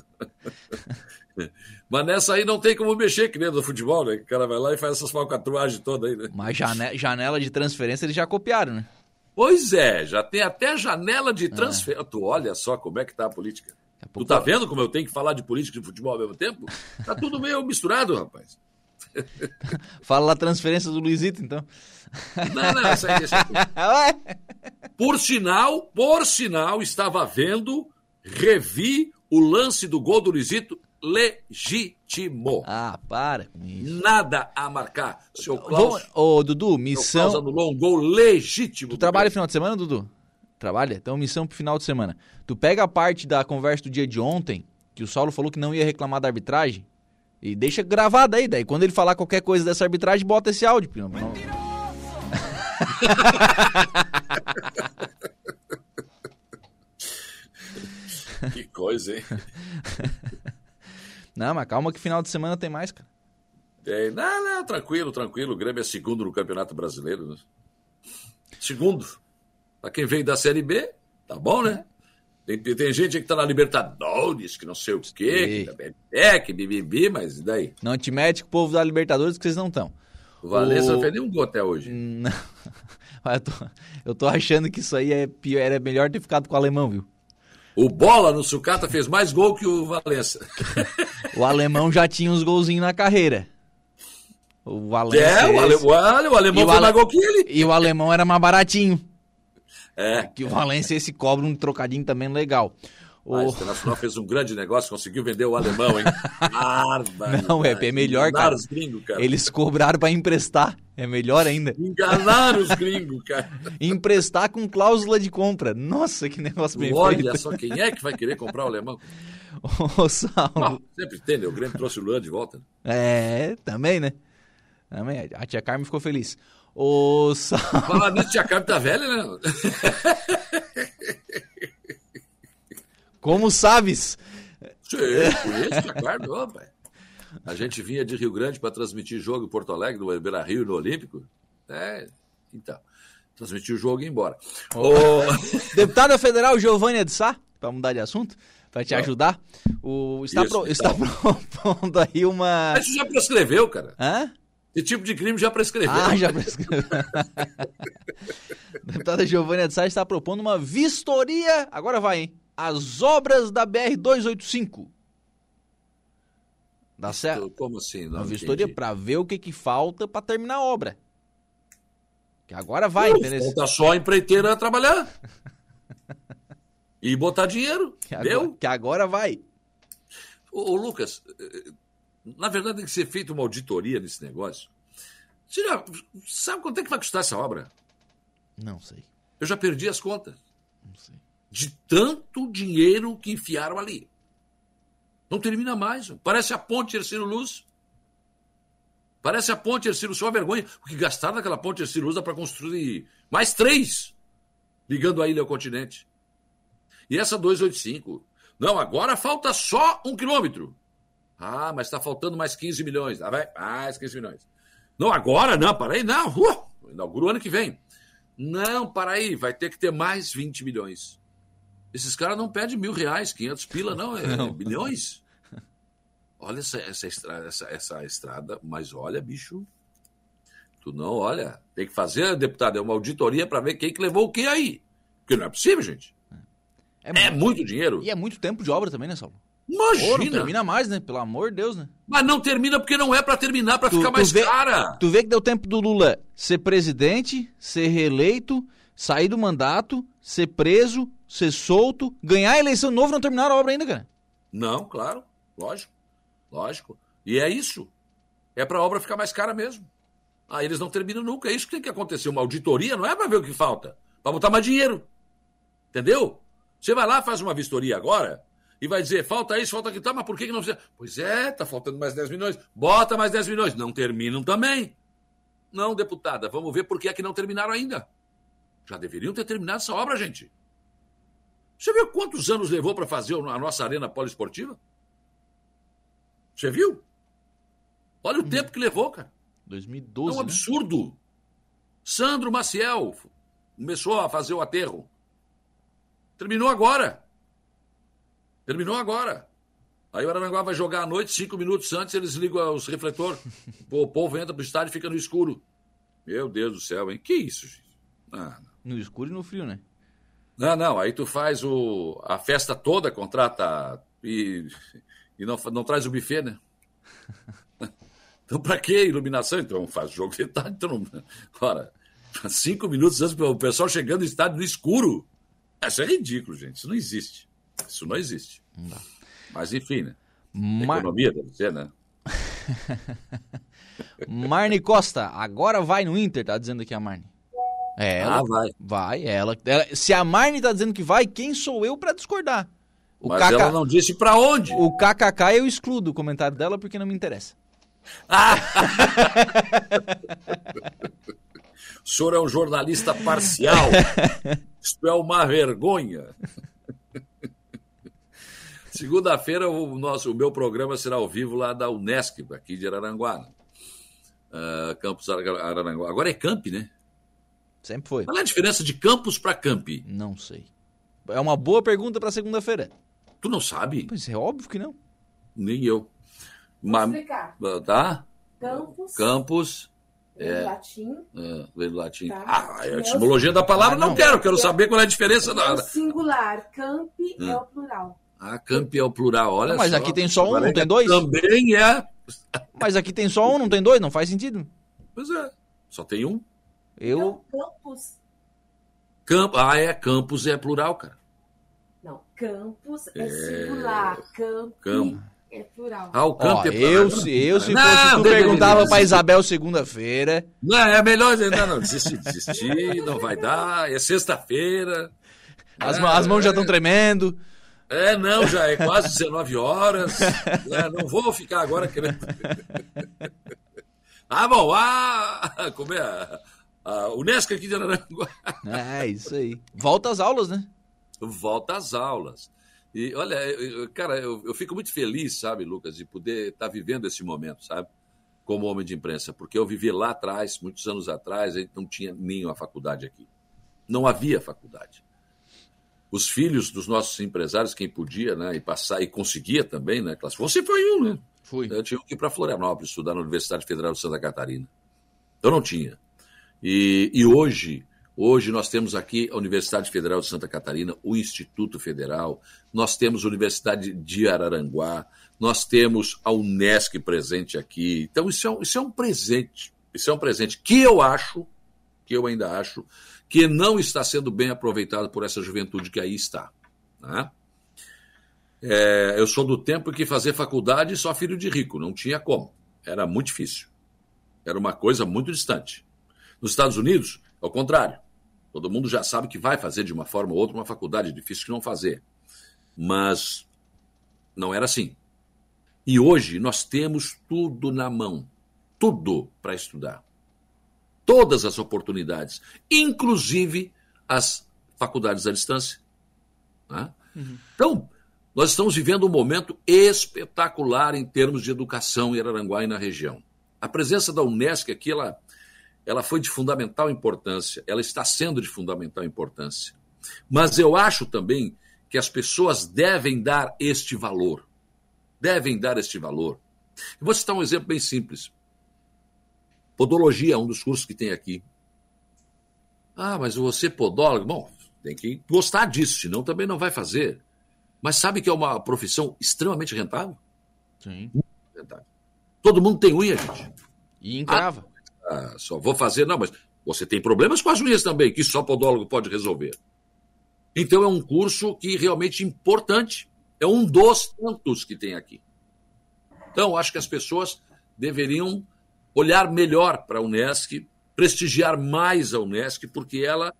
[SPEAKER 16] Mas nessa aí não tem como mexer, que nem no futebol, né? O cara vai lá e faz essas falcatruagens todas aí, né?
[SPEAKER 1] Mas jane- janela de transferência eles já copiaram, né?
[SPEAKER 16] Pois é, já tem até janela
[SPEAKER 1] É.
[SPEAKER 16] de transferência. Tu olha só como é que tá a política. Tu tá vendo como eu tenho que falar de política e de futebol ao mesmo tempo? Tá tudo meio misturado, rapaz. (laughs)
[SPEAKER 1] Fala lá a transferência do Luizito, então.
[SPEAKER 16] Não, não, essa aí, essa aí. (laughs) Por sinal, por sinal, estava vendo, revi o lance do gol do Luizito legítimo.
[SPEAKER 1] Ah, para com isso.
[SPEAKER 16] Nada a marcar. Seu Klaus,
[SPEAKER 1] ô, Dudu,
[SPEAKER 16] seu
[SPEAKER 1] missão.
[SPEAKER 16] Klaus anulou um gol legítimo.
[SPEAKER 1] Tu trabalha
[SPEAKER 16] Grêmio.
[SPEAKER 1] final de semana, Dudu? Trabalha? Então, missão pro final de semana. Tu pega a parte da conversa do dia de ontem, que o Saulo falou que não ia reclamar da arbitragem, e deixa gravado aí. Daí, quando ele falar qualquer coisa dessa arbitragem, bota esse áudio. não- não- (laughs)
[SPEAKER 16] Que coisa, hein?
[SPEAKER 1] Não, mas calma que final de semana tem mais, cara.
[SPEAKER 16] Tem. Não, não, tranquilo, tranquilo. O Grêmio é segundo no Campeonato Brasileiro. né? Segundo. Pra quem veio da Série B, tá bom, né? Tem, tem gente que tá na Libertadores, que não sei o quê, que é, que bibibi, mas e daí?
[SPEAKER 1] Não te mete com o povo da Libertadores que vocês não estão.
[SPEAKER 16] O Valência não fez nenhum gol até hoje. (laughs)
[SPEAKER 1] Não. Mas Eu tô, eu tô achando que isso aí é pior, era melhor ter ficado com o alemão, viu?
[SPEAKER 16] O Bola no Sucata fez mais gol que o Valença. (laughs)
[SPEAKER 1] O alemão já tinha uns golzinhos na carreira. O Valência
[SPEAKER 16] É, o, ale, o, ale- o alemão
[SPEAKER 1] E o
[SPEAKER 16] foi
[SPEAKER 1] ale-
[SPEAKER 16] mais gol que ele.
[SPEAKER 1] E o alemão era mais baratinho.
[SPEAKER 16] É.
[SPEAKER 1] Que o Valência esse cobra um trocadinho também legal. O-
[SPEAKER 16] Ah, o Internacional fez um grande negócio, conseguiu vender o alemão, hein? (laughs) Bárbaro.
[SPEAKER 1] Não, é, é melhor, cara.
[SPEAKER 16] os gringos, cara.
[SPEAKER 1] Eles cobraram pra emprestar. É melhor ainda.
[SPEAKER 16] Enganaram os gringos, cara.
[SPEAKER 1] Emprestar com cláusula de compra. Nossa, que negócio bem
[SPEAKER 16] Olha
[SPEAKER 1] feito.
[SPEAKER 16] só, quem é que vai querer comprar o alemão?
[SPEAKER 1] Ô, Saulo.
[SPEAKER 16] Sempre tem, né? O Grêmio trouxe o Luan de volta.
[SPEAKER 1] É, também, né? Também. A tia Carmen ficou feliz. Ô, Saulo.
[SPEAKER 16] Falar nisso, tia Carmen tá velha, né?
[SPEAKER 1] Como sabes?
[SPEAKER 16] Sim, conheço tia Carmen, ó, pai. A gente vinha de Rio Grande para transmitir jogo em Porto Alegre, no Beira Rio no Olímpico. É, então. Transmitir o jogo e ir embora.
[SPEAKER 1] O... (laughs) Deputada Federal Giovanni de Sá, para mudar de assunto, para te ajudar, o... está,
[SPEAKER 16] Isso,
[SPEAKER 1] pro...
[SPEAKER 16] então.
[SPEAKER 1] está (laughs) propondo aí uma.
[SPEAKER 16] Mas isso já prescreveu, cara.
[SPEAKER 1] Hã?
[SPEAKER 16] Esse tipo de crime já prescreveu.
[SPEAKER 1] Ah, já prescreveu. A (laughs) deputada Giovanni de Sá está propondo uma vistoria. Agora vai, hein? As obras da BR-285. Dá certo?
[SPEAKER 16] Como assim? Não
[SPEAKER 1] Uma vistoria para ver o que, que falta para terminar a obra. Que agora vai,
[SPEAKER 16] Não,
[SPEAKER 1] entendeu?
[SPEAKER 16] Falta só a empreiteira trabalhar. e botar dinheiro.
[SPEAKER 1] Que agora,
[SPEAKER 16] Deu?
[SPEAKER 1] que agora vai.
[SPEAKER 16] Ô, ô, Lucas, eh, na verdade tem que ser feita uma auditoria nesse negócio. Você já sabe quanto é que vai custar essa obra?
[SPEAKER 1] Não sei.
[SPEAKER 16] Eu já perdi as contas.
[SPEAKER 1] Não sei.
[SPEAKER 16] De tanto dinheiro que enfiaram ali. Não termina mais. Parece a ponte Ercílio Luz. Parece a ponte Ercílio Luz. Só uma vergonha. O que gastaram naquela ponte Ercílio Luz dá para construir mais três, ligando a ilha ao continente. E essa 285. Não, agora falta só um quilômetro. Ah, mas está faltando mais 15 milhões. Ah, vai, mais 15 milhões. Não, agora não, para aí, não. Uh, inaugura o ano que vem. Não, para aí, vai ter que ter mais 20 milhões. Esses caras não pedem mil reais, 500 pila, não, é (laughs)
[SPEAKER 1] Não.
[SPEAKER 16] milhões. Olha essa, essa, estrada, essa, essa estrada, mas olha, bicho, tu não olha. Tem que fazer, deputado, é uma auditoria para ver quem que levou o que aí. Porque não é possível, gente. É, muito dinheiro.
[SPEAKER 1] E é muito tempo de obra também, né, Saulo?
[SPEAKER 16] Imagina.
[SPEAKER 1] Pô, não termina mais, né? Pelo amor de Deus, né?
[SPEAKER 16] Mas não termina porque não é para terminar, para ficar mais
[SPEAKER 1] vê-
[SPEAKER 16] cara.
[SPEAKER 1] Tu vê que deu tempo do Lula ser presidente, ser reeleito, sair do mandato, ser preso, ser solto, ganhar a eleição novo e não terminar a obra ainda, cara.
[SPEAKER 16] Não, claro, lógico, lógico. E é isso. É para a obra ficar mais cara mesmo. Aí eles não terminam nunca. É isso que tem que acontecer. Uma auditoria não é para ver o que falta, para botar mais dinheiro. Entendeu? Você vai lá, faz uma vistoria agora e vai dizer, falta isso, falta aquilo, tá, mas por que, que não fizer? Pois é, tá faltando mais 10 milhões. Bota mais 10 milhões. Não terminam também. Não, deputada, vamos ver por que é que não terminaram ainda. Já deveriam ter terminado essa obra, gente. Você viu quantos anos levou para fazer a nossa arena poliesportiva? Você viu? Olha o tempo que levou, cara.
[SPEAKER 1] 2012,
[SPEAKER 16] é um
[SPEAKER 1] né?
[SPEAKER 16] absurdo. Sandro Maciel começou a fazer o aterro. Terminou agora. Terminou agora. Aí o Araranguá vai jogar à noite, cinco minutos antes, eles ligam os refletores. O povo entra pro estádio e fica no escuro. Meu Deus do céu, hein? Que isso, gente? Ah,
[SPEAKER 1] No escuro e no frio, né?
[SPEAKER 16] não, não. Aí tu faz o, a festa toda, contrata e, e não, não traz o buffet, né? (laughs) Então, pra que iluminação? Então, faz jogo de tarde. Então, não... Ora, cinco minutos antes, o pessoal chegando no estádio no escuro. Isso é ridículo, gente. Isso não existe. Isso não existe. Mas, enfim, né?
[SPEAKER 1] Mar-
[SPEAKER 16] Economia deve ser, né? (laughs)
[SPEAKER 1] Marne Costa, agora vai no Inter, tá dizendo aqui a Marne. É, ela
[SPEAKER 16] Ah, vai.
[SPEAKER 1] Vai, ela, ela- Se a Marne tá dizendo que vai, quem sou eu pra discordar? O
[SPEAKER 16] Mas ela não disse pra onde.
[SPEAKER 1] O KKK eu excluo do comentário dela porque não me interessa. (laughs)
[SPEAKER 16] O senhor é um jornalista parcial. (laughs) Isto é uma vergonha. Segunda-feira o nosso, o meu programa será ao vivo lá da Unesc, aqui de Araranguá. né? Ah, campus Ara- Araranguá. Agora é camp, né?
[SPEAKER 1] Sempre foi.
[SPEAKER 16] Qual é a diferença de campus para camp?
[SPEAKER 1] Não sei. É uma boa pergunta pra segunda-feira.
[SPEAKER 16] Tu não sabe?
[SPEAKER 1] Pois é óbvio que não.
[SPEAKER 16] Nem eu. Mas,
[SPEAKER 17] explicar.
[SPEAKER 16] tá?
[SPEAKER 17] Campus.
[SPEAKER 16] Campus. É,
[SPEAKER 17] latim.
[SPEAKER 16] é, latim.
[SPEAKER 17] Tá.
[SPEAKER 16] Ah, a
[SPEAKER 17] É
[SPEAKER 16] etimologia da palavra
[SPEAKER 17] Ah,
[SPEAKER 16] não,
[SPEAKER 17] não.
[SPEAKER 16] quero, quero saber qual é a diferença
[SPEAKER 17] É o
[SPEAKER 16] da.
[SPEAKER 17] singular. Camp é
[SPEAKER 16] Hum.
[SPEAKER 17] o plural.
[SPEAKER 16] Ah, camp é o plural, olha
[SPEAKER 1] Não, mas
[SPEAKER 16] só.
[SPEAKER 1] aqui tem só um, não tem
[SPEAKER 16] é-
[SPEAKER 1] dois?
[SPEAKER 16] Também é.
[SPEAKER 1] Mas aqui tem só um, não tem dois, não faz sentido.
[SPEAKER 16] Pois é, só tem um.
[SPEAKER 1] Eu.
[SPEAKER 17] Campus.
[SPEAKER 16] Campo, ah, é, campus é plural, cara.
[SPEAKER 17] Não, campus é,
[SPEAKER 16] É.
[SPEAKER 17] singular. Camp
[SPEAKER 16] Campo.
[SPEAKER 17] é plural.
[SPEAKER 16] Ah, o campo
[SPEAKER 1] Ó,
[SPEAKER 16] é plural.
[SPEAKER 1] eu, se, eu, se
[SPEAKER 16] Não,
[SPEAKER 1] fosse tu, perguntava pra Isabel segunda-feira.
[SPEAKER 16] Não, é melhor não, não, desistir, desistir, não vai dar, é sexta-feira.
[SPEAKER 1] As,
[SPEAKER 16] É,
[SPEAKER 1] as mãos já estão tremendo.
[SPEAKER 16] É, não, já é quase 19 horas. né, não vou ficar agora querendo. ah, bom, ah, como é? A, a Unesco aqui de Araranguá.
[SPEAKER 1] É, isso aí. Volta às aulas, né?
[SPEAKER 16] Volta às aulas. E olha, eu- cara, eu, eu fico muito feliz, sabe, Lucas, de poder estar vivendo esse momento, sabe? Como homem de imprensa, porque eu vivi lá atrás, muitos anos atrás, a gente não tinha nenhuma faculdade aqui. Não havia faculdade. Os filhos dos nossos empresários, quem podia, né, e passar, e conseguia também, né, classe. Você foi um, né?
[SPEAKER 1] Fui.
[SPEAKER 16] Eu tive que ir para Florianópolis estudar na Universidade Federal de Santa Catarina. Eu não tinha. E, e hoje, hoje nós temos aqui a Universidade Federal de Santa Catarina, o Instituto Federal, nós temos a Universidade de Araranguá, nós temos a Unesc presente aqui. Então, isso é, um, isso é um presente. Isso é um presente que eu acho, que eu ainda acho, que não está sendo bem aproveitado por essa juventude que aí está. Né? É, eu sou do tempo que fazer faculdade só filho de rico, não tinha como. Era muito difícil. Era uma coisa muito distante. Nos Estados Unidos, é o contrário. Todo mundo já sabe que vai fazer de uma forma ou outra uma faculdade, é difícil que não fazer. Mas não era assim. E hoje nós temos tudo na mão tudo para estudar. Todas as oportunidades, inclusive as faculdades à distância. né? Então, nós estamos vivendo um momento espetacular em termos de educação em Araranguá e na região. A presença da Unesc aqui, ela, ela foi de fundamental importância, ela está sendo de fundamental importância. Mas eu acho também que as pessoas devem dar este valor. Devem dar este valor. Vou citar um exemplo bem simples. Podologia é um dos cursos que tem aqui. Ah, mas você é podólogo? Bom, tem que gostar disso, senão também não vai fazer. Mas sabe que é uma profissão extremamente rentável?
[SPEAKER 1] Sim.
[SPEAKER 16] Rentável. Todo mundo tem unha, gente.
[SPEAKER 1] E encrava.
[SPEAKER 16] Ah, só vou fazer, não, mas você tem problemas com as unhas também, que só podólogo pode resolver. Então é um curso que realmente é importante. É um dos tantos que tem aqui. Então, acho que as pessoas deveriam olhar melhor para a Unesc, prestigiar mais a Unesc, porque ela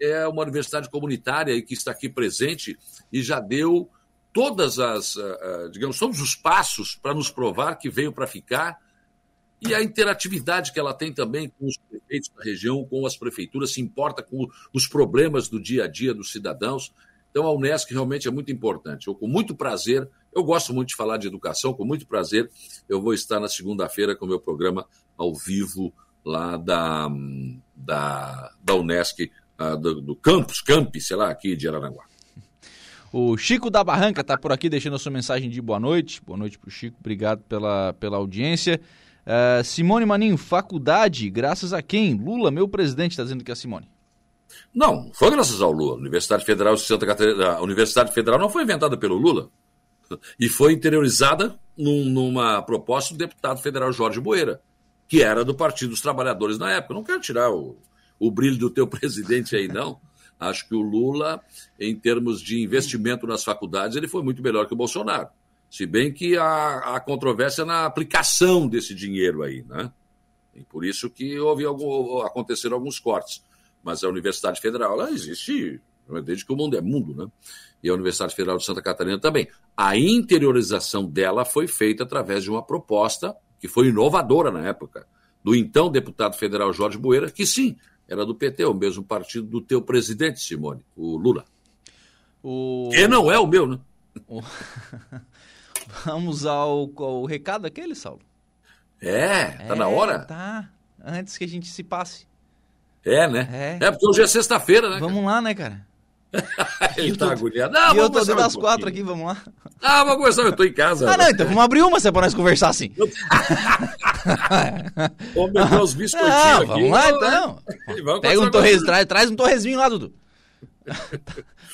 [SPEAKER 16] é uma universidade comunitária e que está aqui presente e já deu todas as, ah, ah, digamos, todos os passos para nos provar que veio para ficar e a interatividade que ela tem também com os prefeitos da região, com as prefeituras, se importa com os problemas do dia a dia dos cidadãos. Então, a Unesc realmente é muito importante. Eu, com muito prazer, eu gosto muito de falar de educação, com muito prazer, eu vou estar na segunda-feira com o meu programa ao vivo lá da, da, da Unesc, ah, do, do campus, campi, sei lá, aqui de Araranguá.
[SPEAKER 1] O Chico da Barranca está por aqui deixando a sua mensagem de boa noite. Boa noite para o Chico, obrigado pela, pela audiência. Uh, Simone Maninho, faculdade, graças a quem? Lula, meu presidente, está dizendo que é a Simone.
[SPEAKER 16] Não, foi graças ao Lula. A Universidade Federal de Santa Catarina, a Universidade Federal não foi inventada pelo Lula e foi interiorizada num, numa proposta do deputado federal Jorge Boeira, que era do Partido dos Trabalhadores na época. Não quero tirar o, o brilho do teu (laughs) presidente aí, não. Acho que o Lula, em termos de investimento nas faculdades, ele foi muito melhor que o Bolsonaro. Se bem que há, há controvérsia na aplicação desse dinheiro aí, né? E por isso que houve algum, aconteceram alguns cortes. Mas a Universidade Federal, ela existe desde que o mundo é mundo, né? E a Universidade Federal de Santa Catarina também. A interiorização dela foi feita através de uma proposta que foi inovadora na época, do então deputado federal Jorge Boeira, que sim, era do PT, o mesmo partido do teu presidente, Simone, o Lula.
[SPEAKER 1] O...
[SPEAKER 16] Que não é o meu, né? (laughs)
[SPEAKER 1] O... Vamos ao, ao recado aquele, Saulo?
[SPEAKER 16] É, tá
[SPEAKER 1] é,
[SPEAKER 16] na hora?
[SPEAKER 1] Tá, antes que a gente se passe.
[SPEAKER 16] É, né? É, é porque hoje é sexta-feira, né?
[SPEAKER 1] Vamos lá, né, cara? (laughs)
[SPEAKER 16] Ele
[SPEAKER 1] eu
[SPEAKER 16] tá
[SPEAKER 1] tô...
[SPEAKER 16] agoniado. Não,
[SPEAKER 1] e eu tô
[SPEAKER 16] dentro
[SPEAKER 1] das quatro aqui, vamos lá.
[SPEAKER 16] Ah, vamos conversar, eu tô em casa.
[SPEAKER 1] Ah, não, então vamos abrir uma se é pra nós conversar assim.
[SPEAKER 16] Vamos (laughs) meter os biscoitinhos
[SPEAKER 1] não,
[SPEAKER 16] aqui.
[SPEAKER 1] Vamos lá, então. (laughs)
[SPEAKER 16] Vamos
[SPEAKER 1] Pega um torres, traz, traz um torresminho lá, Dudu.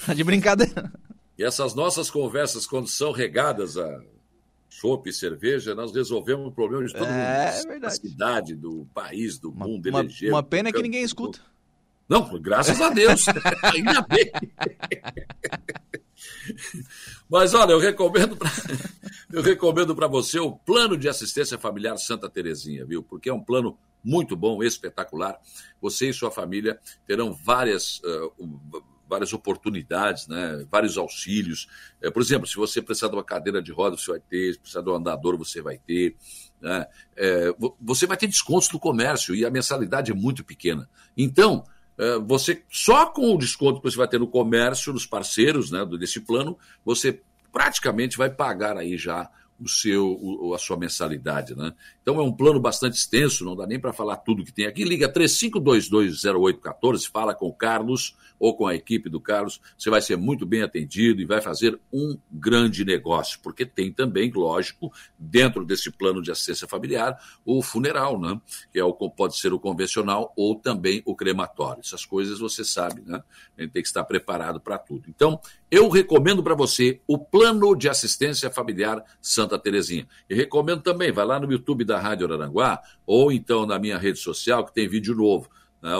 [SPEAKER 1] tá de brincadeira.
[SPEAKER 16] E essas nossas conversas, quando são regadas a chopp e cerveja, nós resolvemos o problema de todo
[SPEAKER 1] é,
[SPEAKER 16] mundo.
[SPEAKER 1] É
[SPEAKER 16] da cidade, do país, do
[SPEAKER 1] uma,
[SPEAKER 16] mundo,
[SPEAKER 1] uma,
[SPEAKER 16] eleger.
[SPEAKER 1] Uma pena que ninguém escuta.
[SPEAKER 16] Não, graças a Deus. (laughs) Ainda bem. Mas olha, eu recomendo pra, eu recomendo para você o plano de assistência familiar Santa Terezinha, viu? Porque é um plano muito bom, espetacular. Você e sua família terão várias uh, várias oportunidades, né? vários auxílios. É, por exemplo, se você precisar de uma cadeira de roda, você vai ter, se precisar de um andador, você vai ter. Né? É, você vai ter descontos do comércio e a mensalidade é muito pequena. Então, você só com o desconto que você vai ter no comércio, nos parceiros né, desse plano, você praticamente vai pagar aí já o seu, a sua mensalidade, né? Então é um plano bastante extenso, não dá nem para falar tudo que tem aqui. Liga 35220814, fala com o Carlos ou com a equipe do Carlos, você vai ser muito bem atendido e vai fazer um grande negócio, porque tem também, lógico, dentro desse plano de assistência familiar, o funeral, né? Que é o, pode ser o convencional ou também o crematório. Essas coisas você sabe, né? A gente tem que estar preparado para tudo. Então, eu recomendo para você o plano de assistência familiar Santa Terezinha. E recomendo também, vai lá no YouTube da Rádio Araranguá ou então na minha rede social que tem vídeo novo. Né?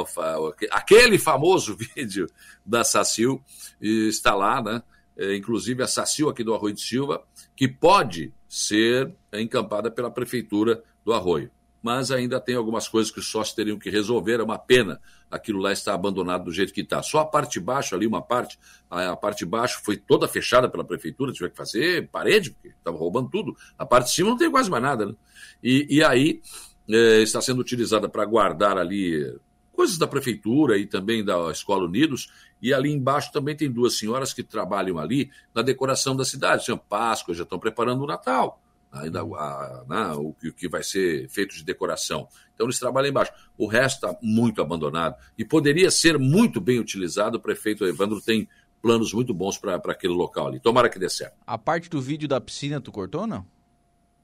[SPEAKER 16] Aquele famoso (laughs) vídeo da Sacil está lá, né? É, inclusive a Sacil aqui do Arroio de Silva, que pode ser encampada pela Prefeitura do Arroio. Mas ainda tem algumas coisas que os sócios teriam que resolver, é uma pena aquilo lá está abandonado do jeito que está. Só a parte de baixo ali, uma parte, a, parte de baixo foi toda fechada pela prefeitura, tiver que fazer parede, porque estava roubando tudo. A parte de cima não tem quase mais nada, né? E, e aí é, está sendo utilizada para guardar ali coisas da prefeitura e também da Escola Unidos. E ali embaixo também tem duas senhoras que trabalham ali na decoração da cidade. São Páscoa, já estão preparando o Natal. Ainda a, né, o, o que vai ser feito de decoração. Então eles trabalham embaixo. O resto está muito abandonado e poderia ser muito bem utilizado. O prefeito Evandro tem planos muito bons para aquele local ali. Tomara que dê certo.
[SPEAKER 1] A parte do vídeo da piscina tu cortou ou não?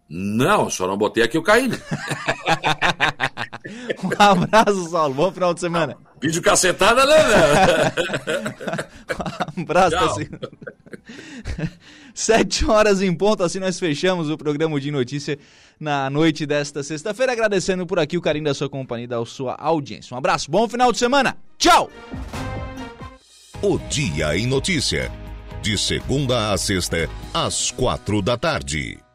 [SPEAKER 16] Não, só não botei aqui o caído. (laughs)
[SPEAKER 1] um abraço, Saulo. Bom final de semana.
[SPEAKER 16] Vídeo cacetada, né, (laughs)
[SPEAKER 1] um abraço. (laughs) Sete horas em ponto, assim nós fechamos o programa de notícia na noite desta sexta-feira, agradecendo por aqui o carinho da sua companhia e da sua audiência. Um abraço, bom final de semana. Tchau!
[SPEAKER 5] O Dia em Notícia. De segunda a sexta, às quatro da tarde.